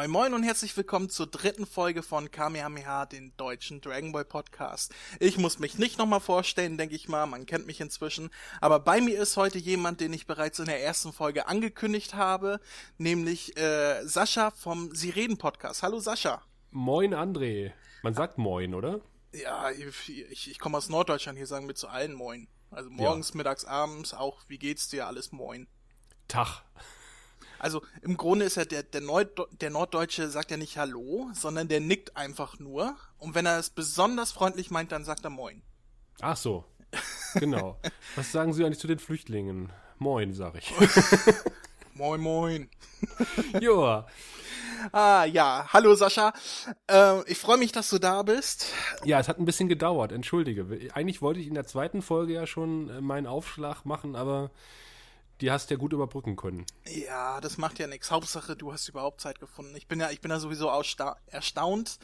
Moin Moin und herzlich willkommen zur dritten Folge von Kamehameha, den deutschen Dragon Ball Podcast. Ich muss mich nicht nochmal vorstellen, denke ich mal, man kennt mich inzwischen. Aber bei mir ist heute jemand, den ich bereits in der ersten Folge angekündigt habe, nämlich äh, Sascha vom Sie reden Podcast. Hallo Sascha. Moin André. Man sagt Moin, oder? Ja, ich, ich, komme aus Norddeutschland, hier sagen wir zu allen Moin. Also morgens, ja. mittags, abends, auch wie geht's dir, alles Moin. Tag. Also im Grunde ist ja der, der, der Norddeutsche sagt ja nicht Hallo, sondern der nickt einfach nur. Und wenn er es besonders freundlich meint, dann sagt er Moin. Ach so. Genau. Was sagen Sie eigentlich zu den Flüchtlingen? Moin, sag ich. moin, moin. Joa. Ah, ja. Hallo, Sascha. Äh, ich freue mich, dass du da bist. Ja, es hat ein bisschen gedauert. Entschuldige. Eigentlich wollte ich in der zweiten Folge ja schon äh, meinen Aufschlag machen, aber die hast du ja gut überbrücken können. Ja, das macht ja nichts. Hauptsache, du hast überhaupt Zeit gefunden. Ich bin ja, ich bin ja sowieso erstaunt,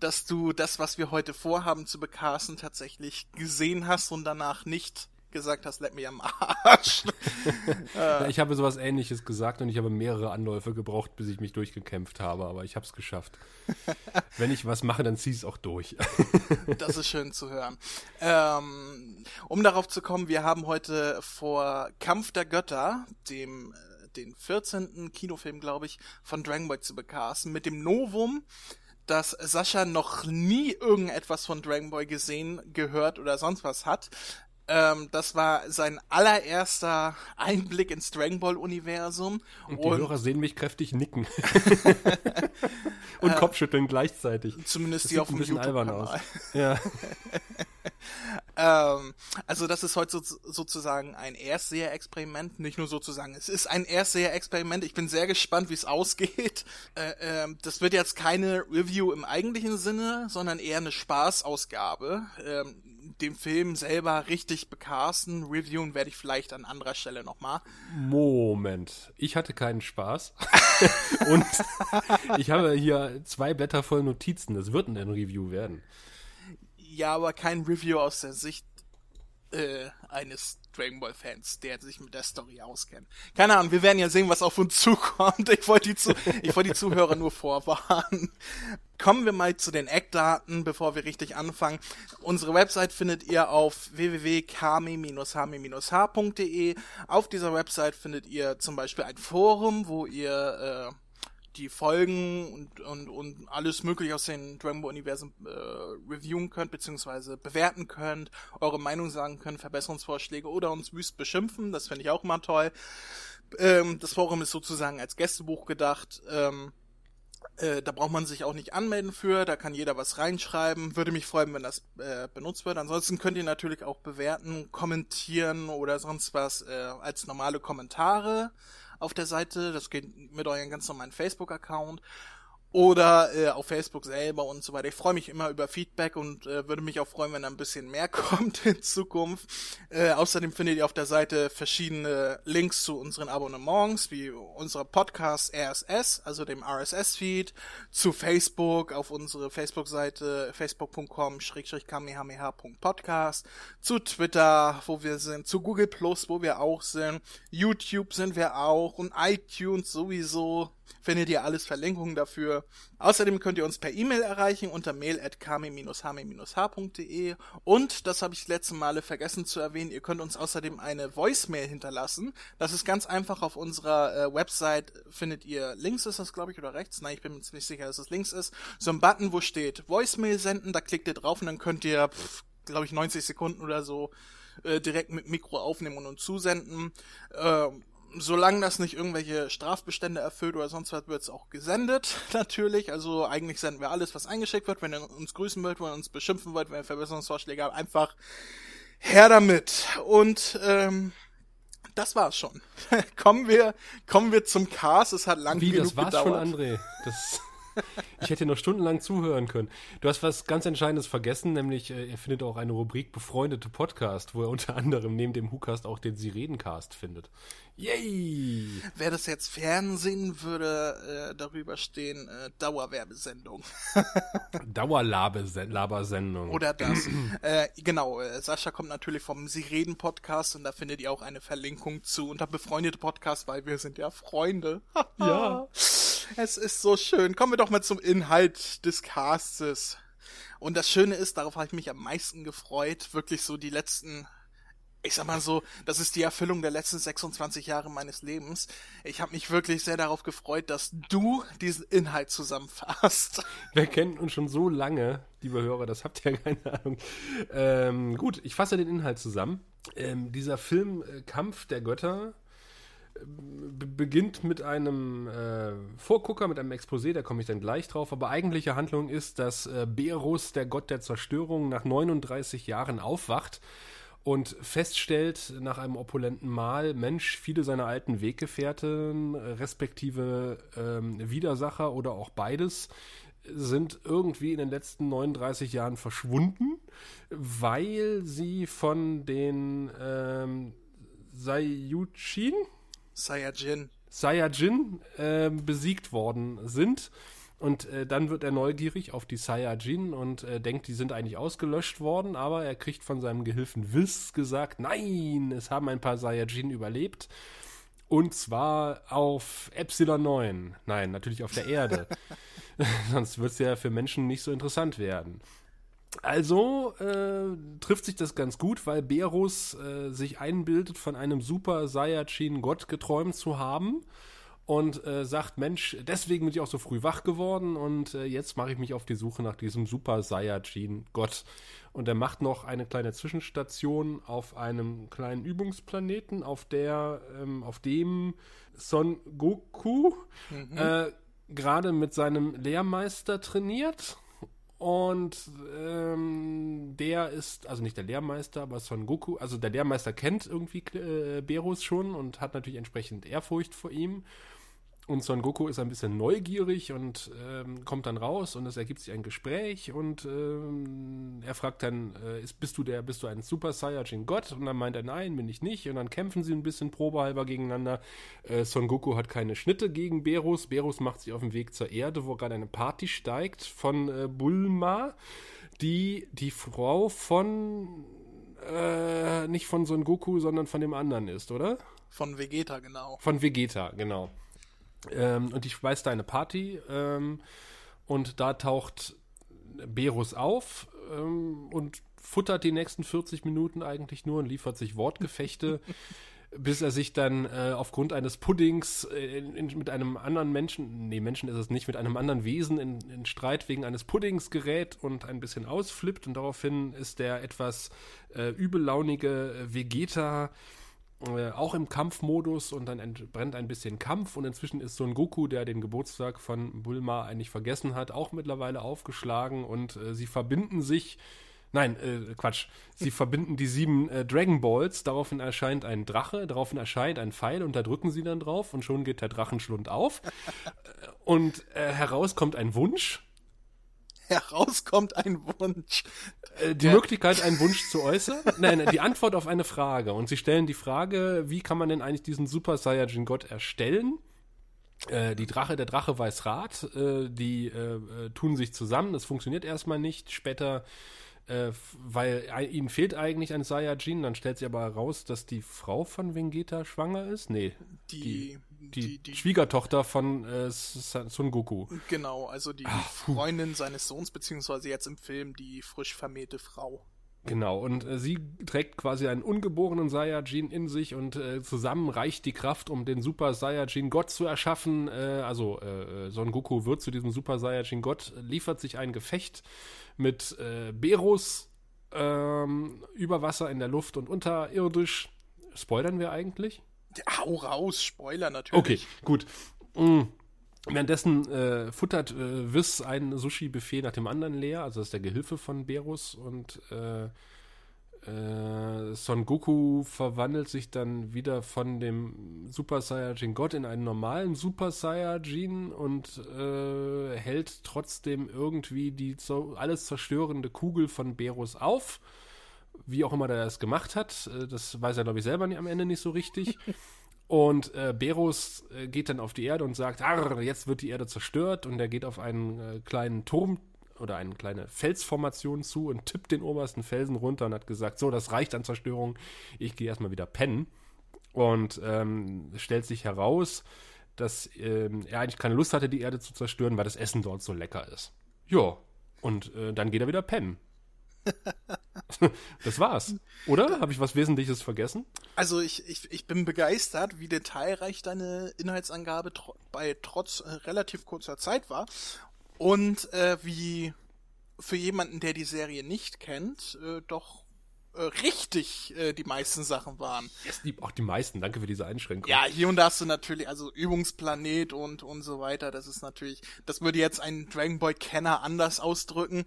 dass du das, was wir heute vorhaben zu bekasten, tatsächlich gesehen hast und danach nicht gesagt hast, let me am Arsch. ja, ich habe sowas ähnliches gesagt und ich habe mehrere Anläufe gebraucht, bis ich mich durchgekämpft habe, aber ich habe es geschafft. Wenn ich was mache, dann zieh es auch durch. das ist schön zu hören. Ähm, um darauf zu kommen, wir haben heute vor Kampf der Götter, dem äh, den 14. Kinofilm, glaube ich, von Dragon Ball zu bekasten, mit dem Novum, dass Sascha noch nie irgendetwas von Dragon Ball gesehen, gehört oder sonst was hat. Ähm, das war sein allererster Einblick ins Dragon Ball Universum. Und die und Hörer sehen mich kräftig nicken. und äh, Kopfschütteln gleichzeitig. Zumindest das die auf dem YouTube-Kanal. Ja. ähm, also das ist heute so, sozusagen ein Erstseher-Experiment. Nicht nur sozusagen, es ist ein Erstseher-Experiment. Ich bin sehr gespannt, wie es ausgeht. Äh, äh, das wird jetzt keine Review im eigentlichen Sinne, sondern eher eine Spaßausgabe. Ähm, den Film selber richtig bekasten. Reviewen werde ich vielleicht an anderer Stelle nochmal. Moment. Ich hatte keinen Spaß. Und ich habe hier zwei Blätter voll Notizen. Das wird ein Review werden. Ja, aber kein Review aus der Sicht äh, eines Dragon Ball Fans, der sich mit der Story auskennt. Keine Ahnung, wir werden ja sehen, was auf uns zukommt. Ich wollte die, zu ich wollte die Zuhörer nur vorwarnen. Kommen wir mal zu den Eckdaten, bevor wir richtig anfangen. Unsere Website findet ihr auf www.kami-hami-h.de. Auf dieser Website findet ihr zum Beispiel ein Forum, wo ihr äh, die Folgen und, und, und alles mögliche aus den Dragon Ball Universen äh, reviewen könnt, beziehungsweise bewerten könnt, eure Meinung sagen könnt, Verbesserungsvorschläge oder uns wüst beschimpfen, das finde ich auch immer toll. Ähm, das Forum ist sozusagen als Gästebuch gedacht. Ähm, äh, da braucht man sich auch nicht anmelden für, da kann jeder was reinschreiben. Würde mich freuen, wenn das äh, benutzt wird. Ansonsten könnt ihr natürlich auch bewerten, kommentieren oder sonst was äh, als normale Kommentare auf der Seite. Das geht mit eurem ganz normalen Facebook-Account oder äh, auf Facebook selber und so weiter. Ich freue mich immer über Feedback und äh, würde mich auch freuen, wenn da ein bisschen mehr kommt in Zukunft. Äh, außerdem findet ihr auf der Seite verschiedene Links zu unseren Abonnements, wie unserer Podcast RSS, also dem RSS-Feed, zu Facebook, auf unsere Facebook-Seite facebook.com-kamehameha.podcast, zu Twitter, wo wir sind, zu Google Plus, wo wir auch sind, YouTube sind wir auch und iTunes sowieso findet ihr alles Verlinkungen dafür. Außerdem könnt ihr uns per E-Mail erreichen unter mail at kami-hami-h.de und, das habe ich letzte Male vergessen zu erwähnen, ihr könnt uns außerdem eine Voicemail hinterlassen. Das ist ganz einfach auf unserer äh, Website findet ihr links ist das glaube ich oder rechts, nein, ich bin mir ziemlich sicher, dass es links ist, so ein Button, wo steht Voicemail senden, da klickt ihr drauf und dann könnt ihr, glaube ich, 90 Sekunden oder so äh, direkt mit Mikro aufnehmen und uns zusenden. Ähm, solange das nicht irgendwelche Strafbestände erfüllt oder sonst was, wird es auch gesendet, natürlich. Also eigentlich senden wir alles, was eingeschickt wird. Wenn ihr uns grüßen wollt, wenn ihr uns beschimpfen wollt, wenn ihr Verbesserungsvorschläge habt, einfach her damit. Und ähm, das war's schon. kommen wir, kommen wir zum Cast. Es hat lang Wie, genug das war's gedauert. schon, André. Das ich hätte noch stundenlang zuhören können. Du hast was ganz Entscheidendes vergessen, nämlich äh, er findet auch eine Rubrik Befreundete Podcast, wo er unter anderem neben dem WhoCast auch den Sie Redencast findet. Yay! Wer das jetzt Fernsehen würde, äh, darüber stehen, äh, Dauerwerbesendung. Dauerlabersendung. Oder das. äh, genau, äh, Sascha kommt natürlich vom Sie Reden Podcast und da findet ihr auch eine Verlinkung zu unter Befreundete Podcast, weil wir sind ja Freunde. ja. Es ist so schön. Kommen wir doch mal zum Inhalt des Castes. Und das Schöne ist, darauf habe ich mich am meisten gefreut, wirklich so die letzten ich sag mal so, das ist die Erfüllung der letzten 26 Jahre meines Lebens. Ich habe mich wirklich sehr darauf gefreut, dass du diesen Inhalt zusammenfasst. Wir kennen uns schon so lange, liebe Hörer, das habt ihr ja keine Ahnung. Ähm, gut, ich fasse den Inhalt zusammen. Ähm, dieser Film äh, Kampf der Götter beginnt mit einem äh, Vorgucker, mit einem Exposé, da komme ich dann gleich drauf. Aber eigentliche Handlung ist, dass äh, Berus, der Gott der Zerstörung, nach 39 Jahren aufwacht und feststellt nach einem opulenten Mahl, Mensch, viele seiner alten Weggefährten, respektive ähm, Widersacher oder auch beides, sind irgendwie in den letzten 39 Jahren verschwunden, weil sie von den ähm, Saiyujin? Saiyajin. Saiyajin äh, besiegt worden sind und äh, dann wird er neugierig auf die Saiyajin und äh, denkt, die sind eigentlich ausgelöscht worden, aber er kriegt von seinem Gehilfen Wiss gesagt, nein, es haben ein paar Saiyajin überlebt. Und zwar auf Epsilon 9. Nein, natürlich auf der Erde. Sonst wird es ja für Menschen nicht so interessant werden. Also äh, trifft sich das ganz gut, weil Berus äh, sich einbildet, von einem Super Saiyajin-Gott geträumt zu haben und äh, sagt, Mensch, deswegen bin ich auch so früh wach geworden und äh, jetzt mache ich mich auf die Suche nach diesem Super Saiyajin Gott. Und er macht noch eine kleine Zwischenstation auf einem kleinen Übungsplaneten, auf der, ähm, auf dem Son Goku mhm. äh, gerade mit seinem Lehrmeister trainiert. Und ähm, der ist, also nicht der Lehrmeister, aber Son Goku, also der Lehrmeister kennt irgendwie äh, Berus schon und hat natürlich entsprechend Ehrfurcht vor ihm. Und Son Goku ist ein bisschen neugierig und ähm, kommt dann raus und es ergibt sich ein Gespräch und ähm, er fragt dann, äh, ist, bist du der, bist du ein Super Saiyajin Gott? Und dann meint er, nein, bin ich nicht. Und dann kämpfen sie ein bisschen probehalber gegeneinander. Äh, Son Goku hat keine Schnitte gegen Berus. Berus macht sich auf den Weg zur Erde, wo gerade eine Party steigt von äh, Bulma, die die Frau von äh, nicht von Son Goku, sondern von dem anderen ist, oder? Von Vegeta, genau. Von Vegeta, genau. Ähm, und ich schmeiß da eine Party ähm, und da taucht Berus auf ähm, und futtert die nächsten 40 Minuten eigentlich nur und liefert sich Wortgefechte, bis er sich dann äh, aufgrund eines Puddings äh, in, in, mit einem anderen Menschen, nee, Menschen ist es nicht, mit einem anderen Wesen in, in, Streit wegen eines Puddings gerät und ein bisschen ausflippt und daraufhin ist der etwas äh, übellaunige Vegeta äh, auch im Kampfmodus und dann entbrennt ein bisschen Kampf und inzwischen ist Son Goku, der den Geburtstag von Bulma eigentlich vergessen hat, auch mittlerweile aufgeschlagen und äh, sie verbinden sich Nein, äh, Quatsch. Sie verbinden die sieben äh, Dragon Balls, daraufhin erscheint ein Drache, daraufhin erscheint ein Pfeil und da drücken sie dann drauf und schon geht der Drachenschlund auf. und äh, heraus kommt ein Wunsch herauskommt ein Wunsch. Äh, die ja. Möglichkeit, einen Wunsch zu äußern? Nein, die Antwort auf eine Frage. Und sie stellen die Frage, wie kann man denn eigentlich diesen Super Saiyajin Gott erstellen? Äh, die Drache, der Drache weiß Rat, äh, die äh, äh, tun sich zusammen, das funktioniert erstmal nicht. Später äh, weil ihnen fehlt eigentlich ein Saiyajin, dann stellt sich aber heraus, dass die Frau von Vegeta schwanger ist. Nee, die, die, die, die Schwiegertochter von äh, Son Goku. Genau, also die Ach, Freundin seines Sohns, beziehungsweise jetzt im Film die frisch vermählte Frau. Genau, und äh, sie trägt quasi einen ungeborenen Saiyajin in sich und äh, zusammen reicht die Kraft, um den Super Saiyajin Gott zu erschaffen. Äh, also äh, äh, Son Goku wird zu diesem Super Saiyajin Gott, liefert sich ein Gefecht mit äh, Berus ähm, über Wasser in der Luft und unterirdisch. Spoilern wir eigentlich? Hau raus, Spoiler natürlich. Okay, gut. Mhm. Währenddessen äh, futtert äh, Wiss ein Sushi-Buffet nach dem anderen leer, also das ist der Gehilfe von Berus und äh, äh, Son Goku verwandelt sich dann wieder von dem Super Saiyajin Gott in einen normalen Super Saiyajin und äh, hält trotzdem irgendwie die alles zerstörende Kugel von Berus auf. Wie auch immer der das gemacht hat, äh, das weiß er, glaube ich, selber am Ende nicht so richtig. Und äh, Berus äh, geht dann auf die Erde und sagt, jetzt wird die Erde zerstört und er geht auf einen äh, kleinen Turm oder eine kleine Felsformation zu und tippt den obersten Felsen runter und hat gesagt, so, das reicht an Zerstörung, ich gehe erstmal wieder pennen. Und ähm, stellt sich heraus, dass ähm, er eigentlich keine Lust hatte, die Erde zu zerstören, weil das Essen dort so lecker ist. Ja, und äh, dann geht er wieder pennen. das war's. Oder? Habe ich was Wesentliches vergessen? Also ich, ich, ich bin begeistert, wie detailreich deine Inhaltsangabe tr bei trotz äh, relativ kurzer Zeit war. Und äh, wie für jemanden, der die Serie nicht kennt, äh, doch richtig äh, die meisten Sachen waren. Yes, die, auch die meisten, danke für diese Einschränkung. Ja, hier und da hast du natürlich, also Übungsplanet und, und so weiter, das ist natürlich, das würde jetzt ein Dragon Ball Kenner anders ausdrücken,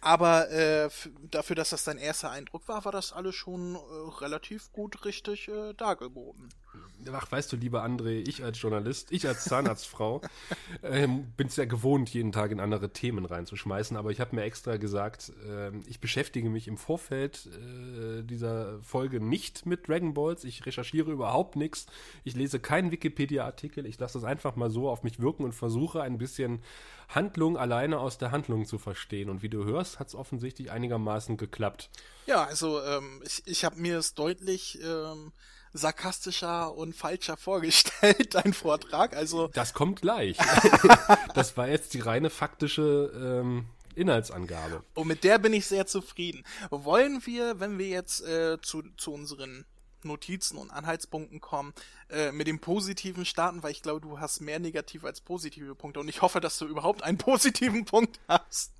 aber äh, dafür, dass das dein erster Eindruck war, war das alles schon äh, relativ gut richtig äh, dargeboten. Ach, weißt du, lieber André, ich als Journalist, ich als Zahnarztfrau, ähm, bin es ja gewohnt, jeden Tag in andere Themen reinzuschmeißen, aber ich habe mir extra gesagt, äh, ich beschäftige mich im Vorfeld äh, dieser Folge nicht mit Dragon Balls, ich recherchiere überhaupt nichts, ich lese keinen Wikipedia-Artikel, ich lasse es einfach mal so auf mich wirken und versuche ein bisschen Handlung alleine aus der Handlung zu verstehen. Und wie du hörst, hat es offensichtlich einigermaßen geklappt. Ja, also ähm, ich, ich habe mir es deutlich... Ähm sarkastischer und falscher vorgestellt, dein Vortrag. Also das kommt gleich. das war jetzt die reine faktische ähm, Inhaltsangabe. Und mit der bin ich sehr zufrieden. Wollen wir, wenn wir jetzt äh, zu, zu unseren Notizen und Anhaltspunkten kommen, äh, mit dem Positiven starten, weil ich glaube, du hast mehr negative als positive Punkte und ich hoffe, dass du überhaupt einen positiven Punkt hast.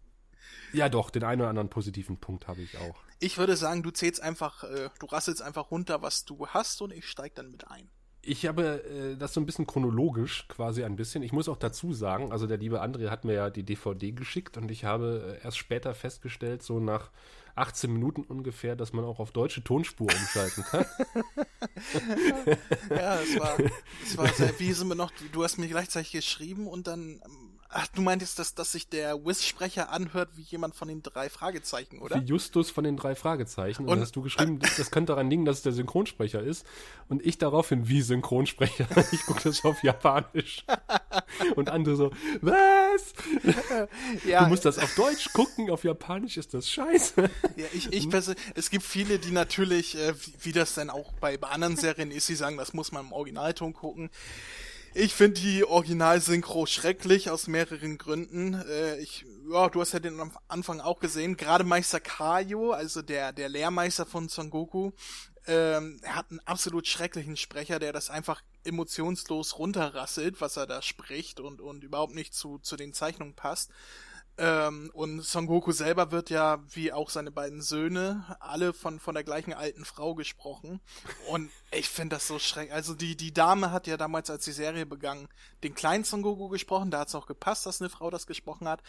Ja, doch, den einen oder anderen positiven Punkt habe ich auch. Ich würde sagen, du zählst einfach, äh, du rasselst einfach runter, was du hast und ich steig dann mit ein. Ich habe äh, das so ein bisschen chronologisch quasi ein bisschen. Ich muss auch dazu sagen, also der liebe André hat mir ja die DVD geschickt und ich habe äh, erst später festgestellt, so nach 18 Minuten ungefähr, dass man auch auf deutsche Tonspur umschalten kann. ja, es war, es war sehr, wie sind wir noch, du hast mir gleichzeitig geschrieben und dann ähm, Ach, du meintest, dass, dass sich der Wiz-Sprecher anhört wie jemand von den drei Fragezeichen, oder? Wie Justus von den drei Fragezeichen. Und, und hast du geschrieben, äh, das könnte daran liegen, dass es der Synchronsprecher ist. Und ich daraufhin wie Synchronsprecher. Ich gucke das auf Japanisch. Und andere so, was? Ja, du musst das auf Deutsch gucken, auf Japanisch ist das scheiße. Ja, ich, ich es gibt viele, die natürlich, äh, wie, wie das dann auch bei, bei anderen Serien ist, die sagen, das muss man im Originalton gucken. Ich finde die Original-Synchro schrecklich aus mehreren Gründen. Äh, ich, ja, du hast ja den am Anfang auch gesehen. Gerade Meister Kaio, also der, der Lehrmeister von Son Goku, ähm, er hat einen absolut schrecklichen Sprecher, der das einfach emotionslos runterrasselt, was er da spricht und, und überhaupt nicht zu, zu den Zeichnungen passt. Ähm, und Son Goku selber wird ja, wie auch seine beiden Söhne, alle von, von der gleichen alten Frau gesprochen. Und ich finde das so schrecklich. Also die, die Dame hat ja damals, als die Serie begann, den kleinen Son Goku gesprochen. Da hat es auch gepasst, dass eine Frau das gesprochen hat.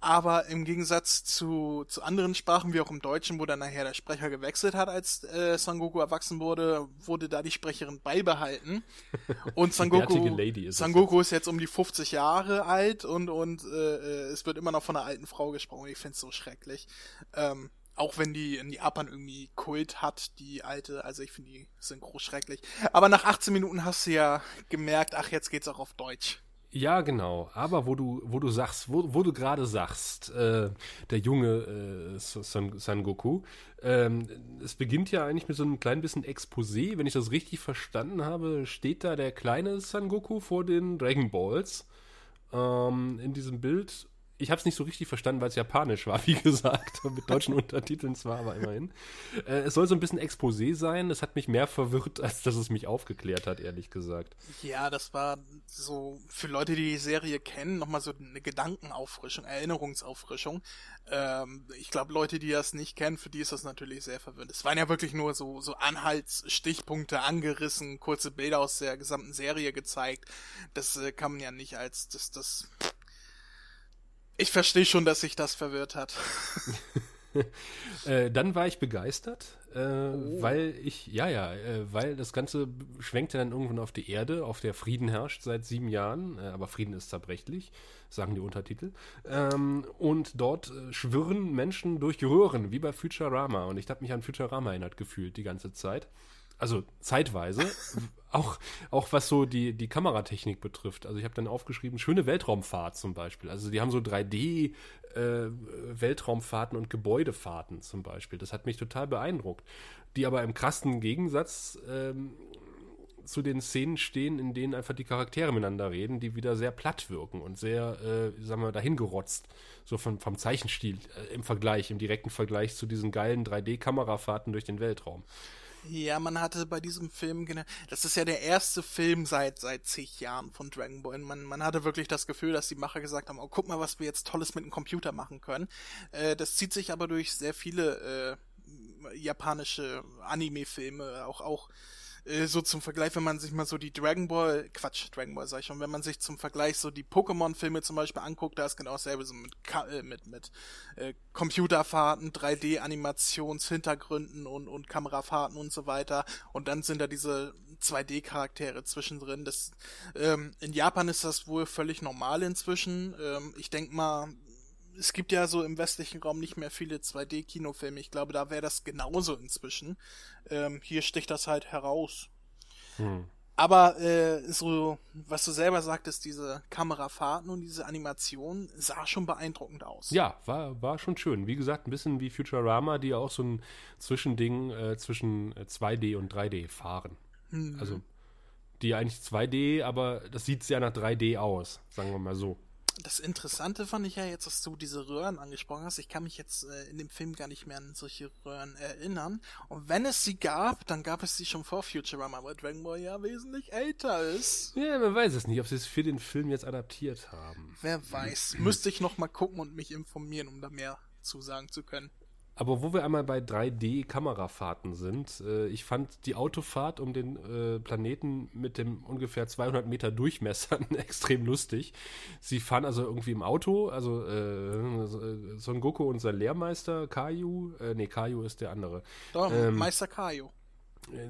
Aber im Gegensatz zu, zu anderen Sprachen, wie auch im Deutschen, wo dann nachher der Sprecher gewechselt hat, als äh, Son Goku erwachsen wurde, wurde da die Sprecherin beibehalten. Und Son Goku, Son Goku ist jetzt um die 50 Jahre alt und, und äh, äh, es wird immer noch von einer alten Frau gesprochen. Ich finde es so schrecklich. Ähm, auch wenn die in Japan irgendwie Kult hat, die alte, also ich finde die Synchro schrecklich. Aber nach 18 Minuten hast du ja gemerkt, ach, jetzt geht's auch auf Deutsch. Ja, genau. Aber wo du, wo du sagst, wo, wo du gerade sagst, äh, der junge äh, Son, Son Goku, ähm, es beginnt ja eigentlich mit so einem kleinen bisschen Exposé. Wenn ich das richtig verstanden habe, steht da der kleine Son Goku vor den Dragon Balls ähm, in diesem Bild ich habe es nicht so richtig verstanden, weil es japanisch war, wie gesagt, mit deutschen Untertiteln zwar, aber immerhin. Äh, es soll so ein bisschen Exposé sein. Es hat mich mehr verwirrt, als dass es mich aufgeklärt hat, ehrlich gesagt. Ja, das war so für Leute, die die Serie kennen, nochmal so eine Gedankenauffrischung, Erinnerungsauffrischung. Ähm, ich glaube, Leute, die das nicht kennen, für die ist das natürlich sehr verwirrend. Es waren ja wirklich nur so, so Anhaltsstichpunkte angerissen, kurze Bilder aus der gesamten Serie gezeigt. Das äh, kann man ja nicht als das, das ich verstehe schon, dass sich das verwirrt hat. äh, dann war ich begeistert, äh, oh. weil ich, ja, ja, äh, weil das Ganze schwenkte dann irgendwann auf die Erde, auf der Frieden herrscht seit sieben Jahren, äh, aber Frieden ist zerbrechlich, sagen die Untertitel. Ähm, und dort äh, schwirren Menschen durch Röhren, wie bei Futurama. Und ich habe mich an Futurama erinnert gefühlt die ganze Zeit also zeitweise, auch, auch was so die, die Kameratechnik betrifft. Also ich habe dann aufgeschrieben, schöne Weltraumfahrt zum Beispiel. Also die haben so 3D äh, Weltraumfahrten und Gebäudefahrten zum Beispiel. Das hat mich total beeindruckt. Die aber im krassen Gegensatz ähm, zu den Szenen stehen, in denen einfach die Charaktere miteinander reden, die wieder sehr platt wirken und sehr, äh, sagen wir, dahingerotzt. So vom, vom Zeichenstil äh, im Vergleich, im direkten Vergleich zu diesen geilen 3D-Kamerafahrten durch den Weltraum. Ja, man hatte bei diesem Film, das ist ja der erste Film seit seit zig Jahren von Dragon Ball. Man, man hatte wirklich das Gefühl, dass die Macher gesagt haben, oh, guck mal, was wir jetzt Tolles mit dem Computer machen können. Äh, das zieht sich aber durch sehr viele äh, japanische Anime-Filme, auch, auch äh, so zum Vergleich, wenn man sich mal so die Dragon Ball, Quatsch, Dragon Ball sag ich schon, wenn man sich zum Vergleich so die Pokémon-Filme zum Beispiel anguckt, da ist genau dasselbe so mit, äh, mit, mit äh, Computerfahrten, 3D-Animationshintergründen und, und Kamerafahrten und so weiter. Und dann sind da diese 2D-Charaktere zwischendrin. Das, ähm, in Japan ist das wohl völlig normal inzwischen. Ähm, ich denk mal, es gibt ja so im westlichen Raum nicht mehr viele 2D-Kinofilme. Ich glaube, da wäre das genauso inzwischen. Ähm, hier sticht das halt heraus. Hm. Aber äh, so, was du selber sagtest, diese Kamerafahrten und diese Animation sah schon beeindruckend aus. Ja, war, war schon schön. Wie gesagt, ein bisschen wie Futurama, die auch so ein Zwischending äh, zwischen 2D äh, und 3D fahren. Hm. Also, die eigentlich 2D, aber das sieht sehr nach 3D aus, sagen wir mal so das Interessante fand ich ja jetzt, dass du diese Röhren angesprochen hast. Ich kann mich jetzt äh, in dem Film gar nicht mehr an solche Röhren erinnern. Und wenn es sie gab, dann gab es sie schon vor Futurama, weil Dragon Ball ja wesentlich älter ist. Ja, man weiß es nicht, ob sie es für den Film jetzt adaptiert haben. Wer weiß. Müsste ich noch mal gucken und mich informieren, um da mehr zu sagen zu können. Aber wo wir einmal bei 3D-Kamerafahrten sind, äh, ich fand die Autofahrt um den äh, Planeten mit dem ungefähr 200 Meter Durchmesser extrem lustig. Sie fahren also irgendwie im Auto, also äh, Son Goku und sein Lehrmeister Kaiju, äh, nee, Kaiju ist der andere. Doch, ähm, Meister Kaiju.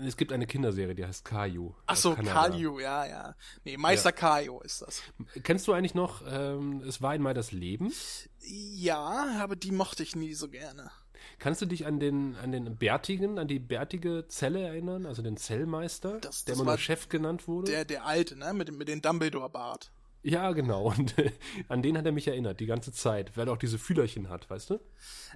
Es gibt eine Kinderserie, die heißt Kaiju. Ach so, Kaiju, ja, ja. Nee, Meister ja. Kaiju ist das. Kennst du eigentlich noch, ähm, es war einmal das Leben? Ja, aber die mochte ich nie so gerne. Kannst du dich an den, an den Bärtigen, an die bärtige Zelle erinnern, also den Zellmeister, das, das der immer nur Chef genannt wurde? Der, der alte, ne, mit, mit dem Dumbledore-Bart. Ja, genau. Und äh, an den hat er mich erinnert, die ganze Zeit, weil er auch diese Fühlerchen hat, weißt du?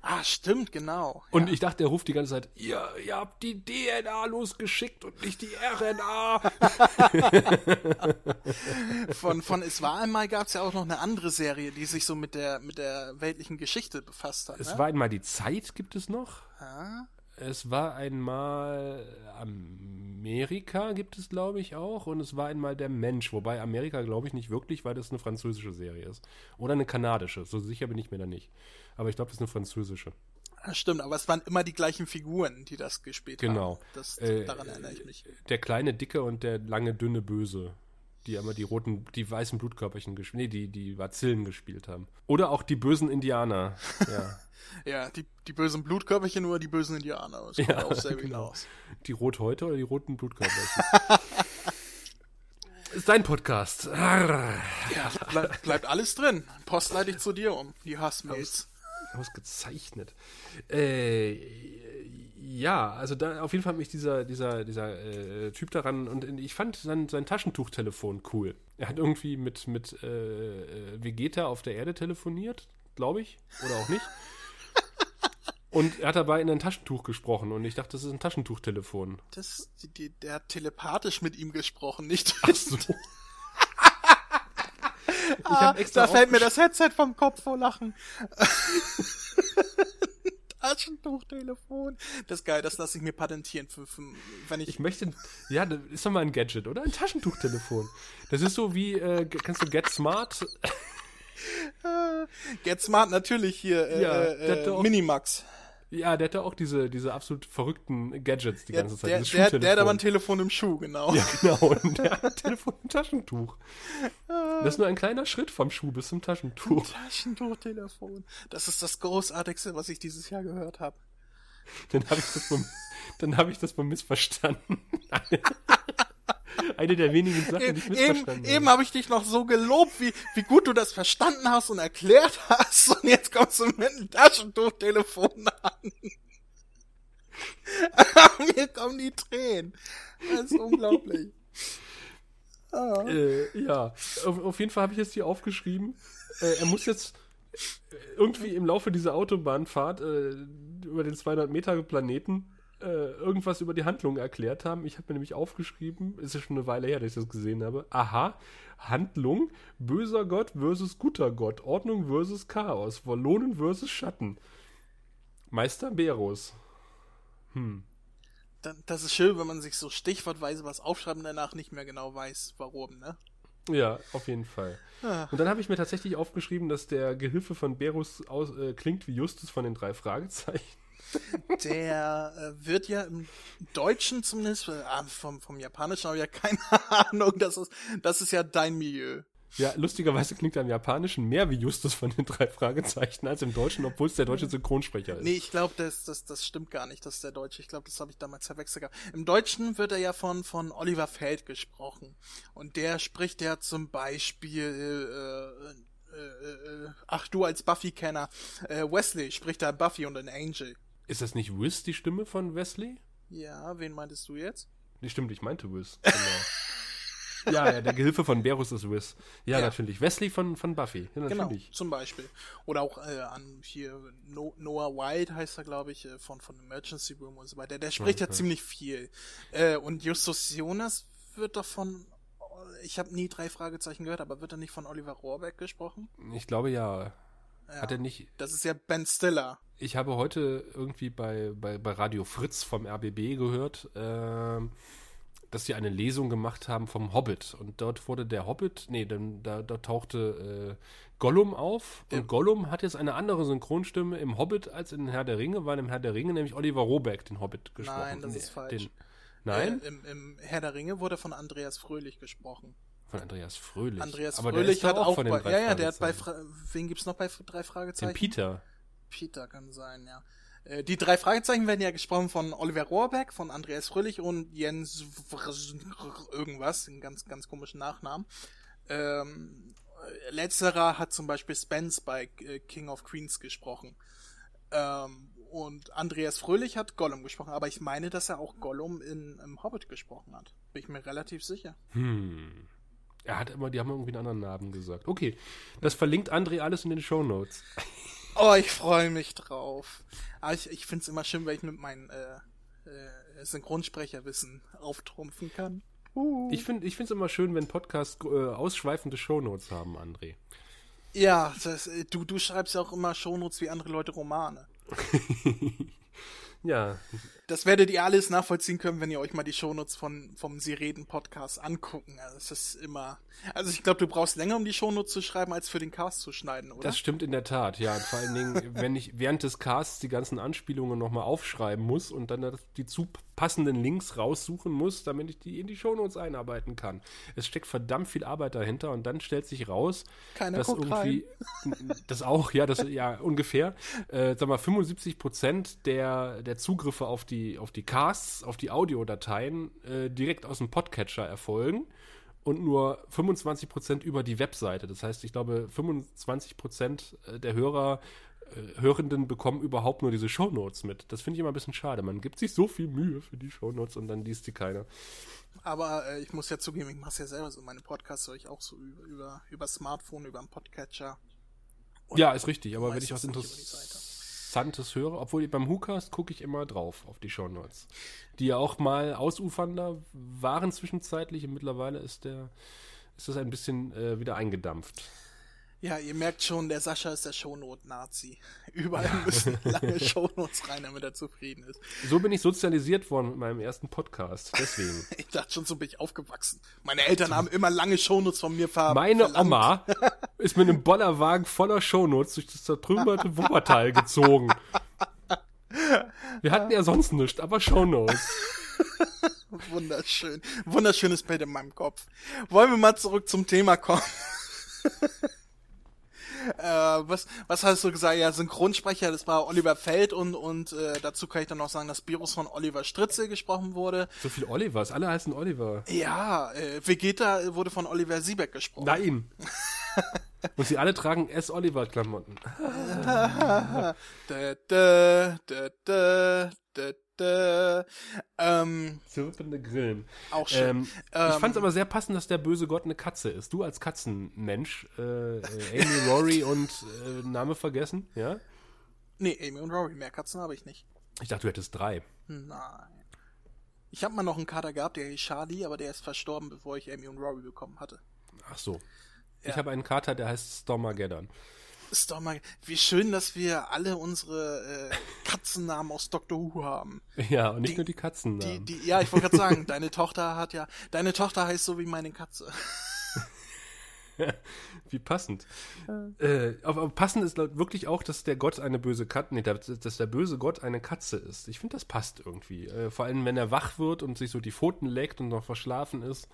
Ah, stimmt, genau. Und ja. ich dachte, er ruft die ganze Zeit, ihr, ihr habt die DNA losgeschickt und nicht die RNA. von, von Es war einmal gab es ja auch noch eine andere Serie, die sich so mit der, mit der weltlichen Geschichte befasst hat. Es ne? war einmal die Zeit, gibt es noch? Ah. Es war einmal Amerika, gibt es glaube ich auch, und es war einmal der Mensch, wobei Amerika glaube ich nicht wirklich, weil das eine französische Serie ist. Oder eine kanadische, so sicher bin ich mir da nicht. Aber ich glaube, das ist eine französische. Ja, stimmt, aber es waren immer die gleichen Figuren, die das gespielt genau. haben. Genau. Äh, daran erinnere ich mich. Der kleine Dicke und der lange dünne Böse die immer die roten, die weißen Blutkörperchen gespielt, nee, die, die Bazillen gespielt haben. Oder auch die bösen Indianer. Ja. ja, die, die bösen Blutkörperchen oder die bösen Indianer. Das ja, auch sehr genau. aus. Die Rothäute oder die roten Blutkörperchen? ist dein Podcast. ja, bleib, bleibt alles drin. Post leite ich zu dir um, die Hassmails. Aus, ausgezeichnet. Äh, ja, also da auf jeden Fall hat mich dieser, dieser, dieser äh, Typ daran und ich fand sein, sein Taschentuchtelefon cool. Er hat irgendwie mit, mit äh, äh Vegeta auf der Erde telefoniert, glaube ich, oder auch nicht. Und er hat dabei in ein Taschentuch gesprochen und ich dachte, das ist ein Taschentuchtelefon. Das, die, die, der hat telepathisch mit ihm gesprochen, nicht? Ach so. ah, da fällt mir das Headset vom Kopf vor Lachen. Taschentuchtelefon. Das ist geil, das lasse ich mir patentieren, für, für, wenn ich. Ich möchte, ja, das ist doch mal ein Gadget, oder? Ein Taschentuchtelefon. Das ist so wie, äh, kennst du Get Smart? Get Smart natürlich hier, äh, ja, äh, Minimax. Ja, der hatte auch diese, diese absolut verrückten Gadgets die ja, ganze Zeit. Der, der, der hat aber ein Telefon im Schuh, genau. Ja, genau. Und der hat ein Telefon im Taschentuch. Das ist nur ein kleiner Schritt vom Schuh bis zum Taschentuch. Taschentuchtelefon. Das ist das Großartigste, was ich dieses Jahr gehört habe. Dann habe ich das wohl, dann habe ich das wohl missverstanden. Eine der wenigen Sachen, die ich missverstanden eben, habe. Eben habe ich dich noch so gelobt, wie, wie gut du das verstanden hast und erklärt hast. Und jetzt kommst du mit einem Taschentuchtelefon an. Mir kommen die Tränen. Das ist unglaublich. Ah. Äh, ja, auf, auf, jeden Fall habe ich jetzt hier aufgeschrieben. Äh, er muss jetzt irgendwie im Laufe dieser Autobahnfahrt äh, über den 200 Meter Planeten äh, irgendwas über die Handlung erklärt haben. Ich habe mir nämlich aufgeschrieben, ist ja schon eine Weile her, dass ich das gesehen habe. Aha, Handlung, böser Gott versus guter Gott, Ordnung versus Chaos, Wallonen versus Schatten. Meister Berus. Hm. Das ist schön, wenn man sich so stichwortweise was aufschreibt und danach nicht mehr genau weiß, warum, ne? Ja, auf jeden Fall. Ah. Und dann habe ich mir tatsächlich aufgeschrieben, dass der Gehilfe von Berus aus, äh, klingt wie Justus von den drei Fragezeichen. Der äh, wird ja im Deutschen zumindest, äh, vom, vom Japanischen habe ich ja keine Ahnung, das ist, das ist ja dein Milieu. Ja, lustigerweise klingt er im Japanischen mehr wie Justus von den drei Fragezeichen als im Deutschen, obwohl es der deutsche Synchronsprecher ist. Nee, ich glaube, das, das, das stimmt gar nicht, das ist der Deutsche. Ich glaube, das habe ich damals verwechselt gehabt. Im Deutschen wird er ja von, von Oliver Feld gesprochen. Und der spricht ja zum Beispiel, äh, äh, äh, ach du als Buffy-Kenner, äh, Wesley spricht da Buffy und ein Angel. Ist das nicht Wiz, die Stimme von Wesley? Ja, wen meintest du jetzt? Nee, stimmt, ich meinte Wiz. Genau. ja, ja, der Gehilfe von Berus ist Wiz. Ja, ja, natürlich. Wesley von, von Buffy. Ja, genau, natürlich. Genau, zum Beispiel. Oder auch äh, an hier no Noah White heißt er, glaube ich, äh, von, von Emergency Room und so weiter. Der spricht ja, ja ziemlich viel. Äh, und Justus Jonas wird davon ich habe nie drei Fragezeichen gehört, aber wird er nicht von Oliver Rohrbeck gesprochen? Ich glaube ja. Ja. Hat er nicht. Das ist ja Ben Stiller. Ich habe heute irgendwie bei, bei, bei Radio Fritz vom RBB gehört, äh, dass sie eine Lesung gemacht haben vom Hobbit. Und dort wurde der Hobbit, nee, dann, da, da tauchte äh, Gollum auf. Ja. Und Gollum hat jetzt eine andere Synchronstimme im Hobbit als in Herr der Ringe, weil im Herr der Ringe nämlich Oliver Robeck den Hobbit gesprochen. Nein, das nee, ist falsch. Den, nein? Äh, im, Im Herr der Ringe wurde von Andreas Fröhlich gesprochen. Von Andreas Fröhlich. Andreas Aber Fröhlich hat auch, auch bei, ja, ja, der hat bei, Fra wen gibt's noch bei drei Fragezeichen? Den Peter. Peter kann sein, ja. Äh, die drei Fragezeichen werden ja gesprochen von Oliver Rohrbeck, von Andreas Fröhlich und Jens irgendwas, einen ganz, ganz komischen Nachnamen. Ähm, letzterer hat zum Beispiel Spence bei äh, King of Queens gesprochen. Ähm, und Andreas Fröhlich hat Gollum gesprochen, aber ich meine, dass er auch Gollum in, im Hobbit gesprochen hat. Bin ich mir relativ sicher. Hm. Er hat immer, die haben irgendwie einen anderen Namen gesagt. Okay, das verlinkt André alles in den Show Notes. Oh, ich freue mich drauf. Aber ich, ich finde es immer schön, wenn ich mit meinem äh, äh, Synchronsprecherwissen auftrumpfen kann. Uh. Ich finde es immer schön, wenn Podcasts äh, ausschweifende Shownotes haben, André. Ja, das, äh, du, du schreibst ja auch immer Shownotes wie andere Leute Romane. ja. Das werdet ihr alles nachvollziehen können, wenn ihr euch mal die Shownotes von, vom Sie reden Podcast angucken. Also es ist immer, also ich glaube, du brauchst länger, um die Shownotes zu schreiben, als für den Cast zu schneiden, oder? Das stimmt in der Tat, ja. Und vor allen Dingen, wenn ich während des Casts die ganzen Anspielungen nochmal aufschreiben muss und dann die zu passenden Links raussuchen muss, damit ich die in die Shownotes einarbeiten kann. Es steckt verdammt viel Arbeit dahinter und dann stellt sich raus, Keiner dass irgendwie, rein. das auch, ja, das, ja, ungefähr, äh, sag mal, 75 Prozent der, der Zugriffe auf die, auf die Casts, auf die Audiodateien äh, direkt aus dem Podcatcher erfolgen und nur 25 Prozent über die Webseite. Das heißt, ich glaube, 25 Prozent äh, der Hörer Hörenden bekommen überhaupt nur diese Shownotes mit. Das finde ich immer ein bisschen schade. Man gibt sich so viel Mühe für die Shownotes und dann liest die keiner. Aber äh, ich muss ja zugeben, ich mache es ja selber so. Meine Podcasts höre ich auch so über, über, über Smartphone, über einen Podcatcher. ja, ist richtig. Aber wenn ich was Interessantes höre, obwohl beim WhoCast gucke ich immer drauf auf die Shownotes. Die ja auch mal ausufernder waren zwischenzeitlich und mittlerweile ist der ist das ein bisschen äh, wieder eingedampft. Ja, ihr merkt schon, der Sascha ist der Shownot-Nazi. Überall müssen lange Shownotes rein, damit er zufrieden ist. So bin ich sozialisiert worden mit meinem ersten Podcast, deswegen. ich dachte schon, so bin ich aufgewachsen. Meine Eltern haben immer lange Shownotes von mir ver Meine verlangt. Oma ist mit einem Bollerwagen voller Shownotes durch das zertrümmerte Wuppertal gezogen. Wir hatten ja sonst nichts, aber Shownotes. Wunderschön. Wunderschönes Bild in meinem Kopf. Wollen wir mal zurück zum Thema kommen? Äh, was, was hast du gesagt? Ja, Synchronsprecher, das war Oliver Feld und, und äh, dazu kann ich dann noch sagen, dass Virus von Oliver Stritzel gesprochen wurde. So viel Olivers, alle heißen Oliver. Ja, äh, Vegeta wurde von Oliver Siebeck gesprochen. Nein. und sie alle tragen S. Oliver-Klamotten. äh, ähm, Zirpende Grillen. Auch schön. Ähm, ich fand es aber sehr passend, dass der böse Gott eine Katze ist. Du als Katzenmensch, äh, äh, Amy, Rory und äh, Name vergessen, ja? Nee, Amy und Rory, mehr Katzen habe ich nicht. Ich dachte, du hättest drei. Nein. Ich habe mal noch einen Kater gehabt, der hieß Charlie, aber der ist verstorben, bevor ich Amy und Rory bekommen hatte. Ach so. Ja. Ich habe einen Kater, der heißt Stormageddon. Mal, wie schön, dass wir alle unsere äh, Katzennamen aus Doctor Who haben. Ja, und nicht Die- nur die Katzen. Die, die, ja, ich wollte gerade sagen, deine Tochter hat ja, deine Tochter heißt so wie meine Katze. Wie passend. Äh, aber, passend ist wirklich auch, dass der Gott eine böse Katze, nee, dass dass der böse Gott eine Katze ist. Ich finde, das passt irgendwie. Äh, vor allem, wenn er wach wird und sich so die Pfoten leckt und noch verschlafen ist.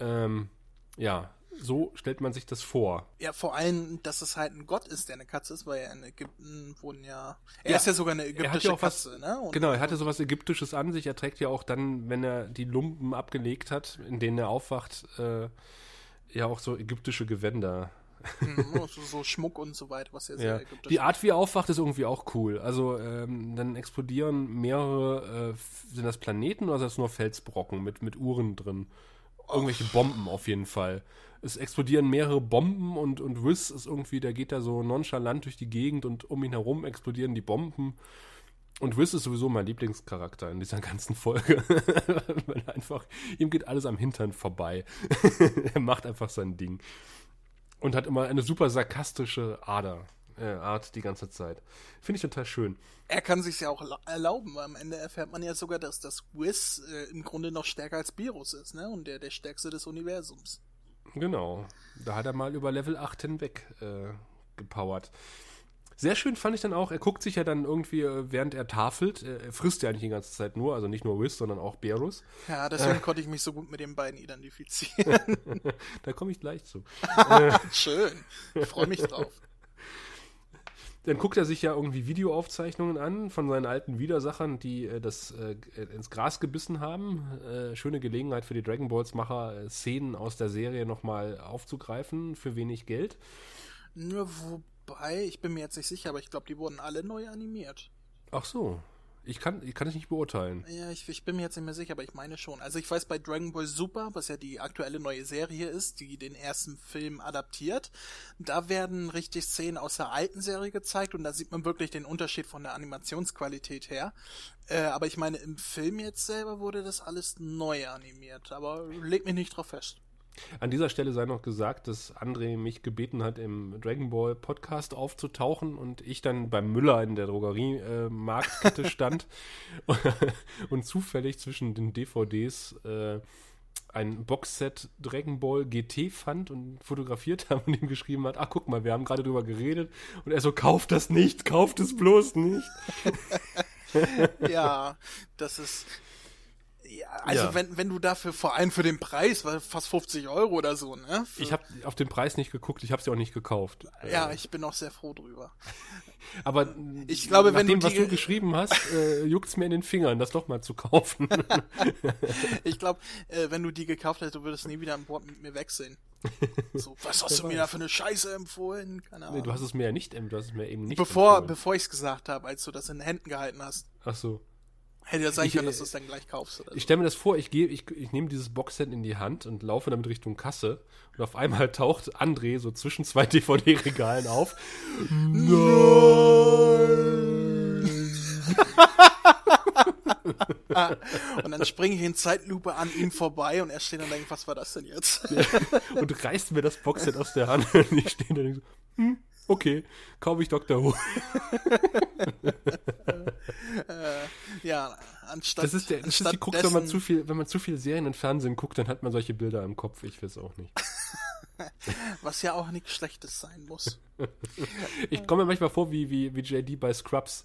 Ähm, ja, so stellt man sich das vor. Ja, vor allem, dass es halt ein Gott ist, der eine Katze ist, weil ja in Ägypten wurden ja, er Ja, ist ja sogar eine ägyptische ja auch was, Katze, ne? Und, genau, er hatte sowas Ägyptisches an sich. Er trägt ja auch dann, wenn er die Lumpen abgelegt hat, in denen er aufwacht, äh, ja auch so ägyptische Gewänder. Mhm, so, so Schmuck und so weiter, was ja sehr Ja. ägyptisch Die Art, wie er aufwacht, ist irgendwie auch cool. Also ähm, dann explodieren mehrere, äh, sind das Planeten oder sind das nur Felsbrocken mit, mit Uhren drin? Irgendwelche Bomben auf jeden Fall. Es explodieren mehrere Bomben und, und Wiss ist irgendwie, der geht da so nonchalant durch die Gegend und um ihn herum explodieren die Bomben. Und Wiss ist sowieso mein Lieblingscharakter in dieser ganzen Folge. Weil einfach, ihm geht alles am Hintern vorbei. er macht einfach sein Ding. Und hat immer eine super sarkastische Ader, äh, Art die ganze Zeit. Finde ich total schön. Er kann sich ja auch la- erlauben, weil am Ende erfährt man ja sogar, dass das Wiz äh, im Grunde noch stärker als Virus ist, ne? Und der der stärkste des Universums. Genau. Da hat er mal über Level 8 hinweg äh, gepowert. Sehr schön fand ich dann auch, er guckt sich ja dann irgendwie, äh, während er tafelt, äh, er frisst ja eigentlich die ganze Zeit nur, also nicht nur Wiz, sondern auch Berus. Ja, deswegen konnte ich mich so gut mit den beiden identifizieren. Da komme ich gleich zu. Schön. Ich freue mich drauf. Dann guckt er sich ja irgendwie Videoaufzeichnungen an von seinen alten Widersachern, die äh, das äh, ins Gras gebissen haben. Äh, schöne Gelegenheit für die Dragon Balls Macher, äh, Szenen aus der Serie nochmal aufzugreifen für wenig Geld. Nur wobei, ich bin mir jetzt nicht sicher, aber ich glaube, die wurden alle neu animiert. Ach so. Ich kann, kann es nicht beurteilen. Ja, ich, ich bin mir jetzt nicht mehr sicher, aber ich meine schon. Also ich weiß bei Dragon Ball Super, was ja die aktuelle neue Serie ist, die den ersten Film adaptiert, da werden richtig Szenen aus der alten Serie gezeigt und da sieht man wirklich den Unterschied von der Animationsqualität her. Äh, aber ich meine, im Film jetzt selber wurde das alles neu animiert, aber leg mich nicht drauf fest. An dieser Stelle sei noch gesagt, dass André mich gebeten hat, im Dragon Ball Podcast aufzutauchen und ich dann beim Müller in der Drogerie-Marktkette äh, stand und zufällig zwischen den DVDs äh, ein Boxset Dragon Ball GT fand und fotografiert habe und ihm geschrieben hat, ach guck mal, wir haben gerade drüber geredet und er so, kauft das nicht, kauft es bloß nicht. ja, das ist. Also Ja. wenn, wenn du dafür vor allem für den Preis, weil fast 50 Euro oder so, ne? Für, Ich habe auf den Preis nicht geguckt, ich habe sie auch nicht gekauft. ja, ich bin auch sehr froh drüber. Aber Ich glaube, wenn nach dem, du was die- du geschrieben hast, äh, juckt's mir in den Fingern, das doch mal zu kaufen. Ich glaube, äh, wenn du die gekauft hättest, du würdest nie wieder an Bord mit mir wechseln. So, was hast du mir da für eine Scheiße empfohlen? Keine Ahnung. nee, du hast es mir ja nicht, du hast es mir eben nicht. bevor, empfohlen. bevor ich es gesagt habe, als du das in den Händen gehalten hast, Ach so. Hätte ja sein Ich, können, äh, dass du es dann gleich kaufst. Oder so. Ich stelle mir das vor, ich gehe, ich, ich nehme dieses Boxset in die Hand und laufe damit Richtung Kasse und auf einmal taucht André so zwischen zwei DVD-Regalen auf. und dann springe ich in Zeitlupe an ihm vorbei und er steht dann und denkt, was war das denn jetzt? und reißt mir das Boxset aus der Hand und ich stehe da und denk so, hm, okay, kaufe ich Dr. Who. ja, anstatt. Das ist, der, das ist die Krux, wenn man, zu viel, wenn man zu viel Serien und Fernsehen guckt, dann hat man solche Bilder im Kopf. Ich weiß auch nicht. was ja auch nichts Schlechtes sein muss. Ich komme mir manchmal vor wie, wie, wie JD bei Scrubs.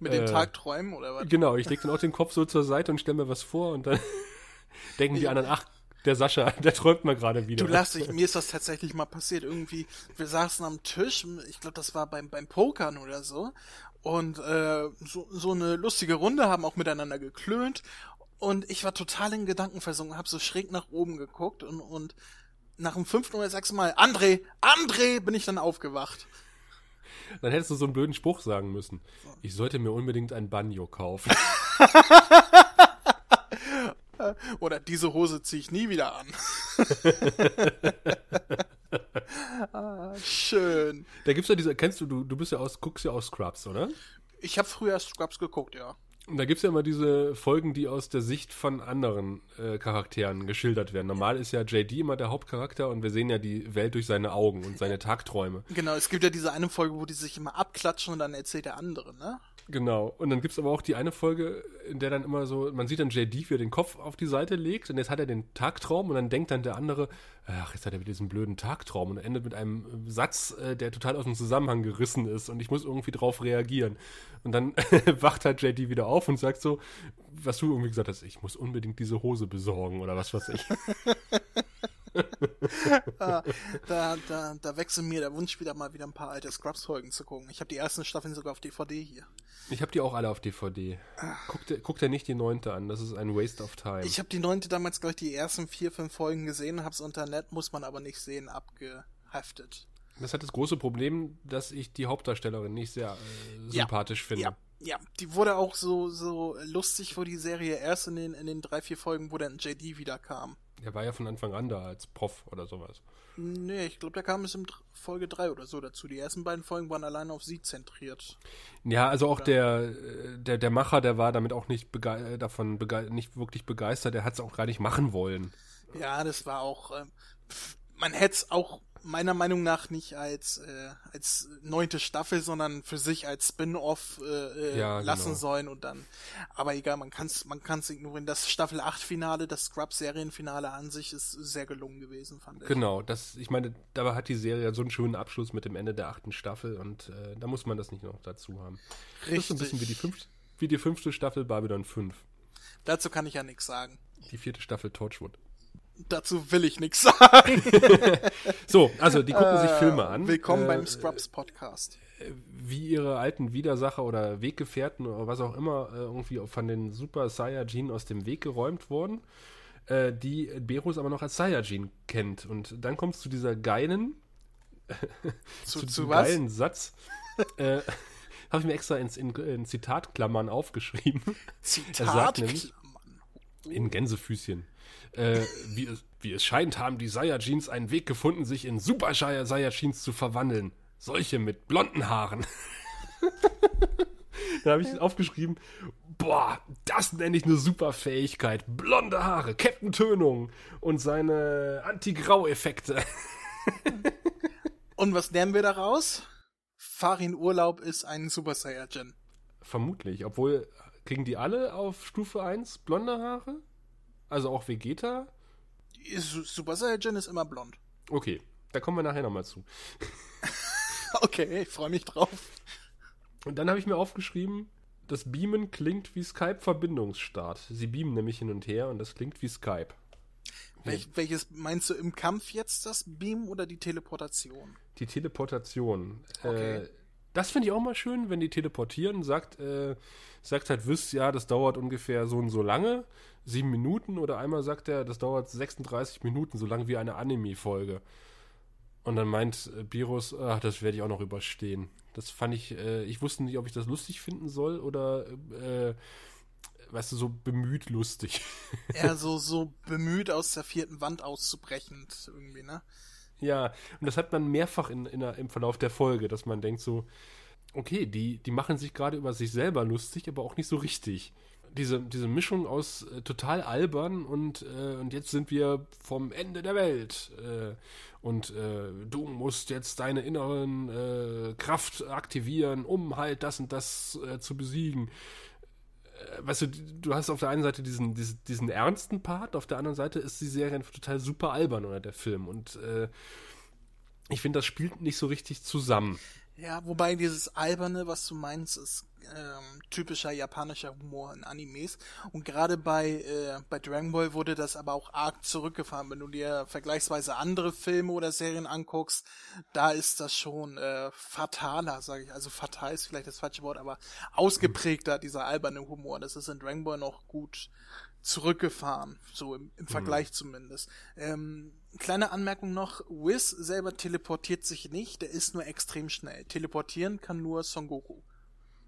Mit den Äh, Tagträumen oder was? Genau, ich lege dann auch den Kopf so zur Seite und stelle mir was vor und dann denken die anderen, ach, der Sascha, der träumt mal gerade wieder. Du lachst, ich, mir ist das tatsächlich mal passiert. Irgendwie, wir saßen am Tisch, ich glaube, das war beim, beim Pokern oder so, und äh, so, so eine lustige Runde, haben auch miteinander geklönt. Und ich war total in Gedanken versunken, habe so schräg nach oben geguckt und, und nach dem fünften oder sechsten Mal, André, André, bin ich dann aufgewacht. Dann hättest du so einen blöden Spruch sagen müssen. Ich sollte mir unbedingt ein Banjo kaufen. Oder diese Hose ziehe ich nie wieder an. ah, schön. Da gibt's ja diese, kennst du, du, du bist ja aus, guckst ja aus Scrubs, oder? Ich habe früher Scrubs geguckt, ja. Und da gibt es ja immer diese Folgen, die aus der Sicht von anderen äh, Charakteren geschildert werden. Normal ist ja JD immer der Hauptcharakter und wir sehen ja die Welt durch seine Augen und seine Tagträume. Genau, es gibt ja diese eine Folge, wo die sich immer abklatschen und dann erzählt der andere, ne? Genau. Und dann gibt es aber auch die eine Folge, in der dann immer so, man sieht dann JD, wie er den Kopf auf die Seite legt und jetzt hat er den Tagtraum und dann denkt dann der andere, ach, jetzt hat er wieder diesen blöden Tagtraum und endet mit einem Satz, äh, der total aus dem Zusammenhang gerissen ist und ich muss irgendwie drauf reagieren. Und dann wacht halt JD wieder auf und sagt so, was du irgendwie gesagt hast, ich muss unbedingt diese Hose besorgen oder was weiß ich. Ah, da, da, da wechselt mir der Wunsch wieder mal wieder ein paar alte Scrubs-Folgen zu gucken. Ich habe die ersten Staffeln sogar auf DVD hier. Ich habe die auch alle auf DVD. Guck dir, guck dir nicht die neunte an, das ist ein Waste of time. Ich habe die neunte damals, glaube ich, die ersten vier, fünf Folgen gesehen, hab's unter Net, muss man aber nicht sehen, abgeheftet. Das hat das große Problem, dass ich die Hauptdarstellerin nicht sehr äh, sympathisch ja, finde. Ja, ja, die wurde auch so, so lustig, wo die Serie erst in den, in den drei, vier Folgen, wo dann JD wiederkam. Der war ja von Anfang an da als Prof oder sowas. Nee, ich glaube, der kam bis in Folge 3 oder so dazu. Die ersten beiden Folgen waren allein auf sie zentriert. Ja, also auch der, der, der Macher, der war damit auch nicht bege davon bege nicht wirklich begeistert. Der hat es auch gar nicht machen wollen. Ja, das war auch. Äh, man hätte es auch meiner Meinung nach nicht als äh, als neunte Staffel, sondern für sich als Spin-off äh, Ja, lassen genau. sollen und dann. Aber egal, man kann es man kann's ignorieren. Das Staffel 8 Finale, das Scrubs Serienfinale an sich ist sehr gelungen gewesen, fand ich. Genau, das, ich meine, dabei hat die Serie ja so einen schönen Abschluss mit dem Ende der achten Staffel und äh, da muss man das nicht noch dazu haben. Das ist so ein bisschen wie die, fünfte, wie die fünfte Staffel Babylon 5. Dazu kann ich ja nichts sagen. Die vierte Staffel Torchwood. Dazu will ich nichts sagen. So, also die gucken sich Filme an. Willkommen äh, beim Scrubs Podcast. wie ihre alten Widersacher oder Weggefährten oder was auch immer äh, irgendwie von den Super Saiyajin aus dem Weg geräumt wurden, äh, die Berus aber noch als Saiyajin kennt. Und dann kommt es zu dieser geilen, Zu, zu, zu geilen Satz. äh, Habe ich mir extra ins, in, in Zitatklammern aufgeschrieben. Er sagt nämlich- Zitatklammern. In Gänsefüßchen. Äh, wie, es, wie es scheint, haben die Saiyajins einen Weg gefunden, sich in Super Saiyajins zu verwandeln. Solche mit blonden Haaren. da habe ich aufgeschrieben, boah, das nenne ich eine super Fähigkeit. Blonde Haare, Captain Tönung und seine Anti-Grau-Effekte. Und was lernen wir daraus? Farin Urlaub ist ein Super Saiyajin. Vermutlich, obwohl, kriegen die alle auf Stufe 1 blonde Haare? Also auch Vegeta? Su- Super Saiyajin ist immer blond. Okay, da kommen wir nachher nochmal zu. Okay, ich freue mich drauf. Und dann habe ich mir aufgeschrieben, das Beamen klingt wie Skype-Verbindungsstart. Sie beamen nämlich hin und her und das klingt wie Skype. Welch, welches meinst du im Kampf jetzt, das Beam oder die Teleportation? Die Teleportation. Okay. Äh, das finde ich auch mal schön, wenn die teleportieren, sagt, äh, sagt halt Wiss, ja, das dauert ungefähr so und so lange, sieben Minuten, oder einmal sagt er, das dauert 36 Minuten, so lang wie eine Anime-Folge. Und dann meint äh, Virus, ach, das werde ich auch noch überstehen. Das fand ich, äh, ich wusste nicht, ob ich das lustig finden soll oder, äh, weißt du, so bemüht lustig. Er so, so bemüht, aus der vierten Wand auszubrechen, irgendwie, ne? Ja, und das hat man mehrfach in, in der, im Verlauf der Folge, dass man denkt so, okay, die, die machen sich gerade über sich selber lustig, aber auch nicht so richtig. Diese, diese Mischung aus äh, total albern und, äh, und jetzt sind wir vom Ende der Welt. Äh, und äh, du musst jetzt deine inneren äh, Kraft aktivieren, um halt das und das äh, zu besiegen. Weißt du, du hast auf der einen Seite diesen, diesen, diesen ernsten Part, auf der anderen Seite ist die Serie total super albern oder der Film. Und ich finde, das spielt nicht so richtig zusammen. Ja, wobei dieses Alberne, was du meinst, ist ähm, typischer japanischer Humor in Animes. Und gerade bei, äh, bei Dragon Ball wurde das aber auch arg zurückgefahren. Wenn du dir vergleichsweise andere Filme oder Serien anguckst, da ist das schon äh, fataler, sage ich. Also fatal ist vielleicht das falsche Wort, aber ausgeprägter, dieser alberne Humor. Das ist in Dragon Ball noch gut zurückgefahren, so im, im Vergleich zumindest. Ähm, kleine Anmerkung noch, Whis selber teleportiert sich nicht, der ist nur extrem schnell. Teleportieren kann nur Son Goku.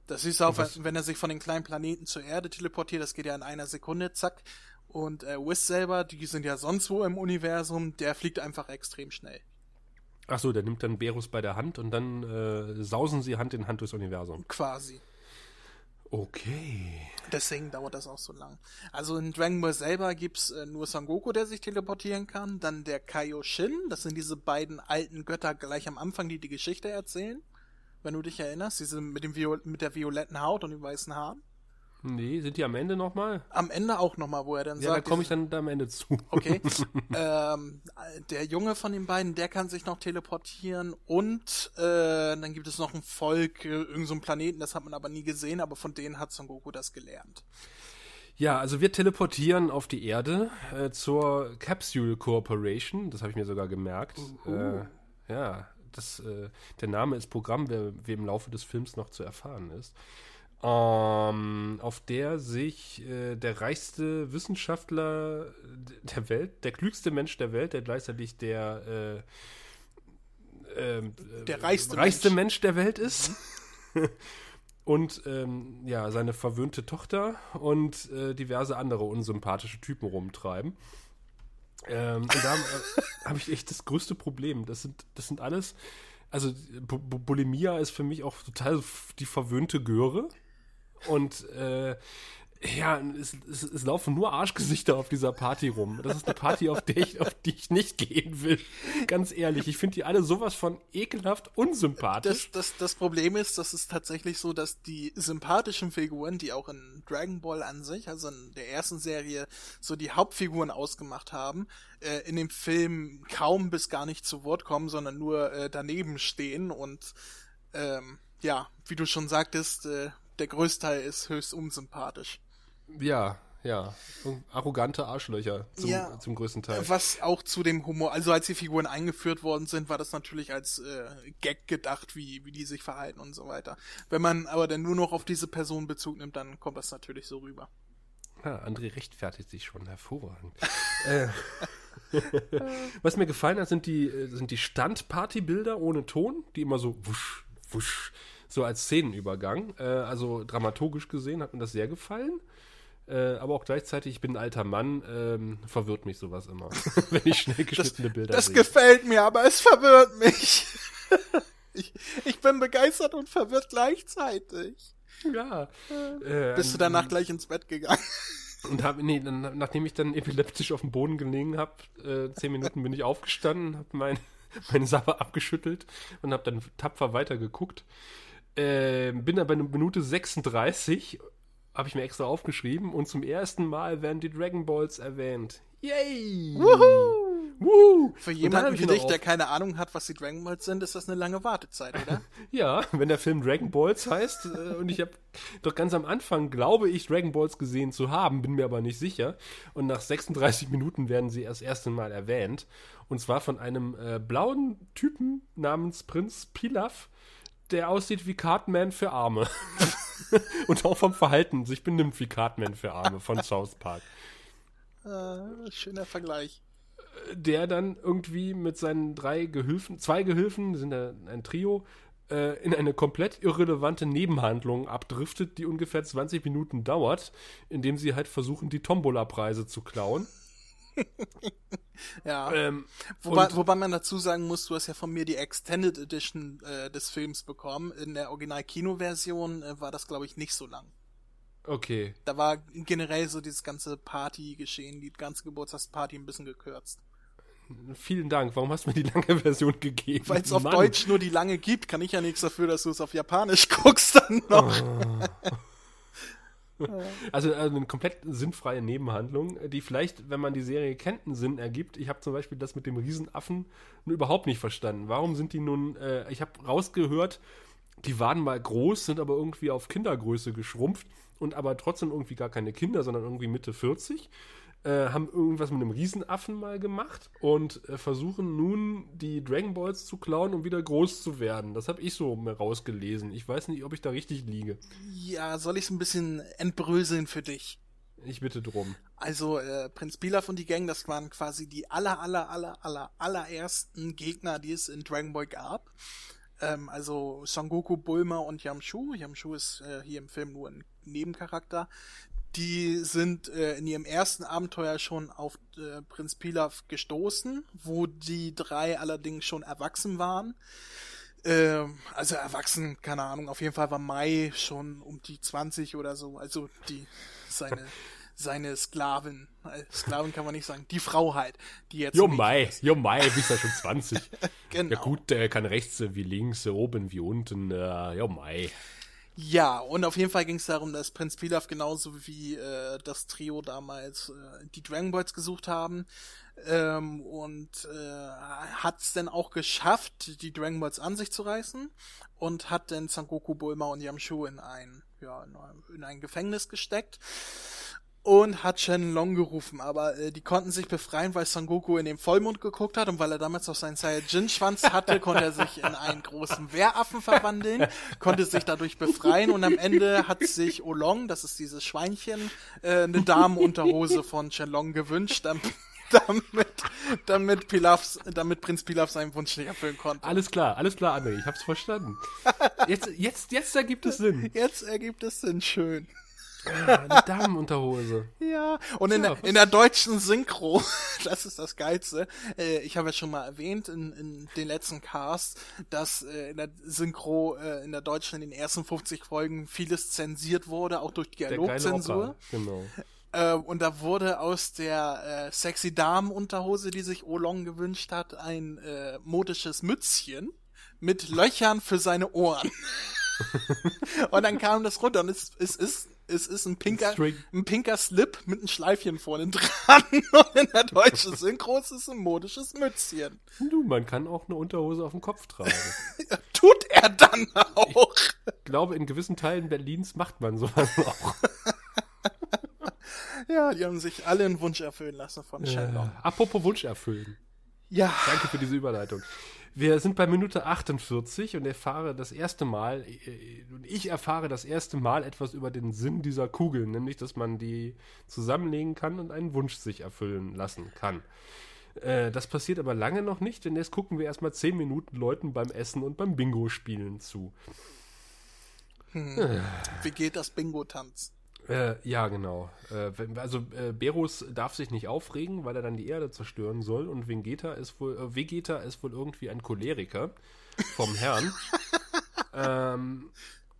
Das ist auch, was- wenn er sich von den kleinen Planeten zur Erde teleportiert, das geht ja in einer Sekunde, zack. Und äh, Whis selber, die sind ja sonst wo im Universum, der fliegt einfach extrem schnell. Achso, der nimmt dann Berus bei der Hand und dann äh, sausen sie Hand in Hand durchs Universum. Quasi. Okay. Deswegen dauert das auch so lang. Also in Dragon Ball selber gibt's äh, nur Son Goku, der sich teleportieren kann, dann der Kaioshin, das sind diese beiden alten Götter gleich am Anfang, die die Geschichte erzählen. Wenn du dich erinnerst, diese mit dem Viol mit der violetten Haut und den weißen Haaren. Nee, sind die am Ende nochmal? Am Ende auch nochmal, wo er dann Ja, sagt. da komme ich dann am Ende zu. Okay. ähm, der Junge von den beiden, der kann sich noch teleportieren und äh, dann gibt es noch ein Volk, äh, irgendein so Planeten, das hat man aber nie gesehen, aber von denen hat Son Goku das gelernt. Ja, also wir teleportieren auf die Erde äh, zur Capsule Corporation. Das habe ich mir sogar gemerkt. Äh, ja, das, äh, der Name ist Programm, wer, wie im Laufe des Films noch zu erfahren ist. Ähm, auf der sich äh, der reichste Wissenschaftler der Welt, der klügste Mensch der Welt, der gleichzeitig der äh, äh, Der reichste reichste Mensch. Mensch der Welt ist. und ähm, ja, seine verwöhnte Tochter und äh, diverse andere unsympathische Typen rumtreiben. Ähm, und da äh, habe ich echt das größte Problem. Das sind, das sind alles, also Bu Bu Bulimia ist für mich auch total die verwöhnte Göre. Und äh, ja, es, es, es laufen nur Arschgesichter auf dieser Party rum. Das ist eine Party, auf, der ich, auf die ich nicht gehen will. Ganz ehrlich, ich finde die alle sowas von ekelhaft unsympathisch. Das, das, das Problem ist, dass es tatsächlich so, dass die sympathischen Figuren, die auch in Dragon Ball an sich, also in der ersten Serie, so die Hauptfiguren ausgemacht haben, äh, in dem Film kaum bis gar nicht zu Wort kommen, sondern nur äh, daneben stehen und ähm, ja, wie du schon sagtest, äh, der Größteil ist höchst unsympathisch. Ja, ja. Arrogante Arschlöcher zum, Ja. zum größten Teil. Was auch zu dem Humor, also als die Figuren eingeführt worden sind, war das natürlich als äh, Gag gedacht, wie, wie die sich verhalten und so weiter. Wenn man aber dann nur noch auf diese Person Bezug nimmt, dann kommt das natürlich so rüber. Ja, André rechtfertigt sich schon hervorragend. äh, was mir gefallen hat, sind die, äh, sind die Standpartybilder ohne Ton, die immer so wusch, wusch, so als Szenenübergang. Äh, also dramaturgisch gesehen hat mir das sehr gefallen. Äh, aber auch gleichzeitig, ich bin ein alter Mann, ähm, verwirrt mich sowas immer, wenn ich schnell geschnittene Bilder Das sehe. gefällt mir, aber es verwirrt mich. ich, ich bin begeistert und verwirrt gleichzeitig. Ja. Äh, Bist du danach gleich ins Bett gegangen? Und hab, nee, dann, nachdem ich dann epileptisch auf dem Boden gelegen habe, äh, zehn Minuten bin ich aufgestanden, habe mein, meine Sache abgeschüttelt und habe dann tapfer weitergeguckt. Äh, bin dann bei einer Minute 36, habe ich mir extra aufgeschrieben, und zum ersten Mal werden die Dragon Balls erwähnt. Yay! Wuhu! Wuhu! Für jemanden wie dich, der keine Ahnung hat, was die Dragon Balls sind, ist das eine lange Wartezeit, oder? Ja, wenn der Film Dragon Balls heißt, äh, und ich habe doch ganz am Anfang, glaube ich, Dragon Balls gesehen zu haben, bin mir aber nicht sicher. Und nach 36 Minuten werden sie erst erste Mal erwähnt. Und zwar von einem äh, blauen Typen namens Prinz Pilaf, der aussieht wie Cartman für Arme. und auch vom Verhalten sich benimmt wie Cartman für Arme von South Park. äh, schöner Vergleich. der dann irgendwie mit seinen drei Gehilfen, zwei Gehilfen, sind ja ein Trio, äh, in eine komplett irrelevante Nebenhandlung abdriftet, die ungefähr 20 Minuten dauert, indem sie halt versuchen, die Tombola-Preise zu klauen. Ja. Ähm, Wobei, wobei man dazu sagen muss, du hast ja von mir die Extended Edition äh, des Films bekommen. In der Original-Kino-Version äh, war das, glaube ich, nicht so lang. okay. Da war generell so dieses ganze Party-Geschehen, die ganze Geburtstagsparty ein bisschen gekürzt. Vielen Dank. Warum hast du mir die lange Version gegeben? Weil es auf. Deutsch nur die lange gibt, kann ich ja nichts dafür, dass du es auf Japanisch guckst dann noch. Also, also eine komplett sinnfreie Nebenhandlung, die vielleicht, wenn man die Serie kennt, einen Sinn ergibt. Ich habe zum Beispiel das mit dem Riesenaffen überhaupt nicht verstanden. Warum sind die nun, äh, ich habe rausgehört, die waren mal groß, sind aber irgendwie auf Kindergröße geschrumpft und aber trotzdem irgendwie gar keine Kinder, sondern irgendwie Mitte 40. Äh, haben irgendwas mit einem Riesenaffen mal gemacht und äh, versuchen nun die Dragon Balls zu klauen, um wieder groß zu werden. Das habe ich so rausgelesen. Ich weiß nicht, ob ich da richtig liege. Ja, soll ich es ein bisschen entbröseln für dich? Ich bitte drum. Also äh, Prinz Pilaf und die Gang, das waren quasi die aller, aller, aller, aller, allerersten Gegner, die es in Dragon Ball gab. Ähm, also Son Goku, Bulma und Yamchu. Yamchu ist äh, hier im Film nur ein Nebencharakter. Die sind äh, in ihrem ersten Abenteuer schon auf äh, Prinz Pilaf gestoßen, wo die drei allerdings schon erwachsen waren. Ähm, also erwachsen, keine Ahnung, auf jeden Fall war Mai schon um die 20 oder so, also die, seine, seine Sklavin, äh, Sklavin kann man nicht sagen, die Frau halt, die jetzt. Jo Mai, jo Mai, bist ja schon 20. genau. Ja gut, der kann rechts wie links, oben wie unten, äh, jo Mai. Ja, und auf jeden Fall ging es darum, dass Prinz Pilaf genauso wie äh, das Trio damals äh, die Dragon Balls gesucht haben. Ähm, und äh, hat es dann auch geschafft, die Dragon Balls an sich zu reißen? Und hat dann Sangoku, Bulma und Yamchu in ein, ja, in ein Gefängnis gesteckt und hat Shenlong gerufen, aber äh, die konnten sich befreien, weil Son Goku in den Vollmond geguckt hat und weil er damals noch seinen Saiyajin-Schwanz hatte, konnte er sich in einen großen Wehraffen verwandeln, konnte sich dadurch befreien und am Ende hat sich Olong, das ist dieses Schweinchen, äh, eine Damenunterhose von Shenlong gewünscht, damit, damit, damit, Pilaf, damit Prinz Pilaf seinen Wunsch nicht erfüllen konnte. Alles klar, alles klar, André, ich hab's verstanden. Jetzt, jetzt, jetzt ergibt es Sinn. Jetzt ergibt es Sinn, schön. Ja, eine Damenunterhose. Ja, und in, Ja, der, in der deutschen Synchro, das ist das Geilste, äh, ich habe ja schon mal erwähnt in, in den letzten Cast, dass äh, in der Synchro, äh, in der deutschen, in den ersten 50 Folgen vieles zensiert wurde, auch durch Dialogzensur. Genau. Äh, und da wurde aus der äh, sexy Damenunterhose, die sich Olong gewünscht hat, ein äh, modisches Mützchen mit Löchern für seine Ohren. und dann kam das runter und es, es ist es ist ein pinker, String. ein pinker Slip mit einem Schleifchen vorne dran. Und in der deutschen Synchro ist es ein modisches Mützchen. Du, man kann auch eine Unterhose auf dem Kopf tragen. Tut er dann auch. Ich glaube, in gewissen Teilen Berlins macht man sowas auch. Ja, die haben sich alle einen Wunsch erfüllen lassen von Äh, Shenlong. apropos Wunsch erfüllen. Ja, Danke für diese Überleitung. Wir sind bei Minute 48 und erfahre das erste Mal, äh, und ich erfahre das erste Mal etwas über den Sinn dieser Kugeln, nämlich, dass man die zusammenlegen kann und einen Wunsch sich erfüllen lassen kann. Äh, das passiert aber lange noch nicht, denn jetzt gucken wir erstmal 10 Minuten Leuten beim Essen und beim Bingo-Spielen zu. wie geht das Bingo-Tanz? Äh, ja, genau. Äh, also äh, Berus darf sich nicht aufregen, weil er dann die Erde zerstören soll und Vegeta ist wohl, äh, Vegeta ist wohl irgendwie ein Choleriker vom Herrn. ähm,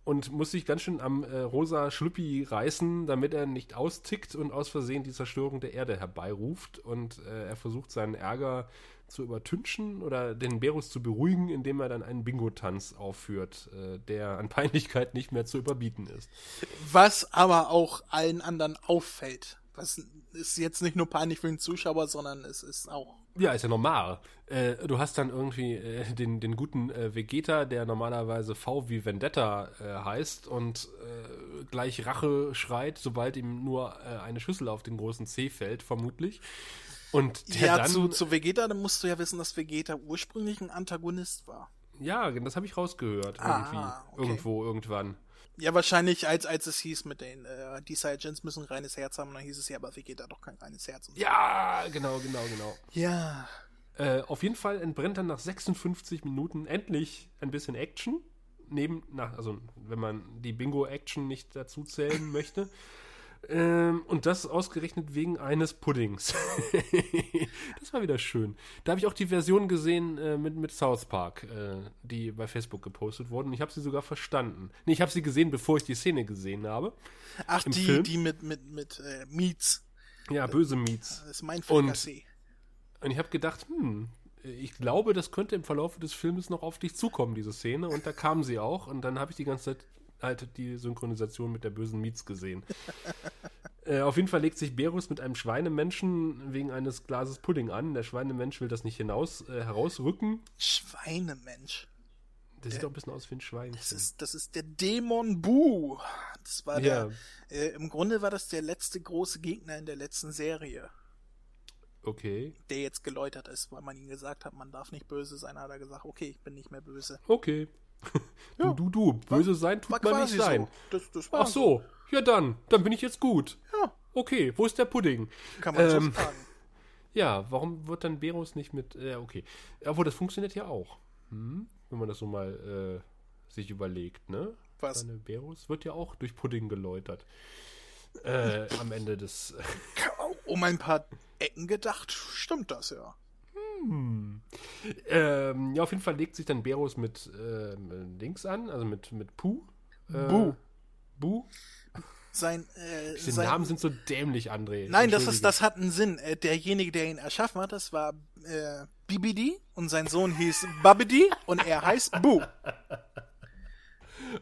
und muss sich ganz schön am äh, rosa Schlüppi reißen, damit er nicht austickt und aus Versehen die Zerstörung der Erde herbeiruft. Und äh, er versucht seinen Ärger zu übertünchen oder den Berus zu beruhigen, indem er dann einen Bingo-Tanz aufführt, äh, der an Peinlichkeit nicht mehr zu überbieten ist. Was aber auch allen anderen auffällt. Das ist jetzt nicht nur peinlich für den Zuschauer, sondern es ist auch. Ja, ist ja normal. Äh, du hast dann irgendwie äh, den, den guten äh, Vegeta, der normalerweise V wie Vendetta äh, heißt und äh, gleich Rache schreit, sobald ihm nur äh, eine Schüssel auf den großen C fällt, vermutlich. Und der ja, dann, zu, zu Vegeta, dann musst du ja wissen, dass Vegeta ursprünglich ein Antagonist war. ja, das habe ich rausgehört Ah, irgendwie, okay. irgendwo, irgendwann. Ja, wahrscheinlich, als, als es hieß mit den, äh, die Saiyajins müssen ein reines Herz haben, dann hieß es ja, aber Vegeta doch kein reines Herz. Ja, genau, genau, genau. ja. Äh, auf jeden Fall entbrennt dann nach 56 Minuten endlich ein bisschen Action. Neben, na, also wenn man die Bingo-Action nicht dazu zählen möchte. Ähm, und das ausgerechnet wegen eines Puddings. das war wieder schön. Da habe ich auch die Version gesehen äh, mit, mit South Park, äh, die bei Facebook gepostet wurden. Ich habe sie sogar verstanden. Nee, ich habe sie gesehen, bevor ich die Szene gesehen habe. Ach, die, Film? die mit, mit, mit äh, Meats. Ja, böse Meats. Das ist mein Und- Frikassee. Und ich habe gedacht, hm, ich glaube, das könnte im Verlauf des Filmes noch auf dich zukommen, diese Szene. Und da kam sie auch. Und dann habe ich die ganze Zeit halt die Synchronisation mit der bösen Mietz gesehen. äh, auf jeden Fall legt sich Berus mit einem Schweinemenschen wegen eines Glases Pudding an. Der Schweinemensch will das nicht hinaus, äh, herausrücken. Schweinemensch. Der sieht auch ein bisschen aus wie ein Schweinchen. Das ist, das ist der Dämon Bu. Das war Ja. der, äh, im Grunde war das der letzte große Gegner in der letzten Serie, okay. der jetzt geläutert ist, weil man ihm gesagt hat, man darf nicht böse sein, hat er gesagt, okay, ich bin nicht mehr böse. Okay. du, du, du. Böse sein tut War man nicht sein. so. Das, das Ach so. Ja dann. Dann bin ich jetzt gut. Ja, Okay. Wo ist der Pudding? kann man Ähm, so sagen. Ja, warum wird dann Berus nicht mit. Ja, okay. Obwohl, das funktioniert ja auch. Hm? Wenn man das so mal äh, sich überlegt, ne? Was? Seine Berus wird ja auch durch Pudding geläutert. Äh, am Ende des. Um ein paar Ecken gedacht, stimmt das ja. Hm. Ähm, ja, auf jeden Fall legt sich dann Beros mit ähm, Dings an, also mit, mit Puh. Äh, Bu. Bu. Sein, äh, Diese sein Namen sind so dämlich, André. Nein, das ist, das hat einen Sinn. Äh, derjenige, der ihn erschaffen hat, das war äh, Bibidi und sein Sohn hieß Babidi und er heißt Bu.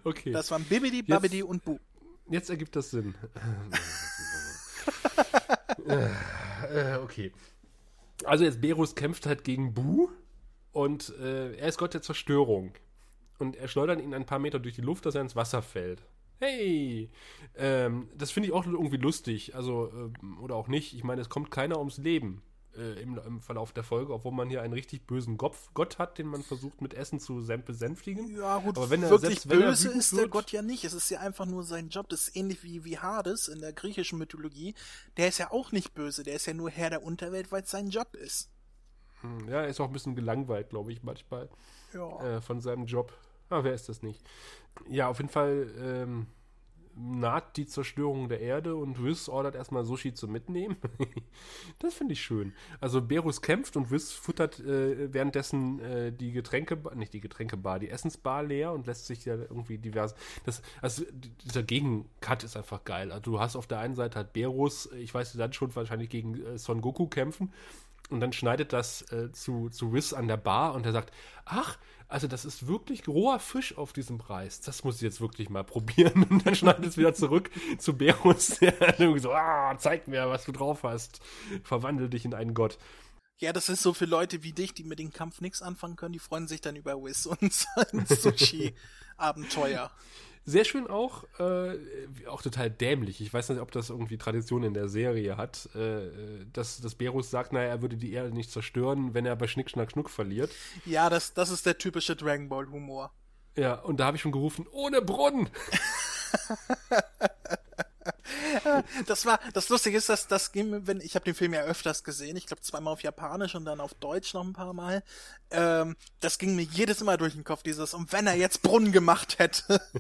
Okay, Das waren Bibidi, Babidi und Bu. jetzt ergibt das Sinn. äh, okay. Also jetzt Berus kämpft halt gegen Bu und äh, er ist Gott der Zerstörung. Und er schleudert ihn ein paar Meter durch die Luft, dass er ins Wasser fällt. Hey! Ähm, das finde ich auch irgendwie lustig. Also, ähm, oder auch nicht. Ich meine, es kommt keiner ums Leben äh, im, im Verlauf der Folge, obwohl man hier einen richtig bösen Gopf, Gott hat, den man versucht mit Essen zu besänftigen. Ja, gut, Aber wenn er- wirklich selbst wenn er böse wütend ist der wird- Gott ja nicht. Es ist ja einfach nur sein Job. Das ist ähnlich wie, wie Hades in der griechischen Mythologie. Der ist ja auch nicht böse. Der ist ja nur Herr der Unterwelt, weil es sein Job ist. Hm, Ja, er ist auch ein bisschen gelangweilt, glaube ich, manchmal. Ja. äh, von seinem Job. Ah, wer ist das nicht? Ja, auf jeden Fall ähm, naht die Zerstörung der Erde und Wiss ordert erstmal Sushi zum Mitnehmen. das finde ich schön. Also Berus kämpft und Wiss futtert äh, währenddessen äh, die Getränke, nicht die Getränkebar, die Essensbar leer und lässt sich ja irgendwie divers. Das, also dieser Gegencut ist einfach geil. Also du hast auf der einen Seite halt Berus, ich weiß, dann schon wahrscheinlich gegen äh, Son Goku kämpfen. Und dann schneidet das äh, zu, zu Wiss an der Bar und er sagt, ach, also das ist wirklich roher Fisch auf diesem Preis. Das muss ich jetzt wirklich mal probieren. Und dann schneidet es wieder zurück zu Berus, der irgendwie so, ah, zeig mir, was du drauf hast. Verwandel dich in einen Gott. Ja, das ist so für Leute wie dich, die mit dem Kampf nichts anfangen können. Die freuen sich dann über Wiz und sein Sushi-Abenteuer. Sehr schön auch, äh, auch total dämlich. Ich weiß nicht, ob das irgendwie Tradition in der Serie hat, äh, dass, dass Berus sagt, naja, er würde die Erde nicht zerstören, wenn er bei Schnick, Schnack, Schnuck verliert. Ja, das, das ist der typische Dragon Ball Humor. Ja, und da habe ich schon gerufen, ohne Brunnen. Das war, das Lustige ist, dass das ging, wenn ich habe den Film ja öfters gesehen, ich glaube zweimal auf Japanisch und dann auf Deutsch noch ein paar Mal. Ähm, das ging mir jedes Mal durch den Kopf, dieses, und wenn er jetzt Brunnen gemacht hätte.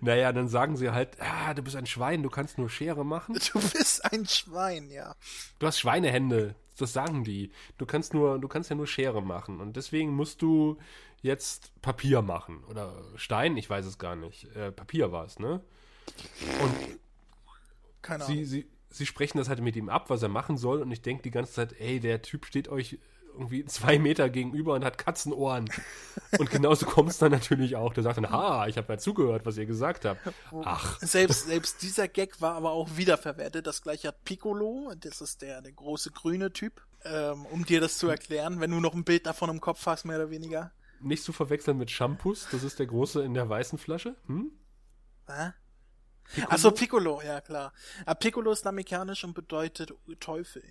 Naja, dann sagen sie halt, ah, du bist ein Schwein, du kannst nur Schere machen. Du bist ein Schwein, ja. Du hast Schweinehände, das sagen die. Du kannst nur, du kannst ja nur Schere machen. Und deswegen musst du jetzt Papier machen. Oder Stein, ich weiß es gar nicht. Äh, Papier war es, ne? Und Keine sie, Ahnung. sie, sie sprechen das halt mit ihm ab, was er machen soll. Und ich denke die ganze Zeit, ey, der Typ steht euch irgendwie zwei Meter gegenüber und hat Katzenohren. und genauso kommt es dann natürlich auch. Der sagt dann, ha, ich habe ja zugehört, was ihr gesagt habt. Ach, Selbst, selbst dieser Gag war aber auch wiederverwertet. Das gleiche hat Piccolo, das ist der, der große grüne Typ. Ähm, um dir das zu erklären, wenn du noch ein Bild davon im Kopf hast, mehr oder weniger. nicht zu verwechseln mit Shampoos. Das ist der große in der weißen Flasche. Hm? Hä? Achso, Piccolo, ja klar. Aber Piccolo ist amerikanisch und bedeutet Teufel.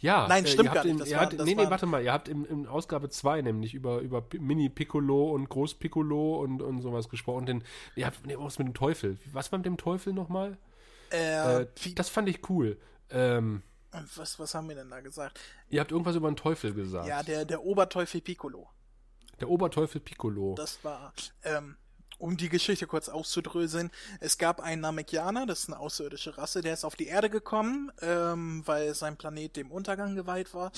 Ja, Nein, äh, stimmt ihr gar nicht, das ihr habt, das nee, nee, warte mal. Ihr habt in, in Ausgabe 2 nämlich über, über Pi- Mini-Piccolo und Groß-Piccolo und, und sowas gesprochen. Denn ihr habt nee, was mit dem Teufel. Was war mit dem Teufel nochmal? Äh, Äh, das fand ich cool. Ähm, was, was haben wir denn da gesagt? ihr habt irgendwas über den Teufel gesagt. Ja, der, der Oberteufel Piccolo. der Oberteufel Piccolo. Das war, ähm, um die Geschichte kurz auszudröseln, es gab einen Namekianer, das ist eine außerirdische Rasse, der ist auf die Erde gekommen, ähm, weil sein Planet dem Untergang geweiht war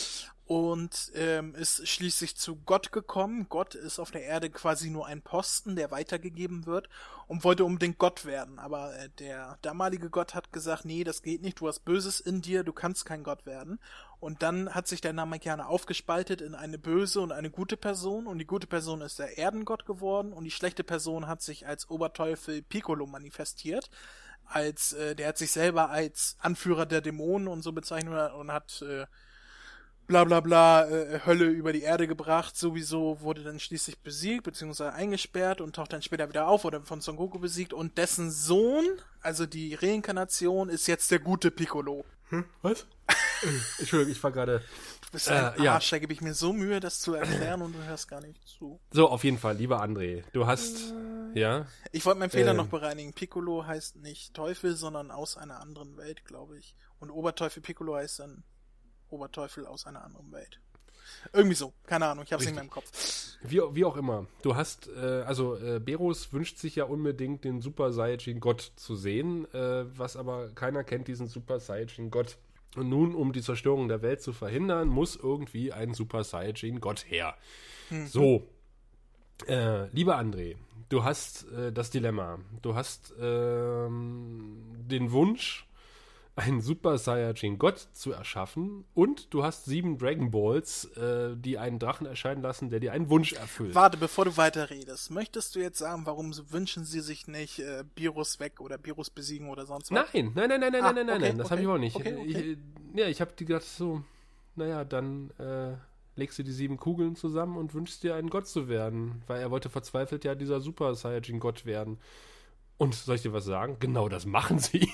und ähm, ist schließlich zu Gott gekommen. Gott ist auf der Erde quasi nur ein Posten, der weitergegeben wird und wollte unbedingt Gott werden. Aber äh, der damalige Gott hat gesagt, nee, das geht nicht, du hast Böses in dir, du kannst kein Gott werden. Und dann hat sich der Namekianer aufgespaltet in eine böse und eine gute Person. Und die gute Person ist der Erdengott geworden. Und die schlechte Person hat sich als Oberteufel Piccolo manifestiert. Als, äh, der hat sich selber als Anführer der Dämonen und so bezeichnet und hat äh, bla bla bla äh, Hölle über die Erde gebracht, sowieso wurde dann schließlich besiegt, beziehungsweise eingesperrt und taucht dann später wieder auf, oder von Son Goku besiegt. Und dessen Sohn, also die Reinkarnation, ist jetzt der gute Piccolo. Was? Entschuldigung, ich war gerade. Du bist ein Äh, ja. Arsch, da gebe ich mir so Mühe, das zu erklären und du hörst gar nicht zu. So, auf jeden Fall, lieber André. Du hast. Ja? Ich wollte meinen Fehler Ähm. noch bereinigen. Piccolo heißt nicht Teufel, sondern aus einer anderen Welt, glaube ich. Und Oberteufel Piccolo heißt dann Oberteufel aus einer anderen Welt. Irgendwie so, keine Ahnung, ich hab's nicht mehr im Kopf. Wie, wie auch immer. Du hast, äh, also äh, Beros wünscht sich ja unbedingt den Super Saiyajin Gott zu sehen, äh, was aber keiner kennt diesen Super Saiyajin Gott. Und nun, um die Zerstörung der Welt zu verhindern, muss irgendwie ein Super Saiyajin Gott her. Mhm. So. Äh, lieber André, du hast äh, das Dilemma. Du hast ähm, den Wunsch, einen Super Saiyajin Gott zu erschaffen und du hast sieben Dragon Balls, äh, die einen Drachen erscheinen lassen, der dir einen Wunsch erfüllt. Warte, bevor du weiterredest, möchtest du jetzt sagen, warum wünschen sie sich nicht äh, Virus weg oder Virus besiegen oder sonst was? Nein, nein, nein, nein, nein, ah, nein, nein, okay, nein, das okay, habe ich auch nicht. Okay, ich, ja, ich habe die gedacht so, naja, dann äh, legst du die sieben Kugeln zusammen und wünschst dir einen Gott zu werden, weil er wollte verzweifelt ja dieser Super Saiyajin Gott werden. Und soll ich dir was sagen? Genau das machen sie.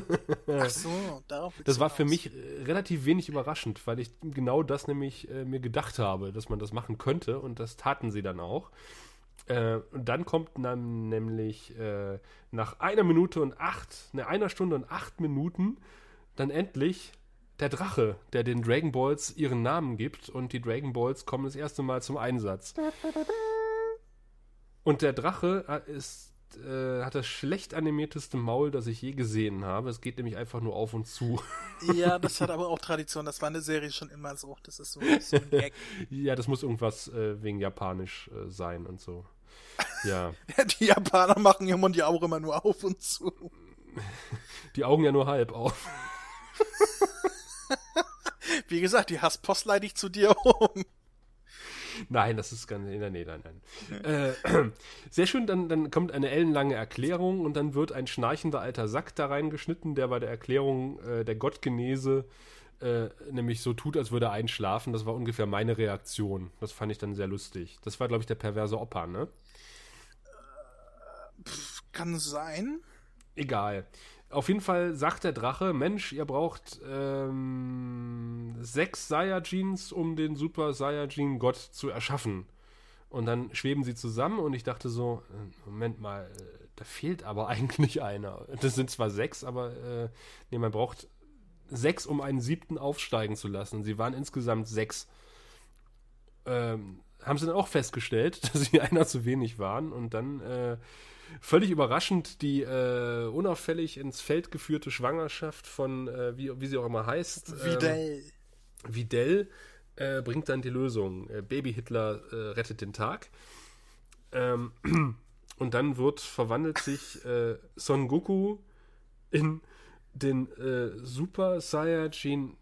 Ach so, darauf. Das war für mich äh, relativ wenig überraschend, weil ich genau das nämlich äh, mir gedacht habe, dass man das machen könnte und das taten sie dann auch. Äh, und dann kommt dann nämlich äh, nach einer Minute und acht, ne, einer Stunde und acht Minuten dann endlich der Drache, der den Dragon Balls ihren Namen gibt und die Dragon Balls kommen das erste Mal zum Einsatz. Und der Drache äh, ist äh, hat das schlecht animierteste Maul, das ich je gesehen habe. Es geht nämlich einfach nur auf und zu. Ja, das hat aber auch Tradition. Das war eine Serie schon immer so. Das ist so, so ein Gag. ja, das muss irgendwas äh, wegen Japanisch äh, sein und so. Ja. Die Japaner machen ihren Mund ja auch immer nur auf und zu. Die Augen ja nur halb auf. Wie gesagt, die Hasspost leite ich zu dir um. Nein, das ist ganz. Nein, nein, nein. nein. Äh, sehr schön, dann, dann kommt eine ellenlange Erklärung und dann wird ein schnarchender alter Sack da reingeschnitten, der bei der Erklärung äh, der Gottgenese äh, nämlich so tut, als würde er einschlafen. Das war ungefähr meine Reaktion. Das fand ich dann sehr lustig. Das war, glaube ich, der perverse Opa, ne? Pff, kann sein. Egal. Auf jeden Fall sagt der Drache, Mensch, ihr braucht ähm, sechs Saiyajins, um den Super Saiyajin Gott zu erschaffen. Und dann schweben sie zusammen und ich dachte so, äh, Moment mal, äh, da fehlt aber eigentlich einer. Das sind zwar sechs, aber äh, nee, man braucht sechs, um einen siebten aufsteigen zu lassen. Sie waren insgesamt sechs. Ähm, haben sie dann auch festgestellt, dass sie einer zu wenig waren und dann äh, völlig überraschend die äh, unauffällig ins Feld geführte Schwangerschaft von, äh, wie, wie sie auch immer heißt. Videl. Ähm, Videl äh, bringt dann die Lösung. Äh, Baby Hitler äh, rettet den Tag. Ähm, und dann wird, verwandelt sich äh, Son Goku in den Super Saiyajin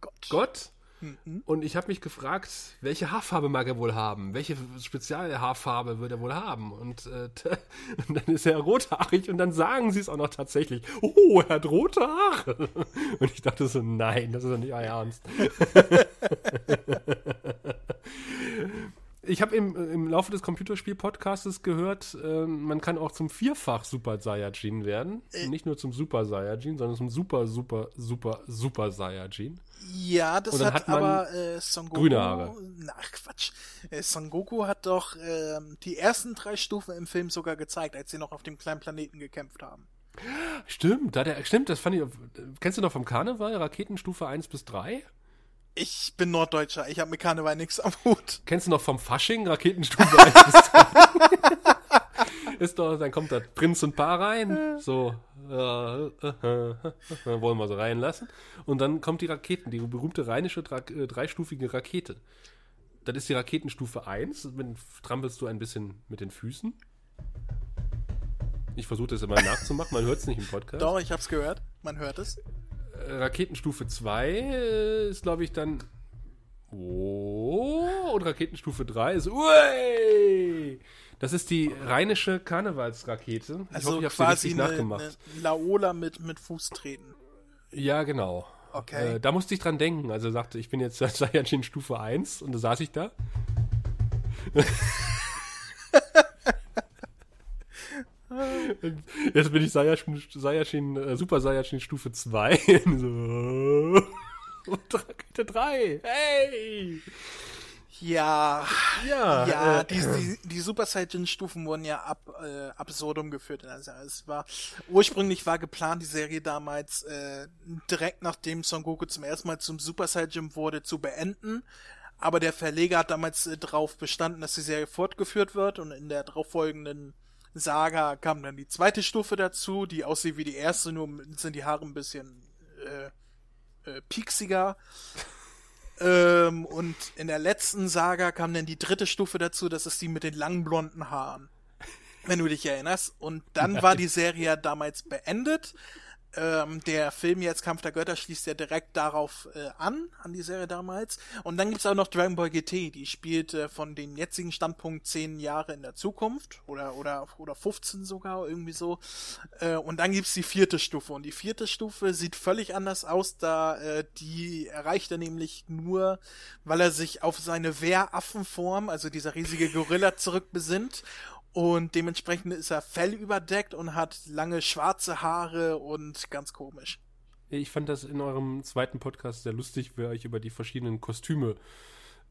Gott. Gott Mhm. Und ich habe mich gefragt, welche Haarfarbe mag er wohl haben? Welche Spezialhaarfarbe wird er wohl haben? Und, äh, und dann ist er rothaarig und dann sagen sie es auch noch tatsächlich. Oh, er hat rote Haare. Und ich dachte so, nein, das ist doch nicht euer Ernst. ich habe im, im Laufe des Computerspiel-Podcastes gehört, äh, man kann auch zum Vierfach Super Saiyajin werden. Äh. Nicht nur zum Super Saiyajin, sondern zum Super, Super, Super, Super Saiyajin. Ja, das hat, hat aber äh, Son Goku. Grüne Haare. Ach Quatsch. Äh, Son Goku hat doch äh, die ersten drei Stufen im Film sogar gezeigt, als sie noch auf dem kleinen Planeten gekämpft haben. Stimmt, da der, stimmt, das fand ich. Kennst du noch vom Karneval, Raketenstufe 1 bis 3? Ich bin Norddeutscher, ich habe mit Karneval nichts am Hut. Kennst du noch vom Fasching, Raketenstufe 1 bis 3? ist doch, dann kommt da Prinz und Paar rein, so, äh, äh, äh, wollen wir so reinlassen. Und dann kommt die Raketen, die berühmte rheinische äh, dreistufige Rakete. Das ist die Raketenstufe 1, dann trampelst du ein bisschen mit den Füßen. Ich versuche das immer nachzumachen, man hört es nicht im Podcast. Doch, ich hab's gehört, man hört es. Raketenstufe 2 äh, ist, glaube ich, dann Oh, und Raketenstufe 3 ist Ui! Das ist die rheinische Karnevalsrakete. Ich also hoffe, ich quasi eine, nachgemacht. eine Laola mit, mit Fußtreten. Ja, genau. Okay. Äh, da musste ich dran denken. Also sagte, ich bin jetzt Saiyajin Stufe 1 und da saß ich da. jetzt bin ich Saiyajin, Saiyajin äh, Super Saiyajin Stufe 2. so. Und Rakete 3. Hey! Ja, ja, ja, äh, die, die, die Super Saiyan-Stufen wurden ja ab äh, absurdum geführt. Also es war ursprünglich war geplant, die Serie damals äh, direkt nachdem Son Goku zum ersten Mal zum Super Saiyan wurde zu beenden. Aber der Verleger hat damals äh, darauf bestanden, dass die Serie fortgeführt wird und in der darauffolgenden Saga kam dann die zweite Stufe dazu, die aussieht wie die erste, nur sind die Haare ein bisschen äh, äh, pieksiger. ähm, und in der letzten Saga kam dann die dritte Stufe dazu, das ist die mit den langen blonden Haaren. Wenn du dich erinnerst. Und dann war die Serie ja damals beendet. Ähm, der Film jetzt Kampf der Götter schließt ja direkt darauf äh, an, an die Serie damals. Und dann gibt's auch noch Dragon Ball GT, die spielt äh, von dem jetzigen Standpunkt zehn Jahre in der Zukunft oder oder oder 15 sogar irgendwie so. Äh, und dann gibt's die vierte Stufe und die vierte Stufe sieht völlig anders aus, da äh, die erreicht er nämlich nur, weil er sich auf seine Wehraffenform, also dieser riesige Gorilla zurückbesinnt und dementsprechend ist er fellüberdeckt und hat lange schwarze Haare und ganz komisch. Ich fand das in eurem zweiten Podcast sehr lustig, wie ihr euch über die verschiedenen Kostüme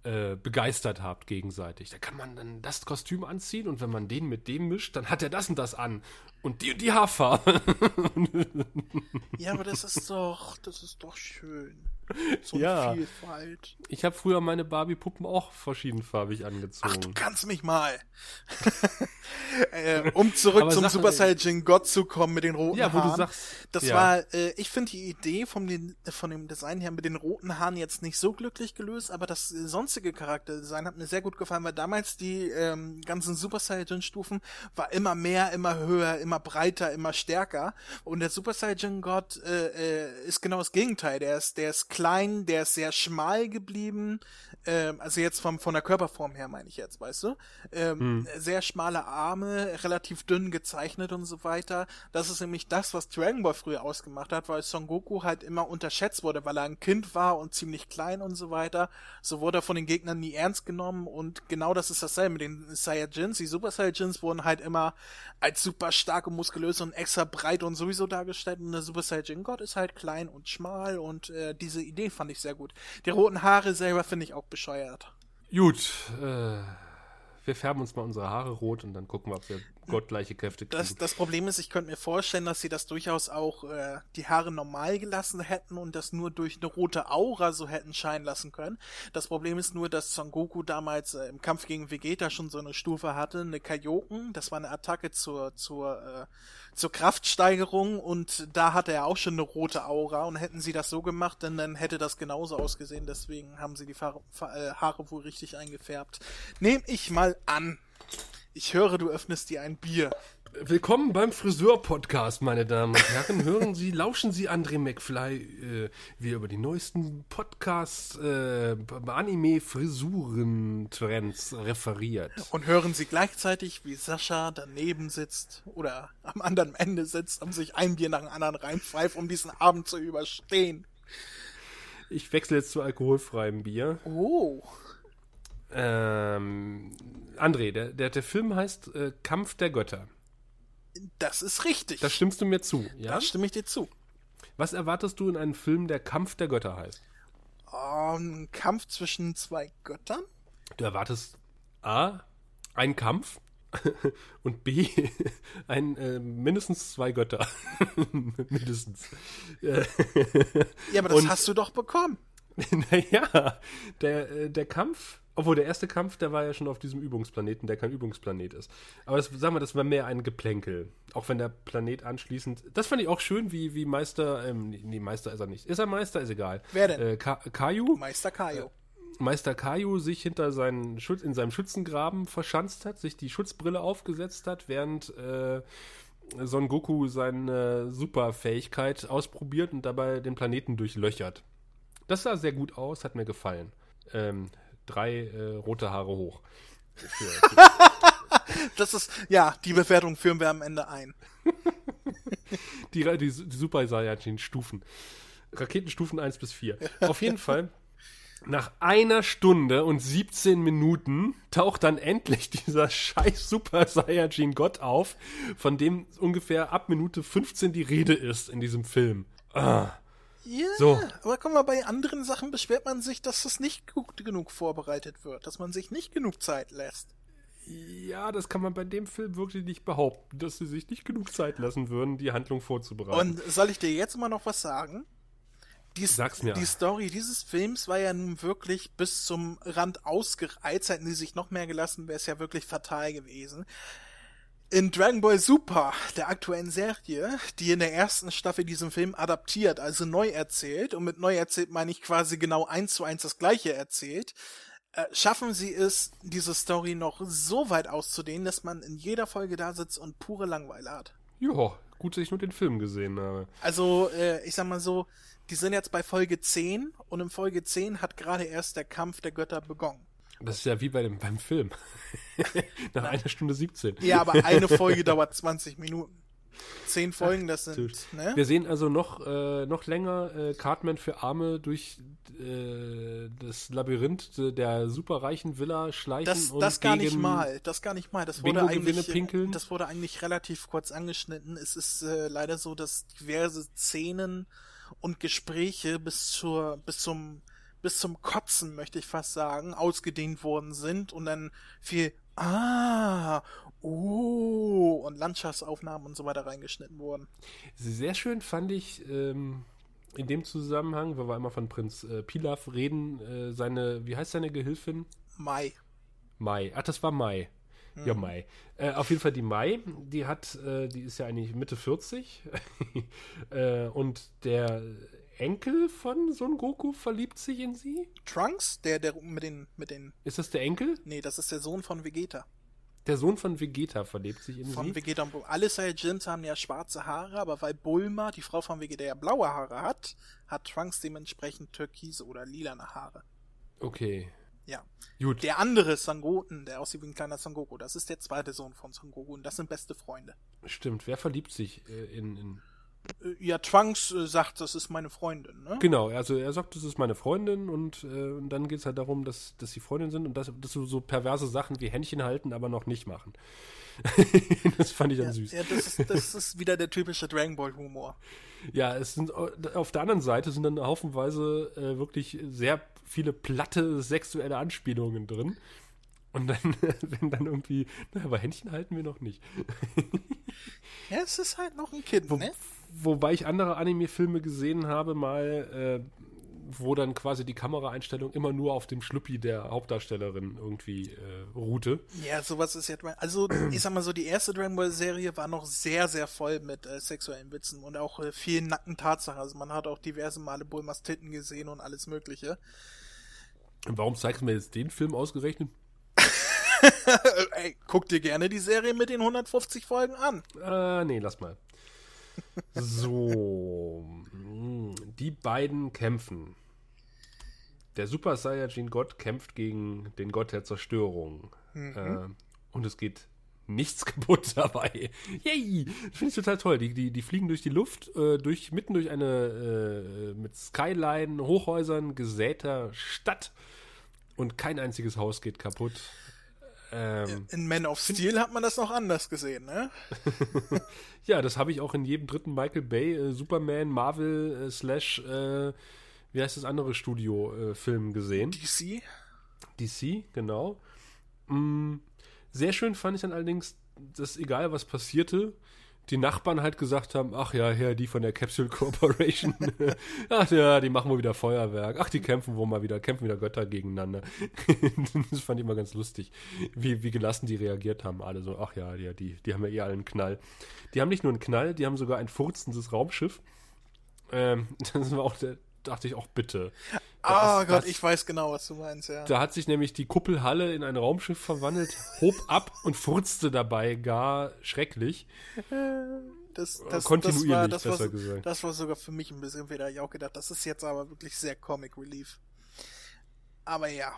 äh, begeistert habt gegenseitig. Da kann man dann das Kostüm anziehen und wenn man den mit dem mischt, dann hat er das und das an. Und die und die Haarfarbe. ja, aber das ist doch, das ist doch schön. So ja. Vielfalt. Ich habe früher meine Barbie-Puppen auch verschiedenfarbig angezogen. Ach, du kannst mich mal. äh, um zurück Aber zum Super Saiyan God zu kommen mit den roten ja, Haaren. Ja, wo du sagst. Das ja. war, äh, ich finde die Idee vom, von dem Design her mit den roten Haaren jetzt nicht so glücklich gelöst, aber das sonstige Charakterdesign hat mir sehr gut gefallen, weil damals die ähm, ganzen Super Saiyan Stufen war immer mehr, immer höher, immer breiter, immer stärker. Und der Super Saiyan God äh, äh, ist genau das Gegenteil. Der ist, der ist klein, der ist sehr schmal geblieben. Ähm, also jetzt vom, von der Körperform her meine ich jetzt, weißt du? Ähm, hm. Sehr schmale Arme, relativ dünn gezeichnet und so weiter. Das ist nämlich das, was Dragon Ball früher ausgemacht hat, weil Son Goku halt immer unterschätzt wurde, weil er ein Kind war und ziemlich klein und so weiter. So wurde er von den Gegnern nie ernst genommen und genau das ist dasselbe mit den Saiyajins. Die Super Saiyajins wurden halt immer als super stark und muskulös und extra breit und sowieso dargestellt und der Super Saiyajin Gott ist halt klein und schmal und äh, diese Idee fand ich sehr gut. Die roten Haare selber finde ich auch bescheuert. Gut, äh, wir färben uns mal unsere Haare rot und dann gucken wir, ob wir gottgleiche Kräfte kriegen. Das, das Problem ist, ich könnte mir vorstellen, dass sie das durchaus auch äh, die Haare normal gelassen hätten und das nur durch eine rote Aura so hätten scheinen lassen können. Das Problem ist nur, dass Son Goku damals äh, im Kampf gegen Vegeta schon so eine Stufe hatte, eine Kaioken, das war eine Attacke zur, zur, äh, zur Kraftsteigerung und da hatte er auch schon eine rote Aura und hätten sie das so gemacht, dann, dann hätte das genauso ausgesehen, deswegen haben sie die Fa Fa äh, Haare wohl richtig eingefärbt. Nehm ich mal an. Ich höre, du öffnest dir ein Bier. Willkommen beim Friseur-Podcast, meine Damen und Herren. Hören Sie, lauschen Sie André McFly, äh, wie er über die neuesten Podcasts, äh, Anime-Frisuren-Trends referiert. Und hören Sie gleichzeitig, wie Sascha daneben sitzt oder am anderen Ende sitzt und sich ein Bier nach dem anderen reinpfeift, um diesen Abend zu überstehen. Ich wechsle jetzt zu alkoholfreiem Bier. Oh. Ähm, André, der, der, der Film heißt äh, Kampf der Götter. Das ist richtig. Da stimmst du mir zu, ja? Da stimme ich dir zu. Was erwartest du in einem Film, der Kampf der Götter heißt? Um, ein Kampf zwischen zwei Göttern? Du erwartest A, einen Kampf und B, ein, äh, mindestens zwei Götter. mindestens. ja, aber das und, hast du doch bekommen. naja, der, äh, der Kampf obwohl der erste Kampf, der war ja schon auf diesem Übungsplaneten, der kein Übungsplanet ist. Aber das, sagen wir, das war mehr ein Geplänkel. Auch wenn der Planet anschließend. Das fand ich auch schön, wie, wie Meister. Ähm, nee, Meister ist er nicht. Ist er Meister? Ist egal. Wer denn? Äh, Ka Kaiju? Meister Kaiju. Äh, Meister Kaiju sich hinter seinen Schutz, in seinem Schützengraben verschanzt hat, sich die Schutzbrille aufgesetzt hat, während äh, Son Goku seine Superfähigkeit ausprobiert und dabei den Planeten durchlöchert. Das sah sehr gut aus, hat mir gefallen. Ähm, drei äh, rote Haare hoch. Für, für das ist, ja, die Bewertung führen wir am Ende ein. die, die, die Super Saiyajin-Stufen. Raketenstufen 1 bis 4. Auf jeden Fall, nach einer Stunde und 17 Minuten taucht dann endlich dieser scheiß Super Saiyajin Gott auf, von dem ungefähr ab Minute 15 die Rede ist in diesem Film. Ah. Ja, so. aber guck mal, bei anderen Sachen beschwert man sich, dass es nicht gut genug vorbereitet wird, dass man sich nicht genug Zeit lässt. Ja, das kann man bei dem Film wirklich nicht behaupten, dass sie sich nicht genug Zeit lassen würden, die Handlung vorzubereiten. Und soll ich dir jetzt mal noch was sagen? Die, Sag's mir. Die Story dieses Films war ja nun wirklich bis zum Rand ausgereizt. Hätten sie sich noch mehr gelassen, wäre es ja wirklich fatal gewesen In Dragon Ball Super, der aktuellen Serie, die in der ersten Staffel diesen Film adaptiert, also neu erzählt, und mit neu erzählt meine ich quasi genau eins zu eins das gleiche erzählt, äh, schaffen sie es, diese Story noch so weit auszudehnen, dass man in jeder Folge da sitzt und pure Langeweile hat. Ja, gut, dass ich nur den Film gesehen habe. Also, äh, ich sag mal so, die sind jetzt bei Folge 10 und in Folge 10 hat gerade erst der Kampf der Götter begonnen. Das ist ja wie bei dem, beim Film. Nach einer Stunde 17. Ja, aber eine Folge dauert 20 Minuten. Zehn Folgen, das sind. Ne? Wir sehen also noch, äh, noch länger äh, Cartman für Arme durch äh, das Labyrinth der superreichen Villa schleichen Das, und das gar nicht mal. Das gar nicht mal. Das wurde eigentlich, pinkeln? das wurde eigentlich relativ kurz angeschnitten. Es ist äh, leider so, dass diverse Szenen und Gespräche bis zur, bis zum, bis zum Kotzen, möchte ich fast sagen, ausgedehnt worden sind und dann viel Ah, oh und Landschaftsaufnahmen und so weiter reingeschnitten wurden. Sehr schön fand ich ähm, in dem Zusammenhang, weil wir einmal von Prinz äh, Pilaf reden, äh, seine, wie heißt seine Gehilfin? Mai. Mai. Ach, das war Mai. Ja, Mai. Äh, auf jeden Fall die Mai, die hat, äh, die ist ja eigentlich Mitte 40. äh, und der Enkel von Son Goku verliebt sich in sie. Trunks, der, der mit den, mit den, Ist das der Enkel? nee, das ist der Sohn von Vegeta. Der Sohn von Vegeta verliebt sich in Von sie. Vegeta und Bulma. Alle Saiyajins haben ja schwarze Haare, aber weil Bulma, die Frau von Vegeta, ja blaue Haare hat, hat Trunks dementsprechend türkise oder lilane Haare. Okay. Ja. Gut. Der andere Sangoten, der aussieht wie ein kleiner Sangoku, das ist der zweite Sohn von Sangoku und das sind beste Freunde. Stimmt. Wer verliebt sich äh, in, in. Äh, Ja, Trunks äh, sagt, das ist meine Freundin, ne? Genau, also er sagt, das ist meine Freundin und, äh, und dann geht es halt darum, dass, dass sie Freundin sind und dass, dass so, so perverse Sachen wie Händchen halten, aber noch nicht machen. das fand ich dann Ja, süß. ja das, ist, das ist wieder der typische Dragon Ball Humor. Ja, es sind auf der anderen Seite sind dann haufenweise äh, wirklich sehr viele platte sexuelle Anspielungen drin. Und dann, wenn dann irgendwie, na, aber Händchen halten wir noch nicht. Ja, es ist halt noch ein Kind, Wo, ne? Wobei ich andere Anime-Filme gesehen habe, mal, äh, wo dann quasi die Kameraeinstellung immer nur auf dem Schluppi der Hauptdarstellerin irgendwie äh, ruhte. Ja, sowas ist ja. Also, ich sag mal so, die erste Dragon Ball Serie war noch sehr, sehr voll mit äh, sexuellen Witzen und auch äh, vielen nackten Tatsachen. Also, man hat auch diverse Male Bulmas Titten gesehen und alles Mögliche. Und warum zeigst du mir jetzt den Film ausgerechnet? Ey, guck dir gerne die Serie mit den 150 Folgen an. Äh, nee, lass mal. So. mm, Die beiden kämpfen. Der Super Saiyajin Gott kämpft gegen den Gott der Zerstörung. Äh, und es geht nichts kaputt dabei. Yay! Finde ich total toll. Die, die, die fliegen durch die Luft, äh, durch, mitten durch eine äh, mit Skyline, Hochhäusern gesäter Stadt. Und kein einziges Haus geht kaputt. Ähm, In Man of Steel hat man das noch anders gesehen, ne? Ja, das habe ich auch in jedem dritten Michael Bay, äh, Superman, Marvel, äh, slash, äh, wie heißt das andere Studio, äh, gesehen. DC. DC, genau. Mm, sehr schön fand ich dann allerdings, dass egal was passierte, die Nachbarn halt gesagt haben, ach ja, ja, die von der Capsule Corporation, ach ja, die machen wohl wieder Feuerwerk, ach, die kämpfen wohl mal wieder, kämpfen wieder Götter gegeneinander. das fand ich immer ganz lustig, wie, wie gelassen die reagiert haben, alle so, ach ja, ja, die, die haben ja eh alle einen Knall. Die haben nicht nur einen Knall, die haben sogar ein furzendes Raumschiff. Ähm, das war auch, der, dachte ich auch, bitte. Ah Das- Gott, das- ich weiß genau, was du meinst, ja. da hat sich nämlich die Kuppelhalle in ein Raumschiff verwandelt, hob ab und furzte dabei gar schrecklich. Das, das, kontinuierlich, das war, das, besser war, gesagt. das war sogar für mich ein bisschen wieder, ich auch gedacht, das ist jetzt aber wirklich sehr Comic Relief. Aber ja.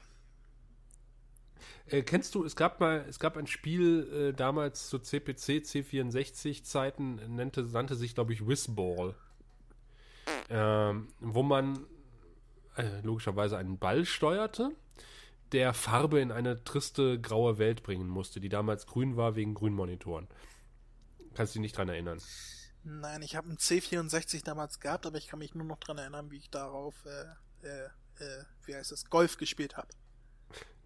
Äh, kennst du, es gab mal, es gab ein Spiel äh, damals zu CPC, C64 Zeiten, nannte, nannte sich, glaube ich, Whizball. Ähm, wo man äh, logischerweise einen Ball steuerte, der Farbe in eine triste graue Welt bringen musste, die damals grün war wegen Grünmonitoren. Kannst du dich nicht dran erinnern? Nein, ich habe einen C64 damals gehabt, aber ich kann mich nur noch dran erinnern, wie ich darauf, äh, äh, äh, wie heißt es, Golf gespielt habe.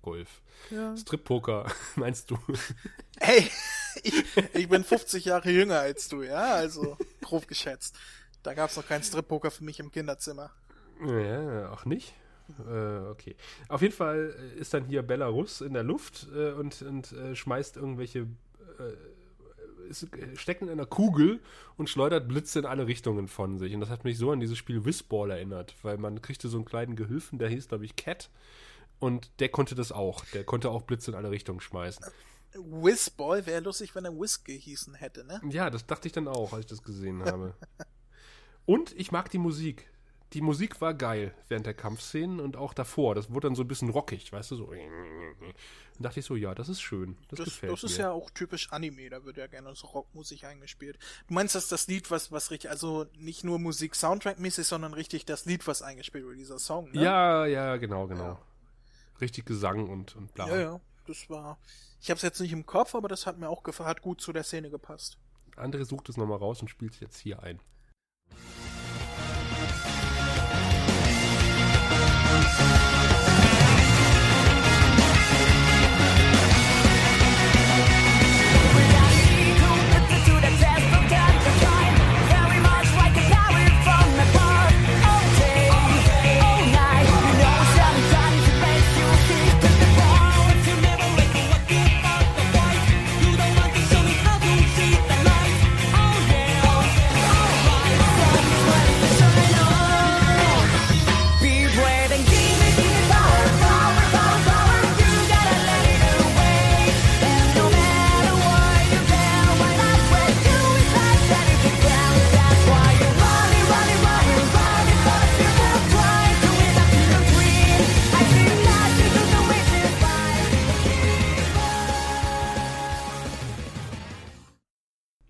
Golf. Ja. Strip-Poker, meinst du? Hey, ich, ich bin 50 Jahre jünger als du, ja, also grob geschätzt. Da gab's noch keinen Strip-Poker für mich im Kinderzimmer. Ja, auch nicht. Äh, okay. Auf jeden Fall ist dann hier Belarus in der Luft äh, und, und äh, schmeißt irgendwelche äh, ist, steckt in einer Kugel und schleudert Blitze in alle Richtungen von sich. Und das hat mich so an dieses Spiel Whistball erinnert, weil man kriegte so einen kleinen Gehilfen, der hieß, glaube ich, Cat. Und der konnte das auch. Der konnte auch Blitze in alle Richtungen schmeißen. Whizball wäre lustig, wenn er Whisk gehießen hätte, ne? Ja, das dachte ich dann auch, als ich das gesehen habe. und ich mag die Musik. Die Musik war geil während der Kampfszenen und auch davor. Das wurde dann so ein bisschen rockig, weißt du, so. Dann dachte ich so, ja, das ist schön. Das, Das, gefällt das ist mir. ja auch typisch Anime, da wird ja gerne so Rockmusik eingespielt. Du meinst, dass das Lied, was, was richtig, also nicht nur Musik Soundtrack-mäßig, sondern richtig das Lied, was eingespielt wird, dieser Song, ne? Ja, ja, genau, genau. Ja. Richtig Gesang und, und bla. Ja, ja, das war. Ich hab's jetzt nicht im Kopf, aber das hat mir auch gefallen, hat gut zu der Szene gepasst. André sucht es nochmal raus und spielt es jetzt hier ein. Bye.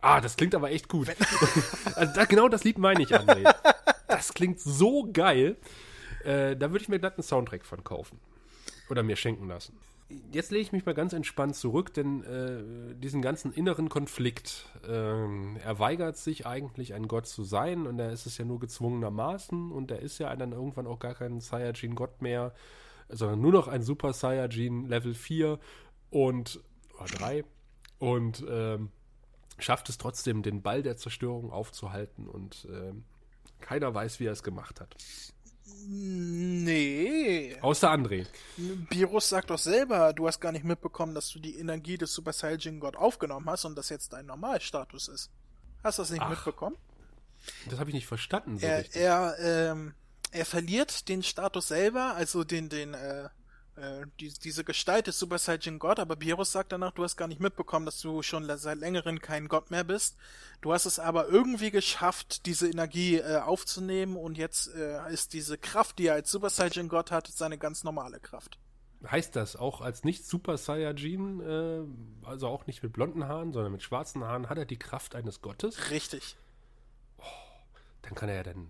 Ah, das klingt aber echt gut. also da, genau das Lied meine ich, André. Das klingt so geil. Äh, da würde ich mir glatt einen Soundtrack von kaufen. Oder mir schenken lassen. Jetzt lege ich mich mal ganz entspannt zurück, denn äh, diesen ganzen inneren Konflikt, ähm, er weigert sich eigentlich ein Gott zu sein und er ist es ja nur gezwungenermaßen und er ist ja dann irgendwann auch gar kein Saiyajin-Gott mehr, sondern nur noch ein Super Saiyajin Level 4 und oder 3 und ähm, schafft es trotzdem, den Ball der Zerstörung aufzuhalten und ähm, keiner weiß, wie er es gemacht hat. Nee. Außer André. Virus sagt doch selber, du hast gar nicht mitbekommen, dass du die Energie des Super Saiyajin God aufgenommen hast und das jetzt dein Normalstatus ist. Hast du das nicht Ach, mitbekommen? Das habe ich nicht verstanden so Er, richtig. er, ähm, er verliert den Status selber, also den, den, äh, äh, die, diese Gestalt des Super Saiyajin God, aber Virus sagt danach, du hast gar nicht mitbekommen, dass du schon seit längerem kein Gott mehr bist. Du hast es aber irgendwie geschafft, diese Energie äh, aufzunehmen und jetzt äh, ist diese Kraft, die er als Super Saiyajin God hat, seine ganz normale Kraft. Heißt das auch als nicht Super Saiyajin, äh, also auch nicht mit blonden Haaren, sondern mit schwarzen Haaren, hat er die Kraft eines Gottes? Richtig. Dann kann er ja dann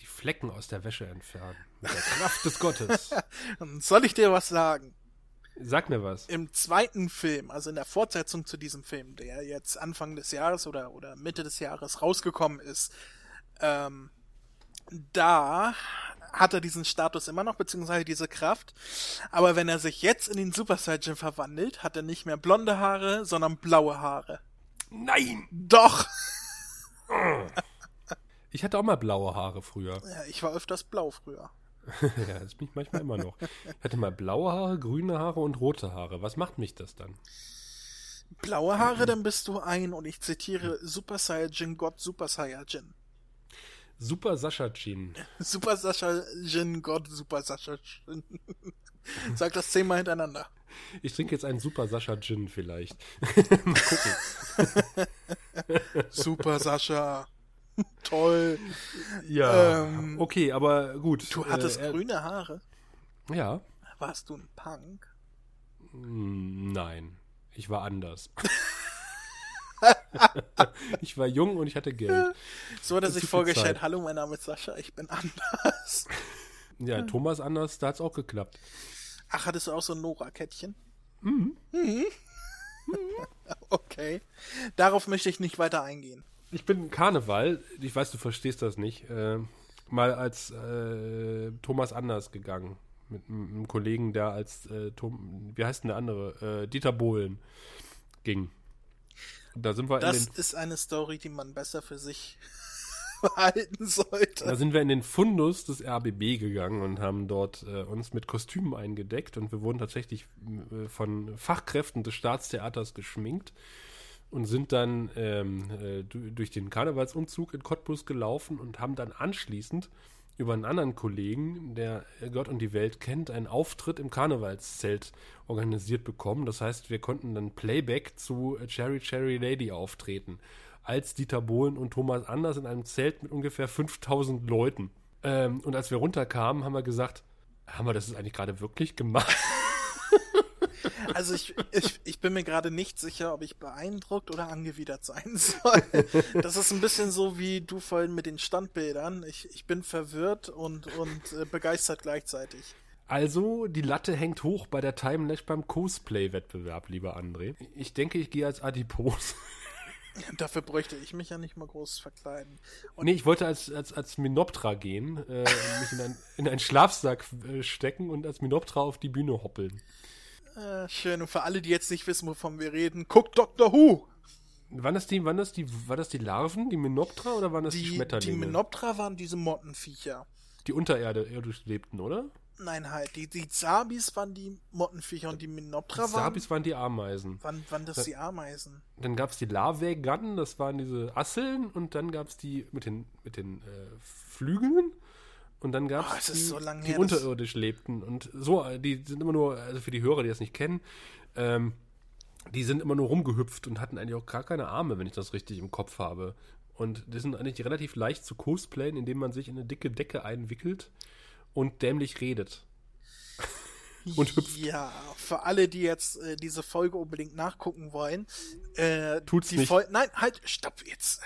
die Flecken aus der Wäsche entfernen. Mit der Kraft des Gottes. Soll ich dir was sagen? Sag mir was. Im zweiten Film, also in der Fortsetzung zu diesem Film, der jetzt Anfang des Jahres oder, oder Mitte des Jahres rausgekommen ist, ähm, da hat er diesen Status immer noch, beziehungsweise diese Kraft. Aber wenn er sich jetzt in den Super Saiyan verwandelt, hat er nicht mehr blonde Haare, sondern blaue Haare. Nein! Doch! Ich hatte auch mal blaue Haare früher. Ja, ich war öfters blau früher. ja, das bin ich manchmal immer noch. Ich hatte mal blaue Haare, grüne Haare und rote Haare. Was macht mich das dann? Blaue Haare, dann bist du ein, und ich zitiere, Super Saiyajin Gott Super Saiyajin. Super Sascha Jean. Super Saiyajin Gott Super Saiyajin. Sag das zehnmal hintereinander. Ich trinke jetzt einen Super Sascha Gin vielleicht. Mal gucken. Super Sascha. Toll. Ja, Ähm, okay, aber gut. Du hattest äh, grüne Haare. Ja. Warst du ein Punk? Hm, Nein, ich war anders. ich war jung und ich hatte Geld. So hat er sich vorgestellt. Zeit. Hallo, mein Name ist Sascha, ich bin anders. Ja, Thomas anders, da hat's auch geklappt. Ach, hattest du auch so ein Nora-Kettchen? Mhm. Okay. Darauf möchte ich nicht weiter eingehen. Ich bin Karneval, ich weiß, du verstehst das nicht, äh, mal als äh, Thomas Anders gegangen. Mit einem Kollegen, der als, äh, Tom, wie heißt denn der andere? Äh, Dieter Bohlen ging. Da sind wir Das ist eine Story, die man besser für sich behalten sollte. Da sind wir in den Fundus des RBB gegangen und haben dort äh, uns mit Kostümen eingedeckt und wir wurden tatsächlich äh, von Fachkräften des Staatstheaters geschminkt und sind dann ähm, äh, du- durch den Karnevalsumzug in Cottbus gelaufen und haben dann anschließend über einen anderen Kollegen, der Gott und die Welt kennt, einen Auftritt im Karnevalszelt organisiert bekommen. Das heißt, wir konnten dann Playback zu Cherry Cherry Lady auftreten, als Dieter Bohlen und Thomas Anders in einem Zelt mit ungefähr 5000 Leuten. Ähm, und als wir runterkamen, haben wir gesagt, haben wir das eigentlich gerade wirklich gemacht? Also ich, ich, ich bin mir gerade nicht sicher, ob ich beeindruckt oder angewidert sein soll. Das ist ein bisschen so wie du vorhin mit den Standbildern. Ich, ich bin verwirrt und, und äh, begeistert gleichzeitig. Also, die Latte hängt hoch bei der Timelash beim Cosplay-Wettbewerb, lieber André. Ich denke, ich gehe als Adipos. Dafür bräuchte ich mich ja nicht mal groß verkleiden. Und Nee, ich wollte als, als, als Minoptra gehen, äh, mich in, ein, in einen Schlafsack äh, stecken und als Minoptra auf die Bühne hoppeln. Äh, schön. Und für alle, die jetzt nicht wissen, wovon wir reden, guckt Doctor Who. Waren das die, waren das die, war das die Larven, die Minoptra oder waren das die, Die, die Schmetterlinge? Menoptra waren diese Mottenviecher. die Untererde irdisch lebten, oder? Nein, halt. Die, die Zabis waren die Mottenviecher und die Menoptra waren, Sabis waren die Ameisen. waren, waren das die Ameisen. Dann gab es die Larvae-Gatten, das waren diese Asseln und dann gab es die mit den, mit den äh, Flügeln und dann gab Oh, es so die her, unterirdisch lebten und so, die sind immer nur, also für die Hörer, die das nicht kennen, ähm, die sind immer nur rumgehüpft und hatten eigentlich auch gar keine Arme, wenn ich das richtig im Kopf habe. Und die sind eigentlich relativ leicht zu cosplayen, indem man sich in eine dicke Decke einwickelt und dämlich redet. Und hüpft. Ja, für alle, die jetzt äh, diese Folge unbedingt nachgucken wollen. Äh, Tut's nicht. Fol Nein, halt, stopp jetzt.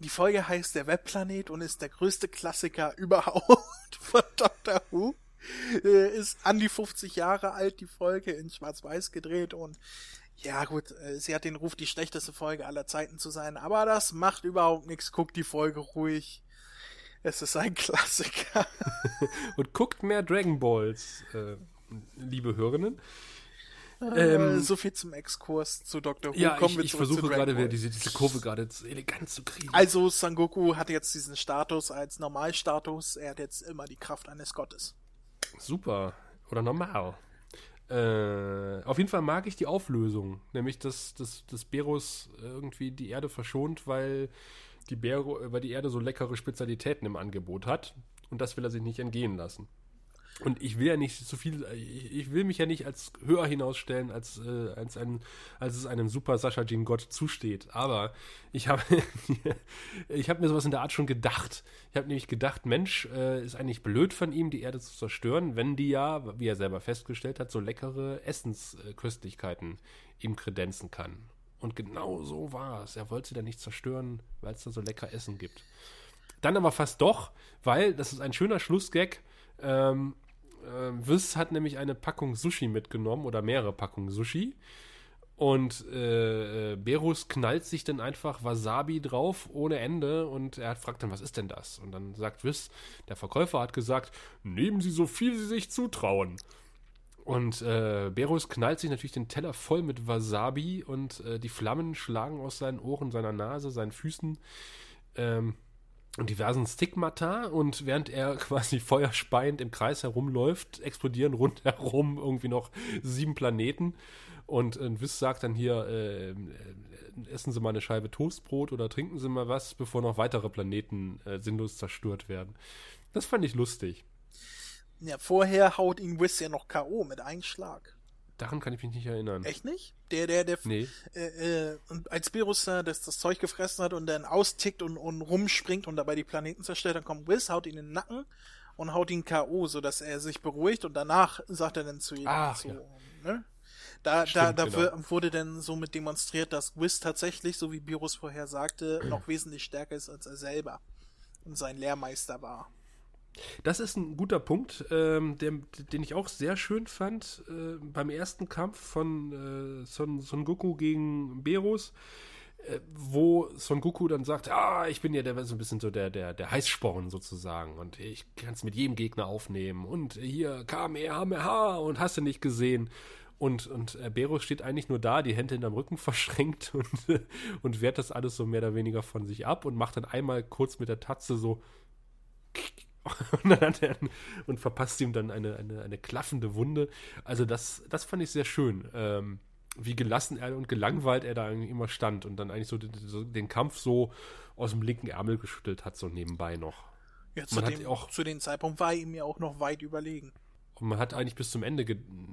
Die Folge heißt Der Webplanet und ist der größte Klassiker überhaupt von Doctor Who. Äh, ist an die 50 Jahre alt, die Folge in Schwarz-Weiß gedreht und ja gut, äh, sie hat den Ruf, die schlechteste Folge aller Zeiten zu sein, aber das macht überhaupt nichts. Guckt die Folge ruhig. Es ist ein Klassiker. Und guckt mehr Dragon Balls, äh, liebe Hörerinnen. Äh, Ähm, so viel zum Exkurs zu Dr. Who. Ja, Kommen ich, ich versuche gerade wieder diese, diese Kurve gerade elegant zu kriegen. Also Sangoku hat jetzt diesen Status als Normalstatus. Er hat jetzt immer die Kraft eines Gottes. Super. Oder normal. Äh, auf jeden Fall mag ich die Auflösung. Nämlich, dass, dass, dass Berus irgendwie die Erde verschont, weil die, Bero, weil die Erde so leckere Spezialitäten im Angebot hat. Und das will er sich nicht entgehen lassen. Und ich will ja nicht so viel, ich, ich will mich ja nicht als höher hinausstellen, als, äh, als, ein, als es einem Super Saiyajin Gott zusteht. Aber ich habe ich habe mir sowas in der Art schon gedacht. Ich habe nämlich gedacht, Mensch, äh, ist eigentlich blöd von ihm, die Erde zu zerstören, wenn die ja, wie er selber festgestellt hat, so leckere Essensköstlichkeiten ihm kredenzen kann. Und genau so war es. Er wollte sie dann nicht zerstören, weil es da so lecker Essen gibt. Dann aber fast doch, weil, das ist ein schöner Schlussgag, ähm, äh, Wiss hat nämlich eine Packung Sushi mitgenommen oder mehrere Packungen Sushi. Und äh, äh, Berus knallt sich dann einfach Wasabi drauf ohne Ende und er fragt dann, was ist denn das? Und dann sagt Wiss, der Verkäufer hat gesagt, nehmen Sie so viel Sie sich zutrauen. Und äh, Berus knallt sich natürlich den Teller voll mit Wasabi und äh, die Flammen schlagen aus seinen Ohren, seiner Nase, seinen Füßen ähm, diversen Stigmata. Und während er quasi feuerspeiend im Kreis herumläuft, explodieren rundherum irgendwie noch sieben Planeten. Und äh, Wiss sagt dann hier, äh, äh, essen Sie mal eine Scheibe Toastbrot oder trinken Sie mal was, bevor noch weitere Planeten äh, sinnlos zerstört werden. Das fand ich lustig. Ja, vorher haut ihn Whis ja noch K.O. mit einem Schlag. Daran kann ich mich nicht erinnern. Echt nicht? Der, der, der, Nee. äh, äh, als Berus äh, das, das Zeug gefressen hat und dann austickt und, und rumspringt und dabei die Planeten zerstört, dann kommt Whis, haut ihn in den Nacken und haut ihn K.O., sodass er sich beruhigt und danach sagt er dann zu ihm, Ach, so, ja. ne? Da, da, Stimmt, da genau. wu- wurde dann somit demonstriert, dass Whis tatsächlich, so wie Berus vorher sagte, noch wesentlich stärker ist als er selber und sein Lehrmeister war. Das ist ein guter Punkt, ähm, der, den ich auch sehr schön fand äh, beim ersten Kampf von äh, Son, Son Goku gegen Berus, äh, wo Son Goku dann sagt, ah, ich bin ja der, so ein bisschen so der, der, der Heißsporn sozusagen und ich kann es mit jedem Gegner aufnehmen und hier Kamehameha und hast du nicht gesehen. Und, und äh, Berus steht eigentlich nur da, die Hände hinterm Rücken verschränkt und, und wehrt das alles so mehr oder weniger von sich ab und macht dann einmal kurz mit der Tatze so und, er, und verpasst ihm dann eine, eine, eine klaffende Wunde. Also das, das fand ich sehr schön. Ähm, wie gelassen er und gelangweilt er da eigentlich immer stand und dann eigentlich so den, so den Kampf so aus dem linken Ärmel geschüttelt hat, so nebenbei noch. Ja, zu, Man hat dem, auch- zu dem Zeitpunkt war ihm ja auch noch weit überlegen. Und man hat eigentlich bis zum Ende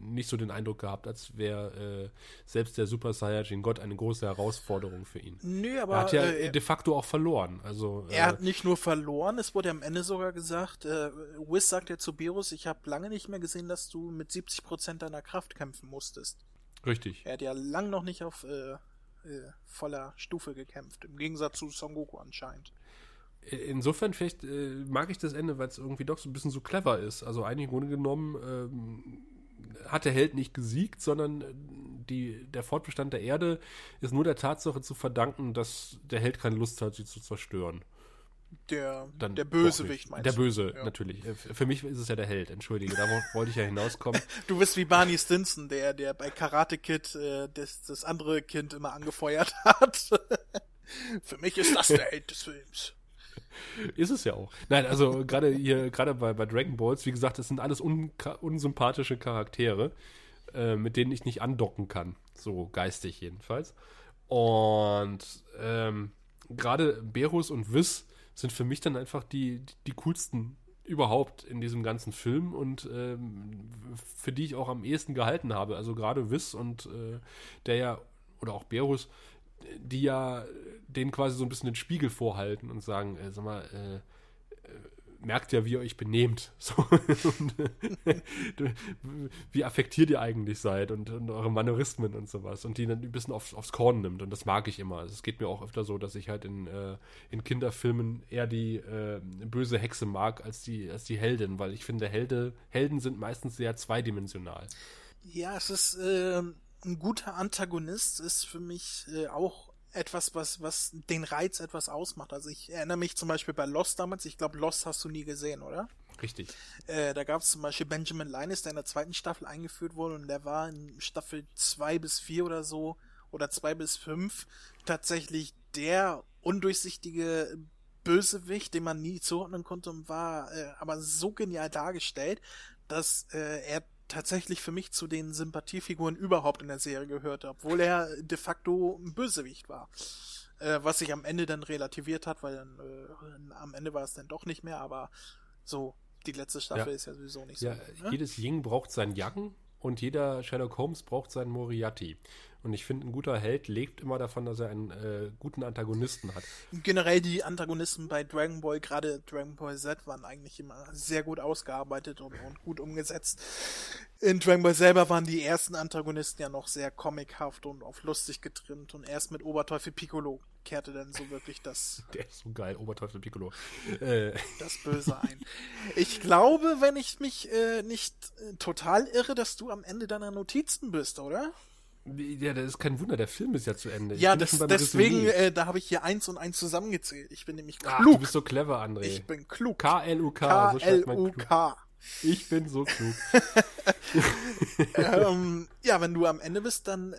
nicht so den Eindruck gehabt, als wäre äh, selbst der Super Saiyajin Gott eine große Herausforderung für ihn. Nö, aber er hat ja äh, de facto auch verloren. Also er äh, hat nicht nur verloren, es wurde am Ende sogar gesagt, äh, Wiz sagt ja zu Berus, ich habe lange nicht mehr gesehen, dass du mit 70% deiner Kraft kämpfen musstest. richtig. Er hat ja lang noch nicht auf äh, äh, voller Stufe gekämpft, im Gegensatz zu Son Goku anscheinend. Insofern vielleicht äh, mag ich das Ende, weil es irgendwie doch so ein bisschen so clever ist. Also eigentlich im Grunde genommen ähm, hat der Held nicht gesiegt, sondern äh, die, der Fortbestand der Erde ist nur der Tatsache zu verdanken, dass der Held keine Lust hat, sie zu zerstören. Der, Dann der Bösewicht, meinst Der? Böse, Ja. natürlich. Äh, Für mich ist es ja der Held, entschuldige. Da wo- wollte ich ja hinauskommen. Du bist wie Barney Stinson, der, der bei Karate Kid äh, das, das andere Kind immer angefeuert hat. Für mich ist das der Held des Films. Ist es ja auch. Nein, also gerade hier, gerade bei, bei Dragon Balls, wie gesagt, das sind alles unka- unsympathische Charaktere, äh, mit denen ich nicht andocken kann. So geistig jedenfalls. Und ähm, gerade Berus und Wiss sind für mich dann einfach die, die, die coolsten überhaupt in diesem ganzen Film und ähm, für die ich auch am ehesten gehalten habe. Also gerade Wiss und äh, der ja, oder auch Berus, die ja denen quasi so ein bisschen den Spiegel vorhalten und sagen, äh, sag mal, äh, äh, merkt ja, wie ihr euch benehmt. So, und, äh, wie affektiert ihr eigentlich seid und, und eure Manierismen und sowas. Und die dann ein bisschen aufs, aufs Korn nimmt. Und das mag ich immer. Also es geht mir auch öfter so, dass ich halt in, äh, in Kinderfilmen eher die äh, böse Hexe mag als die, als die Heldin, weil ich finde, Helde, Helden sind meistens sehr zweidimensional. Ja, es ist äh, ein guter Antagonist, ist für mich äh, auch etwas, was, was den Reiz etwas ausmacht. Also ich erinnere mich zum Beispiel bei Lost damals, ich glaube, Lost hast du nie gesehen, oder? Richtig. Äh, da gab es zum Beispiel Benjamin Linus, der in der zweiten Staffel eingeführt wurde und der war in Staffel zwei bis vier oder so oder zwei bis fünf tatsächlich der undurchsichtige Bösewicht, den man nie zuordnen konnte und war äh, aber so genial dargestellt, dass äh, er tatsächlich für mich zu den Sympathiefiguren überhaupt in der Serie gehörte, obwohl er de facto ein Bösewicht war. Äh, was sich am Ende dann relativiert hat, weil dann äh, am Ende war es dann doch nicht mehr, aber so, die letzte Staffel Ja. ist ja sowieso nicht so. Ja, ne? jedes Ying braucht seinen Yang und jeder Sherlock Holmes braucht seinen Moriarty. Und ich finde, ein guter Held lebt immer davon, dass er einen äh, guten Antagonisten hat. Generell die Antagonisten bei Dragon Ball, gerade Dragon Ball Z, waren eigentlich immer sehr gut ausgearbeitet und, und gut umgesetzt. In Dragon Ball selber waren die ersten Antagonisten ja noch sehr comichaft und auf lustig getrimmt und erst mit Oberteufel Piccolo kehrte dann so wirklich das, Der ist so geil, Oberteufel Piccolo. Äh, das Böse ein. Ich glaube, wenn ich mich äh, nicht äh, total irre, dass du am Ende deiner Notizen bist, oder? Ja, das ist kein Wunder, der Film ist ja zu Ende. Ich ja, das, deswegen, äh, da habe ich hier eins und eins zusammengezählt. Ich bin nämlich Ach, klug. du bist so clever, André. ich bin klug. K-L-U-K, so schreibt man klug. K-L-U-K. Ich bin so klug. ähm, ja, wenn du am Ende bist, dann äh,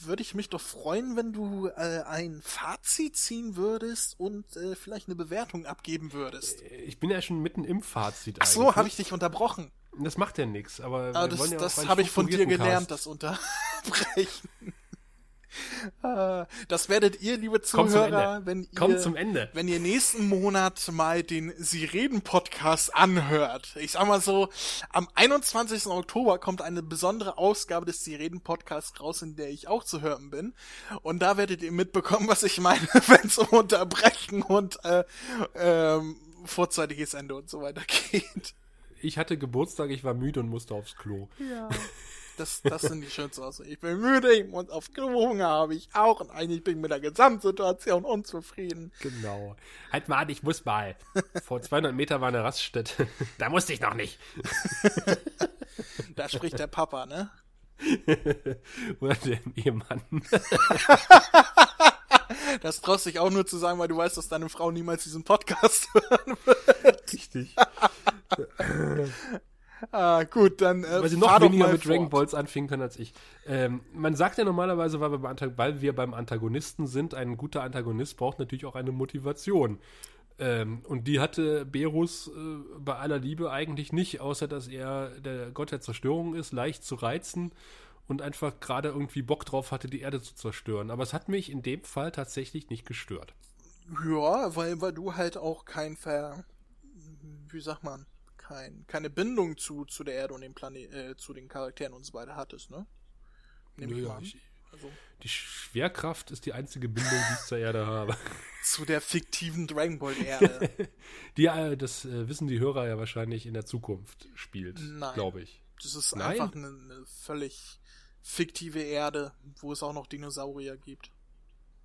würde ich mich doch freuen, wenn du äh, ein Fazit ziehen würdest und äh, vielleicht eine Bewertung abgeben würdest. Ich bin ja schon mitten im Fazit Ach so, habe ich dich unterbrochen. Das macht ja nichts, aber, Aber wir das, ja das habe ich von dir gelernt, Cast. das Unterbrechen. Äh, das werdet ihr, liebe Zuhörer, wenn ihr, wenn ihr nächsten Monat mal den Sie reden Podcast anhört. Ich sag mal so, am 21. Oktober kommt eine besondere Ausgabe des Sie reden Podcasts raus, in der ich auch zu hören bin. Und da werdet ihr mitbekommen, was ich meine, wenn es um Unterbrechen und äh, ähm, vorzeitiges Ende und so weiter geht. Ich hatte Geburtstag, ich war müde und musste aufs Klo. Ja. Das, das sind die schönsten Aussagen. Ich bin müde, ich muss auf Klo, Hunger habe ich auch und eigentlich bin ich mit der Gesamtsituation unzufrieden. Genau. Halt mal an, ich muss mal. Vor 200 Meter war eine Raststätte. Da musste ich noch nicht. Da spricht der Papa, ne? Oder der Ehemann. Das traust dich auch nur zu sagen, weil du weißt, dass deine Frau niemals diesen Podcast hören wird. Richtig. Ah, gut, dann äh, Weil sie noch weniger mit Dragon fort. Balls anfangen können als ich. Ähm, man sagt ja normalerweise, weil wir, beim weil wir beim Antagonisten sind, ein guter Antagonist braucht natürlich auch eine Motivation. Ähm, und die hatte Berus äh, bei aller Liebe eigentlich nicht, außer dass er der Gott der Zerstörung ist, leicht zu reizen und einfach gerade irgendwie Bock drauf hatte, die Erde zu zerstören. Aber es hat mich in dem Fall tatsächlich nicht gestört. Ja, weil, weil du halt auch kein Ver. Wie sagt man? Kein, keine Bindung zu, zu der Erde und dem Planet, äh, zu den Charakteren und so weiter hattest, ne? Nehme ich mal an. ich- Also, Die Schwerkraft ist die einzige Bindung, die ich zur Erde habe. zu der fiktiven Dragon Ball Erde. Die, äh, das äh, wissen die Hörer ja wahrscheinlich in der Zukunft spielt, Nein. glaube ich. Das ist Nein? einfach eine, eine völlig fiktive Erde, wo es auch noch Dinosaurier gibt.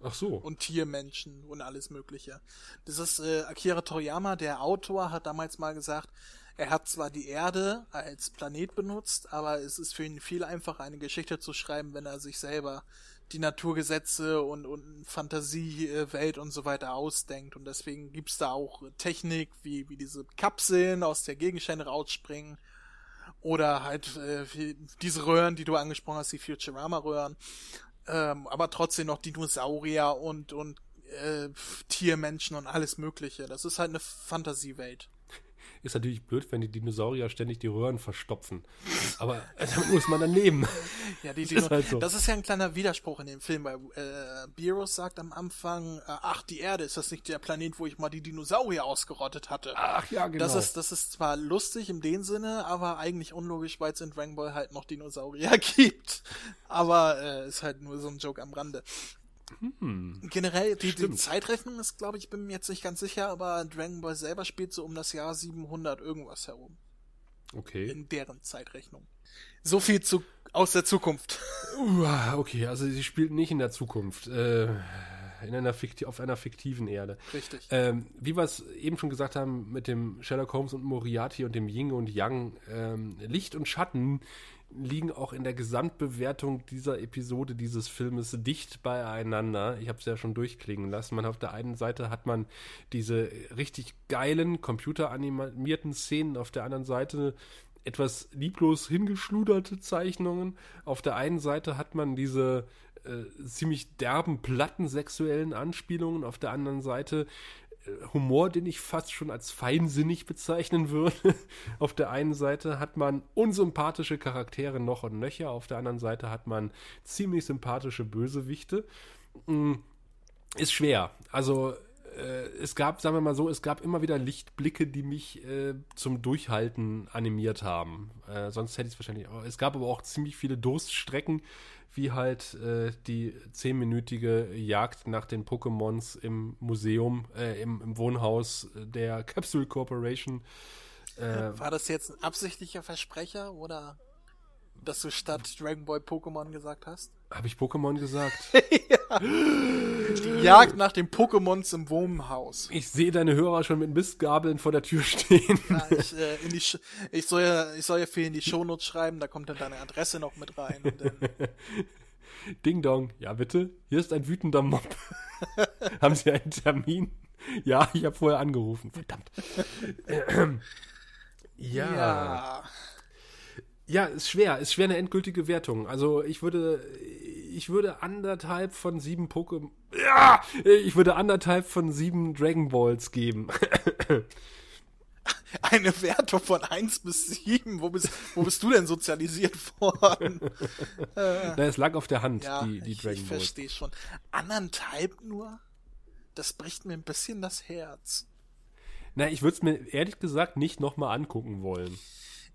Ach so. und Tiermenschen und alles Mögliche. Das ist äh, Akira Toriyama, der Autor, hat damals mal gesagt, er hat zwar die Erde als Planet benutzt, aber es ist für ihn viel einfacher, eine Geschichte zu schreiben, wenn er sich selber die Naturgesetze und, und Fantasiewelt und so weiter ausdenkt. Und deswegen gibt's da auch Technik, wie, wie diese Kapseln aus der Gegenstände rausspringen. Oder halt äh, diese Röhren, die du angesprochen hast, die Futurama-Röhren ähm, aber trotzdem noch Dinosaurier und und äh, Tiermenschen und alles Mögliche. Das ist halt eine Fantasiewelt. Ist natürlich blöd, wenn die Dinosaurier ständig die Röhren verstopfen. Aber äh, damit muss man dann leben. Ja, die Das ist halt so. das ist ja ein kleiner Widerspruch in dem Film, weil äh, Beerus sagt am Anfang, äh, ach, die Erde, ist das nicht der Planet, wo ich mal die Dinosaurier ausgerottet hatte? Ach ja, genau. Das ist, das ist zwar lustig in dem Sinne, aber eigentlich unlogisch, weil es in Dragon Ball halt noch Dinosaurier gibt. Aber äh, ist halt nur so ein Joke am Rande. Generell, die, die. Zeitrechnung ist, glaube ich, bin mir jetzt nicht ganz sicher, aber Dragon Ball selber spielt so um das Jahr 700 irgendwas herum. okay. In deren Zeitrechnung. So viel zu, aus der Zukunft. Uah, okay, also sie spielt nicht in der Zukunft. Äh, in einer fikti auf einer fiktiven Erde. Richtig. Ähm, wie wir es eben schon gesagt haben mit dem Sherlock Holmes und Moriarty und dem Yin und Yang, ähm, Licht und Schatten liegen auch in der Gesamtbewertung dieser Episode dieses Filmes dicht beieinander. Ich habe es ja schon durchklingen lassen. Man auf der einen Seite hat man diese richtig geilen computeranimierten Szenen, auf der anderen Seite etwas lieblos hingeschluderte Zeichnungen. Auf der einen Seite hat man diese äh, ziemlich derben, platten sexuellen Anspielungen, auf der anderen Seite Humor, den ich fast schon als feinsinnig bezeichnen würde. auf der einen Seite hat man unsympathische Charaktere noch und nöcher, auf der anderen Seite hat man ziemlich sympathische Bösewichte. Mm, Ist schwer. Also äh, es gab, sagen wir mal so, es gab immer wieder Lichtblicke, die mich äh, zum Durchhalten animiert haben. Äh, sonst hätte ich es wahrscheinlich auch. Es gab aber auch ziemlich viele Durststrecken, wie halt äh, die zehnminütige Jagd nach den Pokémons im Museum, äh, im, im Wohnhaus der Capsule Corporation. Äh, War das jetzt ein absichtlicher Versprecher oder dass du statt Dragon Ball Pokémon gesagt hast? Habe ich Pokémon gesagt? Die Jagd nach den Pokémons im Wohnhaus. Ich sehe deine Hörer schon mit Mistgabeln vor der Tür stehen. Ja, ich, äh, in die Sch ich, soll ja, ich soll ja viel in die Shownotes schreiben, da kommt dann deine Adresse noch mit rein. Ding Dong. Ja, bitte. Hier ist ein wütender Mob. Haben Sie einen Termin? Ja, ich habe vorher angerufen. Verdammt. ja. ja. Ja, ist schwer. Ist schwer eine endgültige Wertung. Also ich würde, ich würde anderthalb von sieben Pokémon. Ja! Ich würde anderthalb von sieben Dragon Balls geben. Eine Wertung von 1 bis 7. Wo bist, wo bist du denn sozialisiert worden? Na, es lag auf der Hand, Ja, die, die ich, Dragon ich Balls. verstehe schon. Anderthalb nur? Das bricht mir ein bisschen das Herz. Na, ich würde es mir ehrlich gesagt nicht nochmal angucken wollen.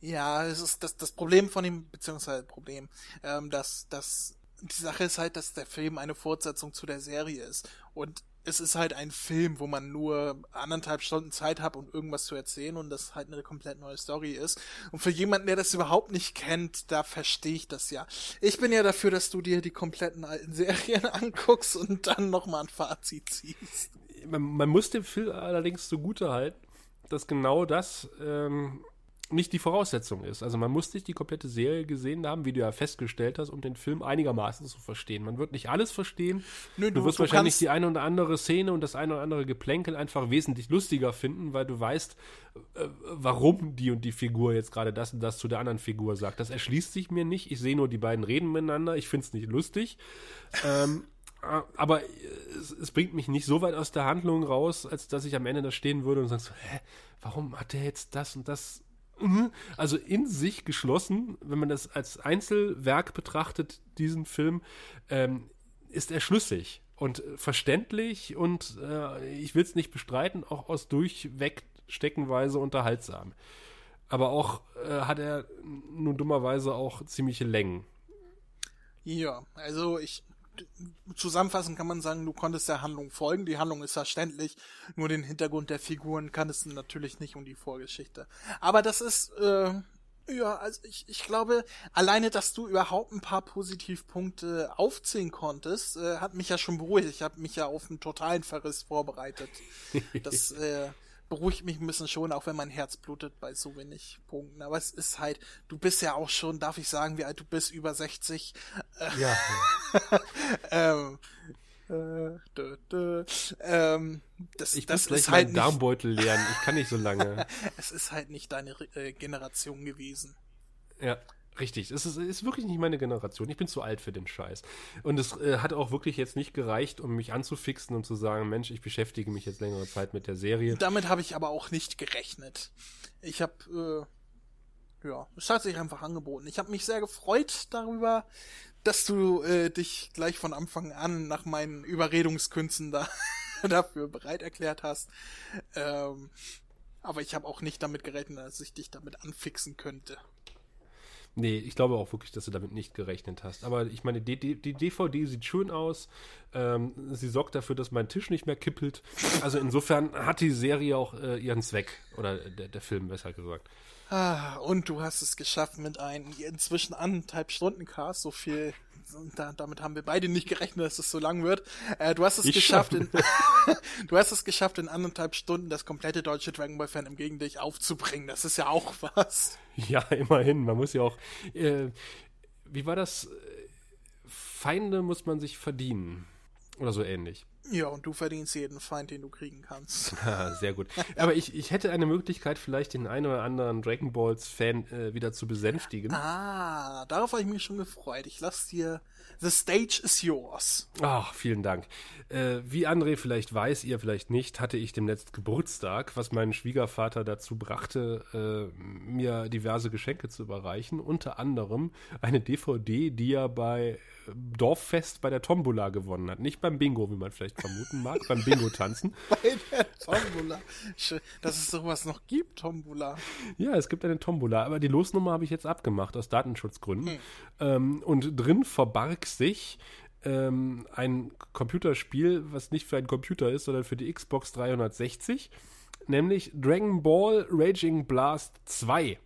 Ja, es ist das, das Problem von dem, beziehungsweise Problem, ähm, dass, dass die Sache ist halt, dass der Film eine Fortsetzung zu der Serie ist. Und es ist halt ein Film, wo man nur anderthalb Stunden Zeit hat, um irgendwas zu erzählen und das halt eine komplett neue Story ist. Und für jemanden, der das überhaupt nicht kennt, da verstehe ich das ja. Ich bin ja dafür, dass du dir die kompletten alten Serien anguckst und dann nochmal ein Fazit ziehst. man, man muss dem Film allerdings zugute halten, dass genau das ähm, nicht die Voraussetzung ist. Also man muss nicht die komplette Serie gesehen haben, wie du ja festgestellt hast, um den Film einigermaßen zu verstehen. Man wird nicht alles verstehen. Nö, du, du- wirst du wahrscheinlich die eine oder andere Szene und das eine oder andere Geplänkel einfach wesentlich lustiger finden, weil du weißt, äh, warum die und die Figur jetzt gerade das und das zu der anderen Figur sagt. Das erschließt sich mir nicht. Ich sehe nur, die beiden reden miteinander. Ich finde es nicht lustig. Ähm, äh, aber äh, es, es bringt mich nicht so weit aus der Handlung raus, als dass ich am Ende da stehen würde und sage so, hä, warum hat der jetzt das und das? Also in sich geschlossen, wenn man das als Einzelwerk betrachtet, diesen Film, ähm, ist er schlüssig und verständlich und äh, ich will es nicht bestreiten, auch aus durchweg steckenweise unterhaltsam. Aber auch äh, hat er nun dummerweise auch ziemliche Längen. Ja, also ich zusammenfassend kann man sagen, du konntest der Handlung folgen. Die Handlung ist verständlich, nur den Hintergrund der Figuren kanntest du natürlich nicht und die Vorgeschichte. Aber das ist, äh, ja, also ich, ich glaube, alleine, dass du überhaupt ein paar Positivpunkte aufzählen konntest, äh, hat mich ja schon beruhigt. Ich habe mich ja auf einen totalen Verriss vorbereitet. Das äh, beruhigt mich ein bisschen schon, auch wenn mein Herz blutet bei so wenig Punkten. Aber es ist halt, du bist ja auch schon, darf ich sagen, wie alt du bist, über 60. Ja. Ähm, äh, dö, dö, ähm, das, Ich das muss gleich halt meinen Darmbeutel leeren. Ich kann nicht so lange. es ist halt nicht deine äh, Generation gewesen. Ja, richtig. Es ist, ist wirklich nicht meine Generation. Ich bin zu alt für den Scheiß. Und es äh, hat auch wirklich jetzt nicht gereicht, um mich anzufixen und zu sagen, Mensch, ich beschäftige mich jetzt längere Zeit mit der Serie. Damit habe ich aber auch nicht gerechnet. Ich habe, äh, ja, es hat sich einfach angeboten. Ich habe mich sehr gefreut darüber, dass du äh, dich gleich von Anfang an nach meinen Überredungskünsten da dafür bereit erklärt hast. Ähm, aber ich habe auch nicht damit gerechnet, dass ich dich damit anfixen könnte. Nee, ich glaube auch wirklich, dass du damit nicht gerechnet hast. Aber ich meine, die, die, die DVD sieht schön aus. Ähm, sie sorgt dafür, dass mein Tisch nicht mehr kippelt. Also insofern hat die Serie auch äh, ihren Zweck. Oder der, der Film, besser gesagt. Ah, und du hast es geschafft mit einem inzwischen anderthalb Stunden Cast, so viel, da, damit haben wir beide nicht gerechnet, dass es so lang wird. Äh, du hast es Ich geschafft, in, du hast es geschafft, in anderthalb Stunden das komplette deutsche Dragon Ball Fan gegen dich aufzubringen. Das ist ja auch was. Ja, immerhin. Man muss ja auch. Äh, wie war das? Feinde muss man sich verdienen. Oder so ähnlich. Ja, und du verdienst jeden Feind, den du kriegen kannst. Ah, sehr gut. Aber ich, ich hätte eine Möglichkeit, vielleicht den einen oder anderen Dragon Balls Fan äh, wieder zu besänftigen. Ah, darauf habe ich mich schon gefreut. Ich lass dir. The stage is yours. Ach, vielen Dank. Äh, wie André vielleicht weiß, ihr vielleicht nicht, hatte ich demnächst Geburtstag, was meinen Schwiegervater dazu brachte, äh, mir diverse Geschenke zu überreichen. Unter anderem eine DVD, die er bei Dorffest bei der Tombola gewonnen hat. Nicht beim Bingo, wie man vielleicht vermuten mag, beim Bingo-Tanzen. Bei der Tombola. Dass es sowas noch gibt, Tombola. Ja, es gibt eine Tombola, aber die Losnummer habe ich jetzt abgemacht aus Datenschutzgründen. Ähm, und drin verbarg sich ähm, ein Computerspiel, was nicht für einen Computer ist, sondern für die Xbox 360, nämlich Dragon Ball Raging Blast 2.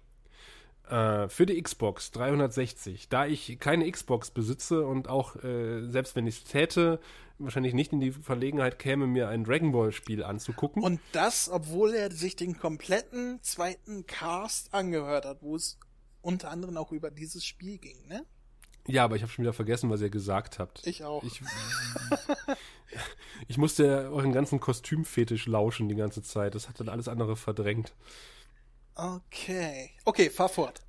Äh, für die Xbox 360. Da ich keine Xbox besitze und auch, äh, selbst wenn ich es täte, wahrscheinlich nicht in die Verlegenheit käme, mir ein Dragon Ball Spiel anzugucken. Und das, obwohl er sich den kompletten zweiten Cast angehört hat, wo es unter anderem auch über dieses Spiel ging, ne? Ja, aber ich habe schon wieder vergessen, was ihr gesagt habt. Ich auch. Ich, ich musste euren ganzen Kostümfetisch lauschen die ganze Zeit. Das hat dann alles andere verdrängt. Okay. Okay, fahr fort.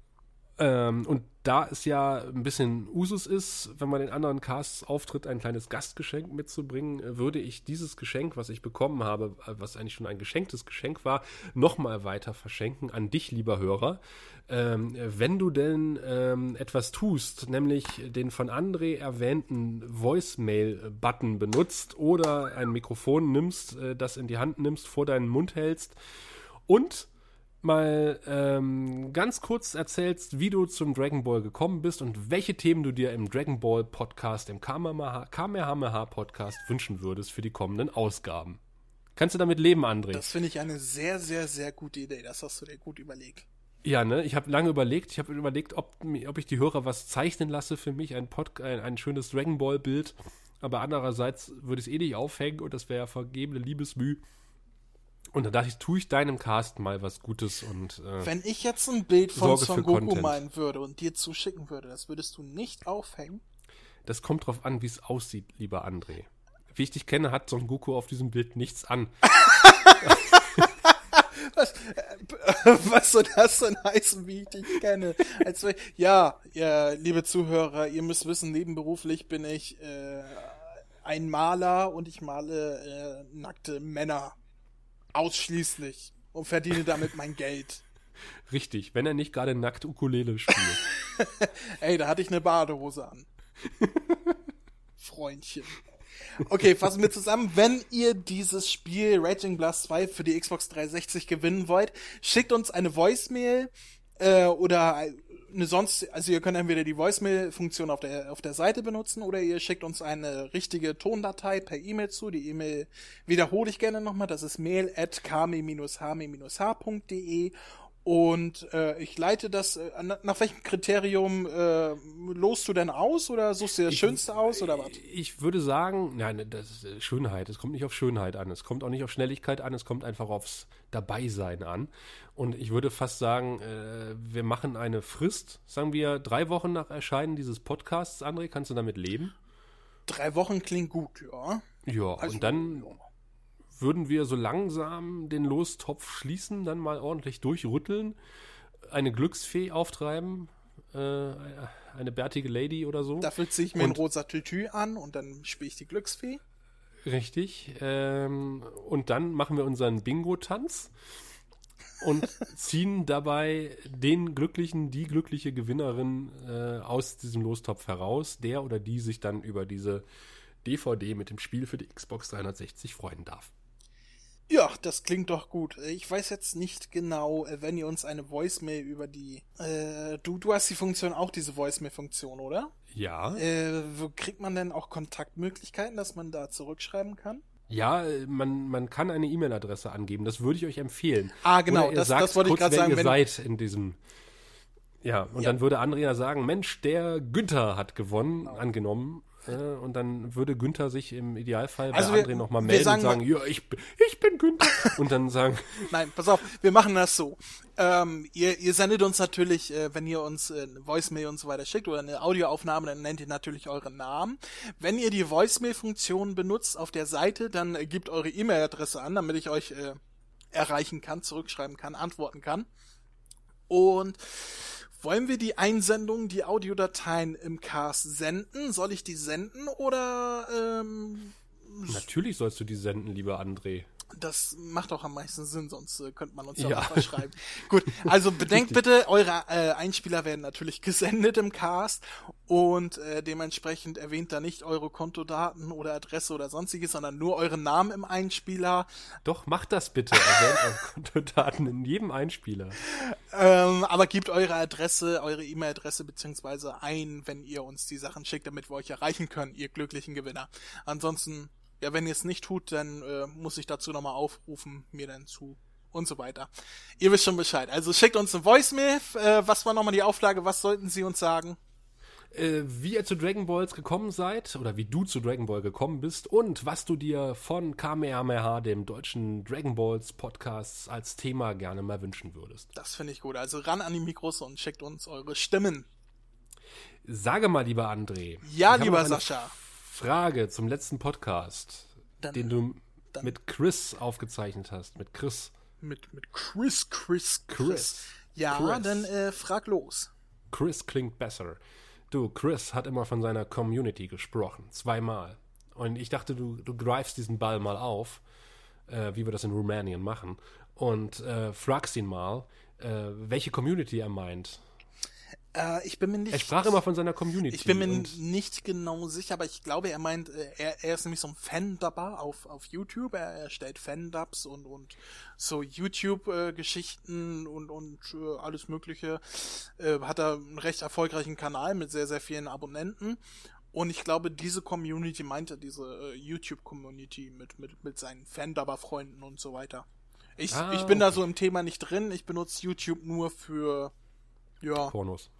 Ähm, und da es ja ein bisschen Usus ist, wenn man den anderen Casts auftritt, ein kleines Gastgeschenk mitzubringen, äh, würde ich dieses Geschenk, was ich bekommen habe, äh, was eigentlich schon ein geschenktes Geschenk war, nochmal weiter verschenken an dich, lieber Hörer. Ähm, wenn du denn ähm, etwas tust, nämlich den von André erwähnten Voicemail-Button benutzt oder ein Mikrofon nimmst, äh, das in die Hand nimmst, vor deinen Mund hältst und mal ähm, ganz kurz erzählst, wie du zum Dragon Ball gekommen bist und welche Themen du dir im Dragon Ball Podcast, im Kamehameha Podcast wünschen würdest für die kommenden Ausgaben. Kannst du damit leben, André? Das finde ich eine sehr, sehr, sehr gute Idee. Das hast du dir gut überlegt. ja, ne? Ich habe lange überlegt. Ich habe überlegt, ob, ob ich die Hörer was zeichnen lasse für mich, ein, Pod, ein, ein schönes Dragon Ball Bild. Aber andererseits würde ich es eh nicht aufhängen und das wäre ja vergebene Liebesmüh. Und dann dachte ich, tue ich deinem Cast mal was Gutes und äh, Wenn ich jetzt ein Bild von Sorge Son Goku Content. malen würde und dir zuschicken würde, das würdest du nicht aufhängen? das kommt drauf an, wie es aussieht, lieber André. Wie ich dich kenne, hat Son Goku auf diesem Bild nichts an. Was soll das denn heißen, wie ich dich kenne? Als wir, ja, ja, liebe Zuhörer, ihr müsst wissen, nebenberuflich bin ich äh, ein Maler und ich male äh, nackte Männer. Ausschließlich. Und verdiene damit mein Geld. Richtig, wenn er nicht gerade nackt Ukulele spielt. Ey, da hatte ich eine Badehose an. Freundchen. Okay, fassen wir zusammen. Wenn ihr dieses Spiel Raging Blast 2 für die Xbox 360 gewinnen wollt, schickt uns eine Voicemail äh, oder eine sonst, also ihr könnt entweder die Voicemail-Funktion auf der, auf der Seite benutzen oder ihr schickt uns eine richtige Tondatei per E-Mail zu. Die E-Mail wiederhole ich gerne nochmal. Das ist mail at kami-hami-h.de und äh, ich leite das, äh, na- nach welchem Kriterium äh, lost du denn aus oder suchst du das Schönste aus oder was? Ich würde sagen, nein, das ist äh, Schönheit. Es kommt nicht auf Schönheit an. Es kommt auch nicht auf Schnelligkeit an. Es kommt einfach aufs Dabeisein an. Und ich würde fast sagen, äh, wir machen eine Frist. Sagen wir drei Wochen nach Erscheinen dieses Podcasts. André, kannst du damit leben? Drei Wochen klingt gut, ja. Ja, Also, und dann ja. Würden wir so langsam den Lostopf schließen, dann mal ordentlich durchrütteln, eine Glücksfee auftreiben, äh, eine bärtige Lady oder so. Dafür ziehe ich mir ein Und- rosa Tütü an und dann spiele ich die Glücksfee. Richtig. Ähm, und dann machen wir unseren Bingo-Tanz und ziehen dabei den glücklichen, die glückliche Gewinnerin äh, aus diesem Lostopf heraus, der oder die sich dann über diese DVD mit dem Spiel für die Xbox 360 freuen darf. Ja, das klingt doch gut. Ich weiß jetzt nicht genau, äh, wenn ihr uns eine Voicemail über die. Äh, du, du hast die Funktion auch diese Voicemail-Funktion, oder? Ja. Äh, wo kriegt man denn auch Kontaktmöglichkeiten, dass man da zurückschreiben kann? Ja, äh, man, man kann eine E-Mail-Adresse angeben. Das würde ich euch empfehlen. Ah, genau, das- das wollte ich kurz, grad wer sagen, Ihr wenn- seid in diesem. Ja, und Ja. dann würde Andrea sagen: Mensch, der Günther hat gewonnen, Genau. angenommen. Äh, und dann würde Günther sich im Idealfall Also bei wir- André nochmal melden sagen und sagen: Ja, ich, bin- ich bin Günther. und dann sagen: Nein, pass auf, wir machen das so. Ähm, ihr, ihr sendet uns natürlich, äh, wenn ihr uns äh, eine Voicemail und so weiter schickt oder eine Audioaufnahme, dann nennt ihr natürlich euren Namen. Wenn ihr die Voicemail-Funktion benutzt auf der Seite, dann äh, gebt eure E-Mail-Adresse an, damit ich euch äh, erreichen kann, zurückschreiben kann, antworten kann. Und wollen wir die Einsendung, die Audiodateien im Cast senden? Soll ich die senden oder ähm, Natürlich sollst du die senden, lieber André. Das macht auch am meisten Sinn, sonst äh, könnte man uns ja Ja. auch verschreiben. Gut, also bedenkt bitte, eure äh, Einspieler werden natürlich gesendet im Cast und äh, dementsprechend erwähnt da nicht eure Kontodaten oder Adresse oder sonstiges, sondern nur euren Namen im Einspieler. Doch, macht das bitte. Erwähnt eure Kontodaten in jedem Einspieler. Ähm, aber gebt eure Adresse, eure E-Mail-Adresse beziehungsweise ein, wenn ihr uns die Sachen schickt, damit wir euch erreichen können, ihr glücklichen Gewinner. Ansonsten, ja, wenn ihr es nicht tut, dann äh, muss ich dazu nochmal aufrufen, mir dann zu und so weiter. Ihr wisst schon Bescheid. Also schickt uns eine Voicemail. Äh, was war nochmal die Auflage? Was sollten Sie uns sagen? äh, wie ihr zu Dragon Balls gekommen seid oder wie du zu Dragon Ball gekommen bist und was du dir von Kamehameha, dem deutschen Dragon Balls Podcast, als Thema gerne mal wünschen würdest. Das finde ich gut. Also ran an die Mikros und schickt uns eure Stimmen. Sage mal, lieber André. Ja, lieber Sascha. Frage zum letzten Podcast, Dann- den du dann- mit Chris aufgezeichnet hast. Mit Chris. Mit, mit Chris, Chris, Chris. Chris. Ja, Chris. dann äh, frag los. Chris klingt besser. Du, Chris hat immer von seiner Community gesprochen. Zweimal. Und ich dachte, du, du greifst diesen Ball mal auf, äh, wie wir das in Rumänien machen, und äh, fragst ihn mal, äh, welche Community er meint. Äh, ich bin mir nicht. Er sprach immer von seiner Community. Ich bin mir nicht genau sicher, aber ich glaube, er meint, äh, er, er ist nämlich so ein Fan-Dubber auf, auf YouTube. Er erstellt Fan-Dubs und, und so YouTube-Geschichten und, und äh, alles Mögliche. Äh, hat er einen recht erfolgreichen Kanal mit sehr, sehr vielen Abonnenten. Und ich glaube, diese Community meint er, diese äh, YouTube-Community mit, mit, mit seinen Fan-Dubber-Freunden und so weiter. Ich, Ah, ich bin da okay. so im Thema nicht drin. Ich benutze YouTube nur für, ja, Pornos.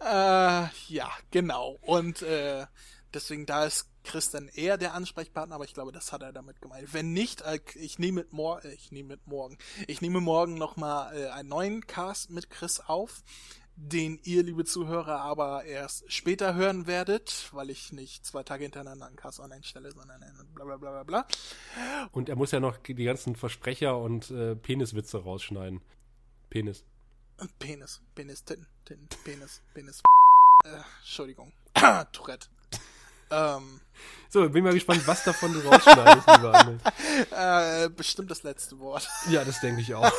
Äh, ja, genau. Und äh, deswegen, da ist Chris dann eher der Ansprechpartner, aber ich glaube, das hat er damit gemeint. Wenn nicht, äh, ich nehme mit morgen, äh, ich nehme mit morgen, ich nehme morgen nochmal äh, einen neuen Cast mit Chris auf, den ihr, liebe Zuhörer, aber erst später hören werdet, weil ich nicht zwei Tage hintereinander einen Cast online stelle, sondern bla bla bla bla bla. Und er muss ja noch die ganzen Versprecher und äh, Peniswitze rausschneiden. Penis. Penis, Penis, Tin, Tin, Penis, Penis. Äh, Entschuldigung. Tourette. Ähm, So, bin mal gespannt, was davon du rausschneidest, lieber André. äh, bestimmt das letzte Wort. Ja, das denke ich auch.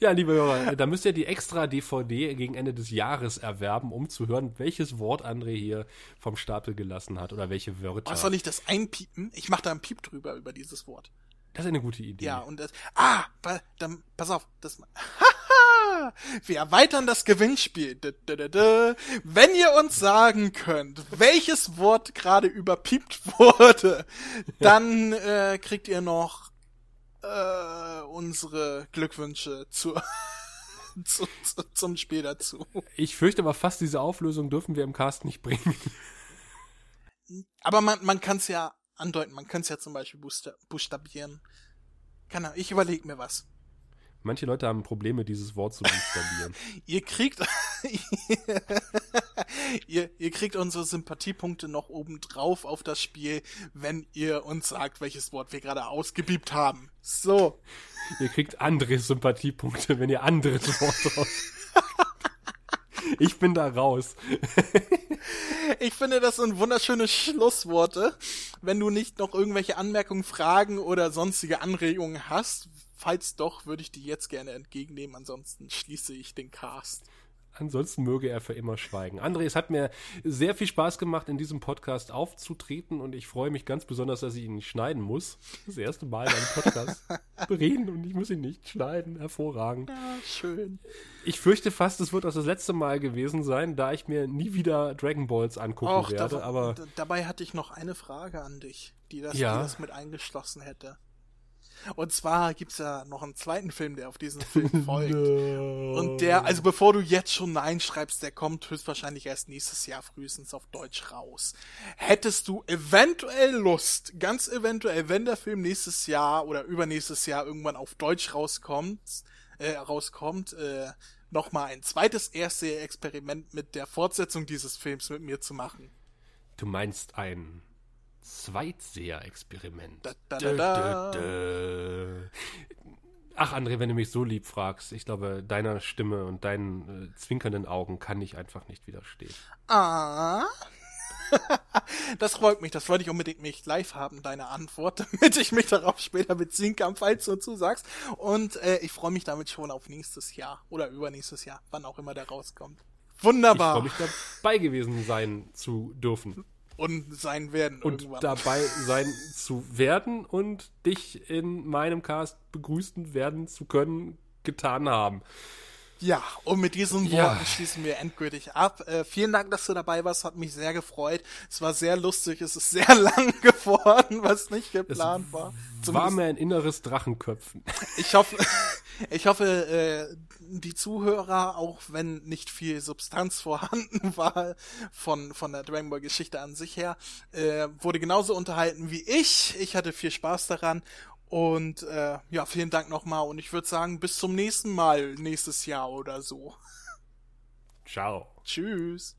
ja, liebe Hörer, da müsst ihr die extra DVD gegen Ende des Jahres erwerben, um zu hören, welches Wort André hier vom Stapel gelassen hat oder welche Wörter. Was soll ich das einpiepen? Ich mache da einen Piep drüber über dieses Wort. das ist eine gute Idee. Ja, und das. Ah, dann, pass auf, das. Wir erweitern das Gewinnspiel. Wenn ihr uns sagen könnt, welches Wort gerade überpiept wurde, dann äh, kriegt ihr noch äh, unsere Glückwünsche zur, zu, zu, zum Spiel dazu. Ich fürchte aber fast, diese Auflösung dürfen wir im Cast nicht bringen. Aber man, man kann es ja andeuten, man kann es ja zum Beispiel buchsta buchstabieren. Kann er, ich überlege mir was. Manche Leute haben Probleme, dieses Wort zu buchstabieren. Ihr kriegt, ihr, ihr kriegt unsere Sympathiepunkte noch oben drauf auf das Spiel, wenn ihr uns sagt, welches Wort wir gerade ausgebiebt haben. So. ihr kriegt andere Sympathiepunkte, wenn ihr anderes Wort raus. Ich bin da raus. Ich finde, das sind wunderschöne Schlussworte. Wenn du nicht noch irgendwelche Anmerkungen, Fragen oder sonstige Anregungen hast, falls doch, würde ich die jetzt gerne entgegennehmen. Ansonsten schließe ich den Cast. Ansonsten möge er für immer schweigen. André, es hat mir sehr viel Spaß gemacht, in diesem Podcast aufzutreten und ich freue mich ganz besonders, dass ich ihn nicht schneiden muss. Das erste Mal in einem Podcast reden und ich muss ihn nicht schneiden. Hervorragend. Ja, schön. Ich fürchte fast, es wird auch das letzte Mal gewesen sein, da ich mir nie wieder Dragon Balls angucken Och, werde. da, aber dabei hatte ich noch eine Frage an dich, die das, Ja. die das mit eingeschlossen hätte. Und zwar gibt's ja noch einen zweiten Film, der auf diesen Film folgt. Und der, also bevor du jetzt schon Nein schreibst, der kommt höchstwahrscheinlich erst nächstes Jahr frühestens auf Deutsch raus. Hättest du eventuell Lust, ganz eventuell, wenn der Film nächstes Jahr oder übernächstes Jahr irgendwann auf Deutsch rauskommt, äh, rauskommt, äh, nochmal ein zweites erste Experiment mit der Fortsetzung dieses Films mit mir zu machen? Du meinst ein Zweitseher-Experiment. Ach, André, wenn du mich so lieb fragst, ich glaube, deiner Stimme und deinen äh, zwinkernden Augen kann ich einfach nicht widerstehen. Ah. Das freut mich, das wollte ich unbedingt nicht live haben, deine Antwort, damit ich mich darauf später beziehen kann, falls du zusagst. Und äh, ich freue mich damit schon auf nächstes Jahr oder übernächstes Jahr, wann auch immer der rauskommt. Ich freue Wunderbar. mich dabei gewesen sein zu dürfen Und sein werden und irgendwann. dabei sein zu werden und dich in meinem Cast begrüßen werden zu können, getan haben. Ja, und mit diesen Ja. Worten schließen wir endgültig ab. Äh, vielen Dank, dass du dabei warst, hat mich sehr gefreut. Es war sehr lustig, es ist sehr lang geworden, was nicht geplant war. War Zumindest mir ein inneres Drachenköpfen. Ich hoffe, ich hoffe, äh, die Zuhörer, auch wenn nicht viel Substanz vorhanden war von, von der Dragon Ball Geschichte an sich her, äh, wurde genauso unterhalten wie ich. Ich hatte viel Spaß daran. Und äh, ja, vielen Dank nochmal. Und ich würde sagen, bis zum nächsten Mal nächstes Jahr oder so. Ciao. Tschüss.